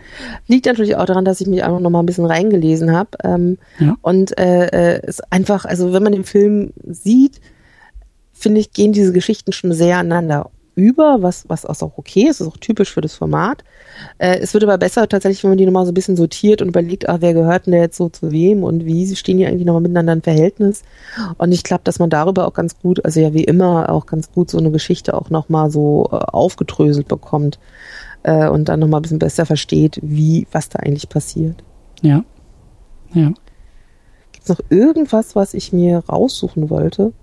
Liegt natürlich auch daran, dass ich mich einfach noch mal ein bisschen reingelesen habe. Ähm, ja. Und äh, äh, ist einfach, also wenn man den Film sieht, finde ich, gehen diese Geschichten schon sehr aneinander über, was, was auch okay ist, ist auch typisch für das Format. Äh, es wird aber besser tatsächlich, wenn man die nochmal so ein bisschen sortiert und überlegt, ach, wer gehört denn der jetzt so zu wem und wie stehen die eigentlich nochmal miteinander im Verhältnis. Und ich glaube, dass man darüber auch ganz gut, also ja wie immer, auch ganz gut so eine Geschichte auch nochmal so äh, aufgedröselt bekommt äh, und dann nochmal ein bisschen besser versteht, wie, was da eigentlich passiert. Ja. Ja. Gibt es noch irgendwas, was ich mir raussuchen wollte?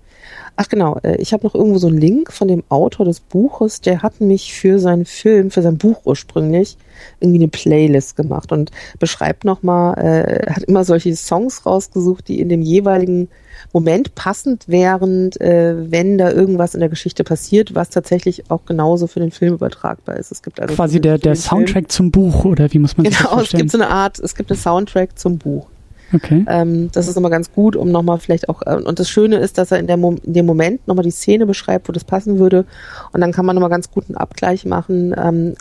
Ach genau, äh, ich habe noch irgendwo so einen Link von dem Autor des Buches, der hat mich für seinen Film, für sein Buch ursprünglich, irgendwie eine Playlist gemacht und beschreibt nochmal, äh, hat immer solche Songs rausgesucht, die in dem jeweiligen Moment passend wären, äh, wenn da irgendwas in der Geschichte passiert, was tatsächlich auch genauso für den Film übertragbar ist. Es gibt also quasi der, der Soundtrack Film. zum Buch oder wie muss man genau, das vorstellen? Genau, es gibt so eine Art, es gibt eine Soundtrack zum Buch. Okay. Ähm, das ist nochmal ganz gut, um nochmal vielleicht auch, äh, und das Schöne ist, dass er in, der Mo in dem Moment nochmal die Szene beschreibt, wo das passen würde. Und dann kann man nochmal ganz gut einen Abgleich machen, ähm,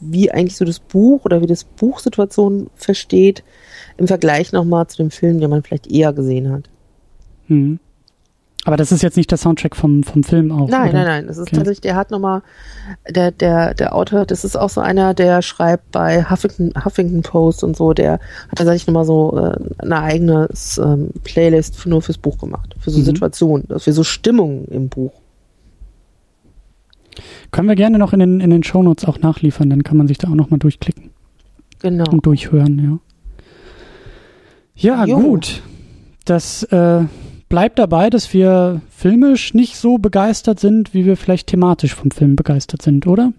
wie eigentlich so das Buch oder wie das Buch Situation versteht, im Vergleich nochmal zu dem Film, den man vielleicht eher gesehen hat. Hm. Aber das ist jetzt nicht der Soundtrack vom, vom Film auch. Nein, oder? nein, nein. Das ist okay. tatsächlich, der hat nochmal, der, der, der Autor, das ist auch so einer, der schreibt bei Huffington, Huffington Post und so, der hat tatsächlich nochmal so äh, eine eigene ähm, Playlist nur fürs Buch gemacht. Für so mhm. Situationen, für so Stimmungen im Buch. Können wir gerne noch in den, in den Shownotes auch nachliefern, dann kann man sich da auch nochmal durchklicken. Genau. Und durchhören, ja. Ja, jo. gut. Das, äh, bleibt dabei, dass wir filmisch nicht so begeistert sind, wie wir vielleicht thematisch vom Film begeistert sind, oder?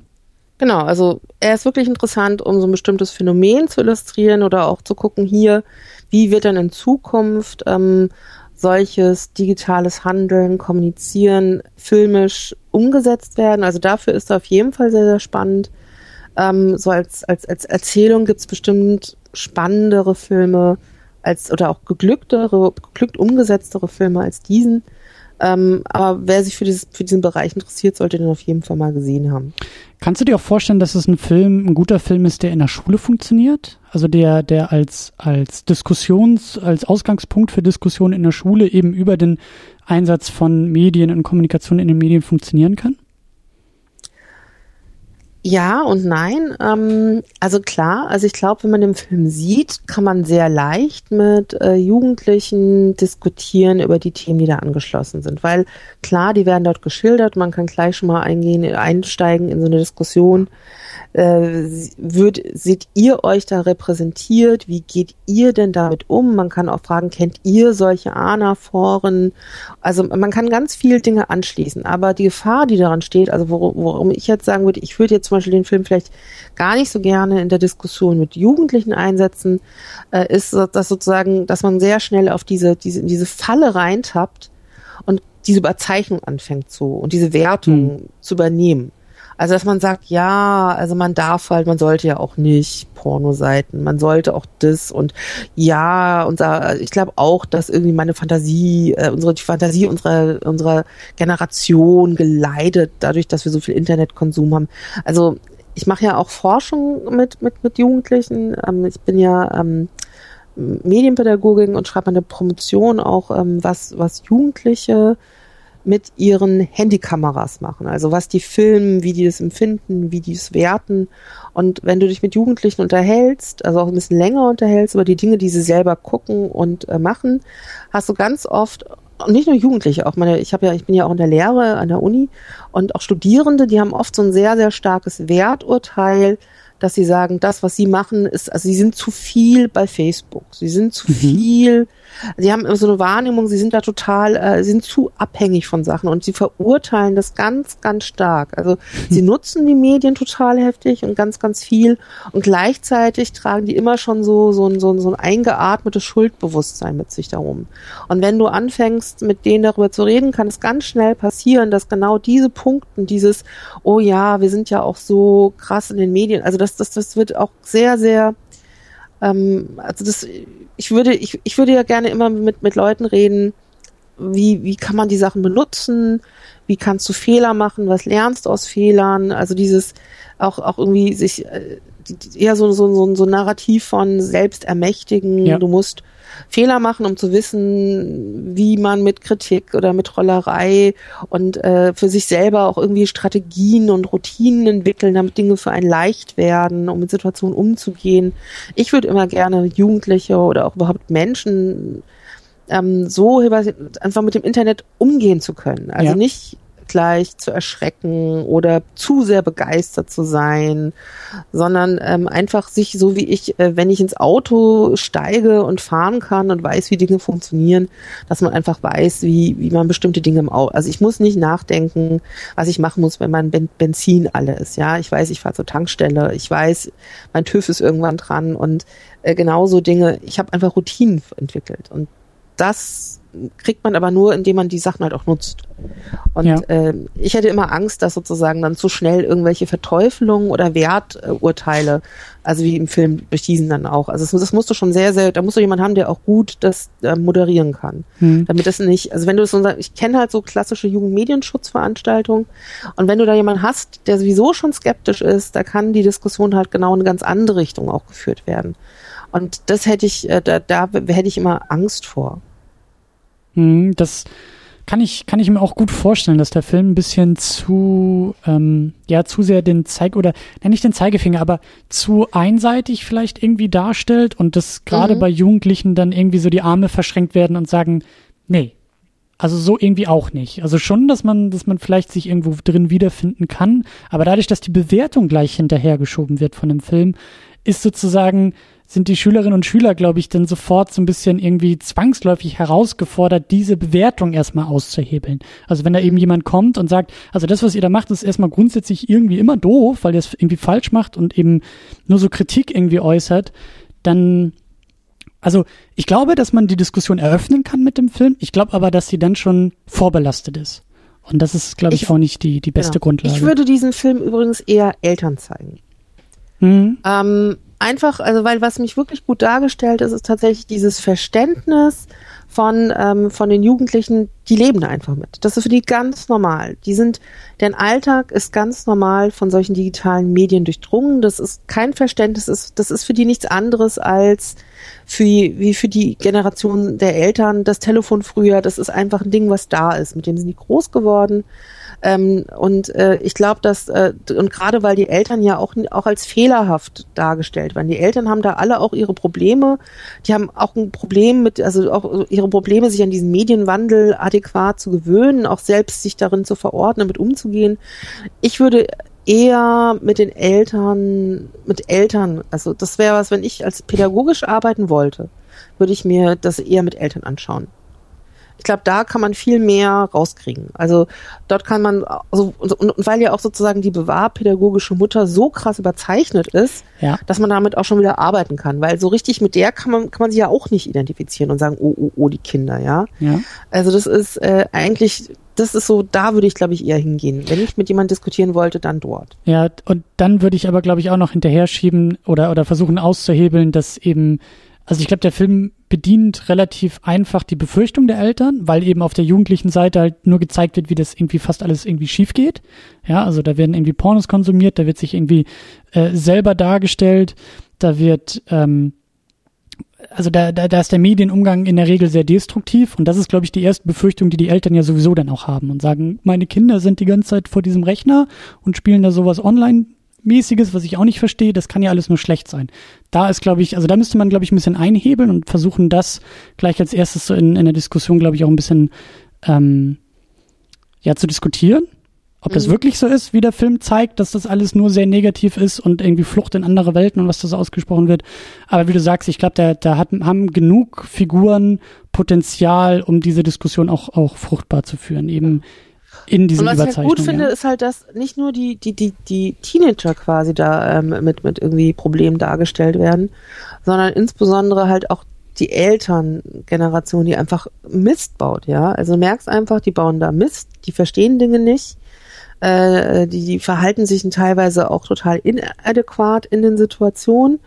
Genau, also er ist wirklich interessant, um so ein bestimmtes Phänomen zu illustrieren oder auch zu gucken hier, wie wird dann in Zukunft ähm, solches digitales Handeln, Kommunizieren filmisch umgesetzt werden. Also dafür ist er auf jeden Fall sehr, sehr spannend. Ähm, so als, als, als Erzählung gibt es bestimmt spannendere Filme, als oder auch geglücktere, geglückt umgesetztere Filme als diesen. Ähm, aber wer sich für, dieses, für diesen Bereich interessiert, sollte den auf jeden Fall mal gesehen haben. Kannst du dir auch vorstellen, dass es ein Film, ein guter Film ist, der in der Schule funktioniert? Also der, der als, als Diskussions, als Ausgangspunkt für Diskussionen in der Schule eben über den Einsatz von Medien und Kommunikation in den Medien funktionieren kann? Ja und nein. Ähm, also klar, also ich glaube, wenn man den Film sieht, kann man sehr leicht mit äh, Jugendlichen diskutieren über die Themen, die da angeschlossen sind. Weil klar, die werden dort geschildert, man kann gleich schon mal eingehen, einsteigen in so eine Diskussion äh, würd, seht ihr euch da repräsentiert? Wie geht ihr denn damit um? Man kann auch fragen, kennt ihr solche ANA-Foren? Also man kann ganz viele Dinge anschließen, aber die Gefahr, die daran steht, also worum, worum ich jetzt sagen würde, ich würde jetzt zum Beispiel den Film vielleicht gar nicht so gerne in der Diskussion mit Jugendlichen einsetzen, äh, ist das sozusagen, dass man sehr schnell auf diese, diese, in diese Falle reintappt und diese Überzeichnung anfängt zu und diese Wertung hm. zu übernehmen. Also dass man sagt, ja, also man darf halt, man sollte ja auch nicht Pornoseiten, man sollte auch das und ja, unser, ich glaube auch, dass irgendwie meine Fantasie, äh, unsere die Fantasie unserer unserer Generation geleitet, dadurch, dass wir so viel Internetkonsum haben. Also ich mache ja auch Forschung mit mit mit Jugendlichen. Ähm, ich bin ja ähm, Medienpädagogin und schreibe eine Promotion auch, ähm, was was Jugendliche mit ihren Handykameras machen. Also was die filmen, wie die das empfinden, wie die es werten. Und wenn du dich mit Jugendlichen unterhältst, also auch ein bisschen länger unterhältst über die Dinge, die sie selber gucken und äh, machen, hast du ganz oft und nicht nur Jugendliche, auch meine, ich habe ja, ich bin ja auch in der Lehre an der Uni und auch Studierende, die haben oft so ein sehr, sehr starkes Werturteil dass sie sagen, das, was sie machen, ist, also sie sind zu viel bei Facebook. Sie sind zu mhm. viel, sie haben so eine Wahrnehmung, sie sind da total, äh, sind zu abhängig von Sachen und sie verurteilen das ganz, ganz stark. Also sie nutzen die Medien total heftig und ganz, ganz viel und gleichzeitig tragen die immer schon so, so ein, so ein, so ein eingeatmetes Schuldbewusstsein mit sich darum. Und wenn du anfängst, mit denen darüber zu reden, kann es ganz schnell passieren, dass genau diese Punkten, dieses, oh ja, wir sind ja auch so krass in den Medien, also das, das, das wird auch sehr, sehr, ähm, also das, ich würde, ich, ich würde ja gerne immer mit, mit Leuten reden, wie, wie kann man die Sachen benutzen, wie kannst du Fehler machen, was lernst du aus Fehlern, also dieses auch, auch irgendwie sich, äh, eher so, so, so, so ein Narrativ von Selbstermächtigen, ja. du musst Fehler machen, um zu wissen, wie man mit Kritik oder mit Trollerei und äh, für sich selber auch irgendwie Strategien und Routinen entwickeln, damit Dinge für einen leicht werden, um mit Situationen umzugehen. Ich würde immer gerne Jugendliche oder auch überhaupt Menschen ähm, so einfach mit dem Internet umgehen zu können. Also ja. nicht gleich zu erschrecken oder zu sehr begeistert zu sein, sondern ähm, einfach sich so wie ich, äh, wenn ich ins Auto steige und fahren kann und weiß, wie Dinge funktionieren, dass man einfach weiß, wie, wie man bestimmte Dinge im Auto, also ich muss nicht nachdenken, was ich machen muss, wenn mein ben Benzin alle ist, ja, ich weiß, ich fahre zur Tankstelle, ich weiß, mein TÜV ist irgendwann dran. Und äh, genauso Dinge, ich habe einfach Routinen entwickelt. Und das kriegt man aber nur, indem man die Sachen halt auch nutzt. Und ja. äh, ich hätte immer Angst, dass sozusagen dann zu schnell irgendwelche Verteufelungen oder Werturteile, also wie im Film beschießen dann auch. Also das, das musst du schon sehr, sehr, da musst du jemanden haben, der auch gut das äh, moderieren kann. Hm. Damit das nicht, also wenn du so, ich kenne halt so klassische Jugendmedienschutzveranstaltungen und wenn du da jemanden hast, der sowieso schon skeptisch ist, da kann die Diskussion halt genau in eine ganz andere Richtung auch geführt werden. Und das hätte ich, äh, da, da hätte ich immer Angst vor. Hm, das kann ich, kann ich mir auch gut vorstellen, dass der Film ein bisschen zu, ähm, ja, zu sehr den Zeig oder, nenne nicht den Zeigefinger, aber zu einseitig vielleicht irgendwie darstellt und dass gerade mhm. bei Jugendlichen dann irgendwie so die Arme verschränkt werden und sagen, nee, also so irgendwie auch nicht. Also schon, dass man, dass man vielleicht sich irgendwo drin wiederfinden kann, aber dadurch, dass die Bewertung gleich hinterhergeschoben wird von dem Film, ist sozusagen sind die Schülerinnen und Schüler, glaube ich, dann sofort so ein bisschen irgendwie zwangsläufig herausgefordert, diese Bewertung erstmal auszuhebeln. Also wenn da eben jemand kommt und sagt, also das, was ihr da macht, ist erstmal grundsätzlich irgendwie immer doof, weil ihr es irgendwie falsch macht und eben nur so Kritik irgendwie äußert, dann also ich glaube, dass man die Diskussion eröffnen kann mit dem Film. Ich glaube aber, dass sie dann schon vorbelastet ist. Und das ist, glaube ich, ich, auch nicht die, die beste genau. Grundlage. Ich würde diesen Film übrigens eher Eltern zeigen. Mhm. Ähm, einfach, also weil was mich wirklich gut dargestellt ist, ist tatsächlich dieses Verständnis von, ähm, von den Jugendlichen, die leben da einfach mit. Das ist für die ganz normal. Die sind, deren Alltag ist ganz normal von solchen digitalen Medien durchdrungen. Das ist kein Verständnis, das ist, das ist für die nichts anderes als für, wie für die Generation der Eltern das Telefon früher. Das ist einfach ein Ding, was da ist. Mit dem sind die groß geworden. Ähm, und äh, ich glaube, dass, äh, und gerade weil die Eltern ja auch, auch als fehlerhaft dargestellt werden. Die Eltern haben da alle auch ihre Probleme. Die haben auch ein Problem mit, also auch ihre Probleme, sich an diesen Medienwandel adäquat zu gewöhnen, auch selbst sich darin zu verordnen, damit umzugehen. Ich würde eher mit den Eltern, mit Eltern, also das wäre was, wenn ich als pädagogisch arbeiten wollte, würde ich mir das eher mit Eltern anschauen. Ich glaube, da kann man viel mehr rauskriegen. Also dort kann man, also, und, und weil ja auch sozusagen die bewahrpädagogische Mutter so krass überzeichnet ist, ja. dass man damit auch schon wieder arbeiten kann. Weil so richtig mit der kann man, kann man sich ja auch nicht identifizieren und sagen, oh, oh, oh, die Kinder, ja. ja. Also das ist äh, eigentlich das ist so, da würde ich, glaube ich, eher hingehen. Wenn ich mit jemandem diskutieren wollte, dann dort. Ja, und dann würde ich aber, glaube ich, auch noch hinterher schieben oder, oder versuchen auszuhebeln, dass eben also ich glaube, der Film bedient relativ einfach die Befürchtung der Eltern, weil eben auf der jugendlichen Seite halt nur gezeigt wird, wie das irgendwie fast alles irgendwie schief geht. Ja, also da werden irgendwie Pornos konsumiert, da wird sich irgendwie äh, selber dargestellt, da wird ähm, also da, da, da ist der Medienumgang in der Regel sehr destruktiv und das ist, glaube ich, die erste Befürchtung, die die Eltern ja sowieso dann auch haben und sagen, meine Kinder sind die ganze Zeit vor diesem Rechner und spielen da sowas online mäßiges, was ich auch nicht verstehe, das kann ja alles nur schlecht sein. Da ist, glaube ich, also da müsste man, glaube ich, ein bisschen einhebeln und versuchen, das gleich als erstes so in, in der Diskussion, glaube ich, auch ein bisschen ähm, ja zu diskutieren. Ob das mhm. wirklich so ist, wie der Film zeigt, dass das alles nur sehr negativ ist und irgendwie Flucht in andere Welten und was das ausgesprochen wird. Aber wie du sagst, ich glaube, da, da hat, haben genug Figuren Potenzial, um diese Diskussion auch, auch fruchtbar zu führen. Eben in diesen Und was ich halt gut finde, ist halt, dass nicht nur die, die, die, die Teenager quasi da ähm, mit, mit irgendwie Problemen dargestellt werden, sondern insbesondere halt auch die Elterngeneration, die einfach Mist baut, ja. Also merkst einfach, die bauen da Mist, die verstehen Dinge nicht, äh, die, die verhalten sich teilweise auch total inadäquat in den Situationen.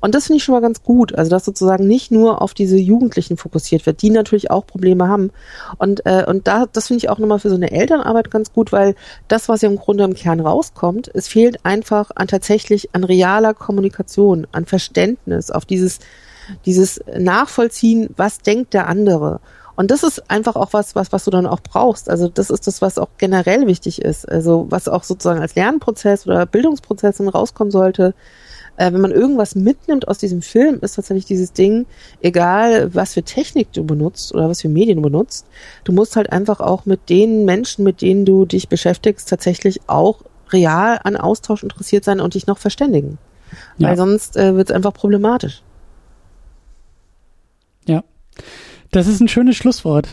Und das finde ich schon mal ganz gut. Also, dass sozusagen nicht nur auf diese Jugendlichen fokussiert wird, die natürlich auch Probleme haben. Und, äh, und da, das finde ich auch nochmal für so eine Elternarbeit ganz gut, weil das, was ja im Grunde im Kern rauskommt, es fehlt einfach an tatsächlich an realer Kommunikation, an Verständnis, auf dieses, dieses Nachvollziehen, was denkt der andere. Und das ist einfach auch was, was, was du dann auch brauchst. Also das ist das, was auch generell wichtig ist. Also was auch sozusagen als Lernprozess oder Bildungsprozess dann rauskommen sollte, äh, wenn man irgendwas mitnimmt aus diesem Film, ist tatsächlich dieses Ding, egal was für Technik du benutzt oder was für Medien du benutzt, du musst halt einfach auch mit den Menschen, mit denen du dich beschäftigst, tatsächlich auch real an Austausch interessiert sein und dich noch verständigen. Ja. Weil sonst äh, wird es einfach problematisch. Ja, das ist ein schönes Schlusswort.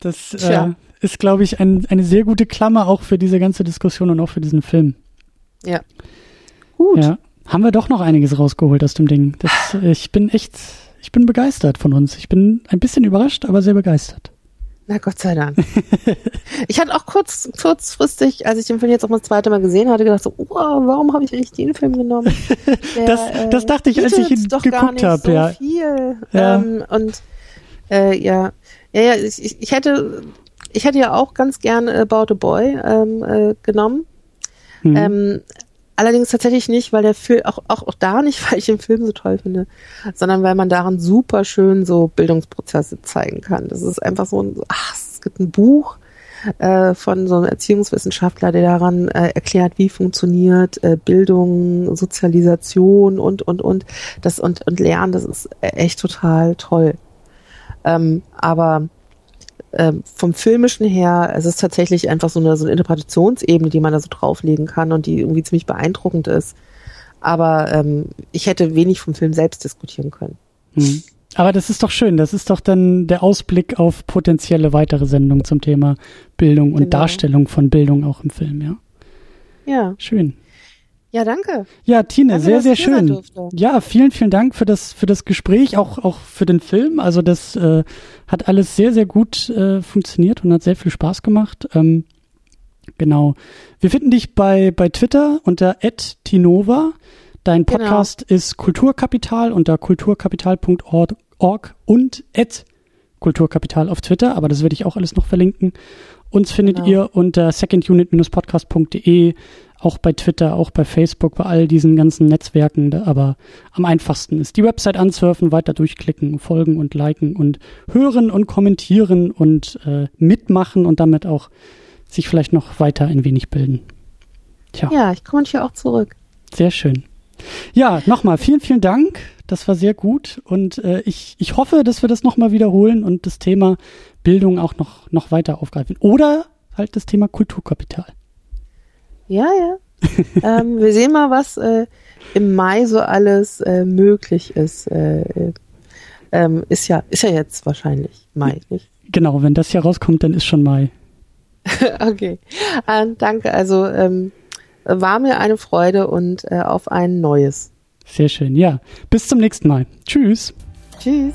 Das äh, ist, glaube ich, ein, eine sehr gute Klammer auch für diese ganze Diskussion und auch für diesen Film. Ja. Gut. Ja. Haben wir doch noch einiges rausgeholt aus dem Ding. Das, ich bin echt, ich bin begeistert von uns. Ich bin ein bisschen überrascht, aber sehr begeistert. Na Gott sei Dank. ich hatte auch kurz, kurzfristig, als ich den Film jetzt auch mal das zweite Mal gesehen hatte, gedacht so, oh, warum habe ich eigentlich den Film genommen? Der, das, das dachte ich, als ich ihn doch geguckt habe. So ja. Viel. Ja. Ähm, und äh, ja, ja, ja, ich, ich hätte, ich hätte ja auch ganz gern About a Boy ähm, äh, genommen. Mhm. Ähm, allerdings tatsächlich nicht, weil der Film, auch, auch, auch da nicht, weil ich den Film so toll finde, sondern weil man daran super schön so Bildungsprozesse zeigen kann. Das ist einfach so ein, ach, es gibt ein Buch, äh, von so einem Erziehungswissenschaftler, der daran äh, erklärt, wie funktioniert äh, Bildung, Sozialisation und und und das und und Lernen. Das ist äh, echt total toll. Ähm, aber ähm, vom Filmischen her, es ist tatsächlich einfach so eine, so eine Interpretationsebene, die man da so drauflegen kann und die irgendwie ziemlich beeindruckend ist. Aber ähm, ich hätte wenig vom Film selbst diskutieren können. Mhm. Aber das ist doch schön. Das ist doch dann der Ausblick auf potenzielle weitere Sendungen zum Thema Bildung und genau. Darstellung von Bildung auch im Film, ja. Ja. Schön. Ja, danke. Ja, Tine, danke, sehr, sehr schön. Ja, vielen, vielen Dank für das, für das Gespräch, auch, auch für den Film. Also das äh, hat alles sehr, sehr gut äh, funktioniert und hat sehr viel Spaß gemacht. Ähm, genau. Wir finden dich bei, bei Twitter unter @tinova. Dein genau. Podcast genau. ist Kulturkapital unter kulturkapital.org und Kulturkapital auf Twitter, aber das werde ich auch alles noch verlinken. Uns findet genau. ihr unter secondunit-podcast.de auch bei Twitter, auch bei Facebook, bei all diesen ganzen Netzwerken. Aber am einfachsten ist die Website ansurfen, weiter durchklicken, folgen und liken und hören und kommentieren und äh, mitmachen und damit auch sich vielleicht noch weiter ein wenig bilden. Tja. Ja, ich komme hier auch zurück. Sehr schön. Ja, nochmal vielen, vielen Dank. Das war sehr gut und äh, ich, ich hoffe, dass wir das nochmal wiederholen und das Thema Bildung auch noch, noch weiter aufgreifen. Oder halt das Thema Kulturkapital. Ja, ja. ähm, wir sehen mal, was äh, im Mai so alles äh, möglich ist. Äh, äh ähm, ist ja, ist ja jetzt wahrscheinlich Mai, nicht? Genau, wenn das hier rauskommt, dann ist schon Mai. okay. Äh, danke. Also ähm, war mir eine Freude und äh, auf ein neues. Sehr schön. Ja. Bis zum nächsten Mal. Tschüss. Tschüss.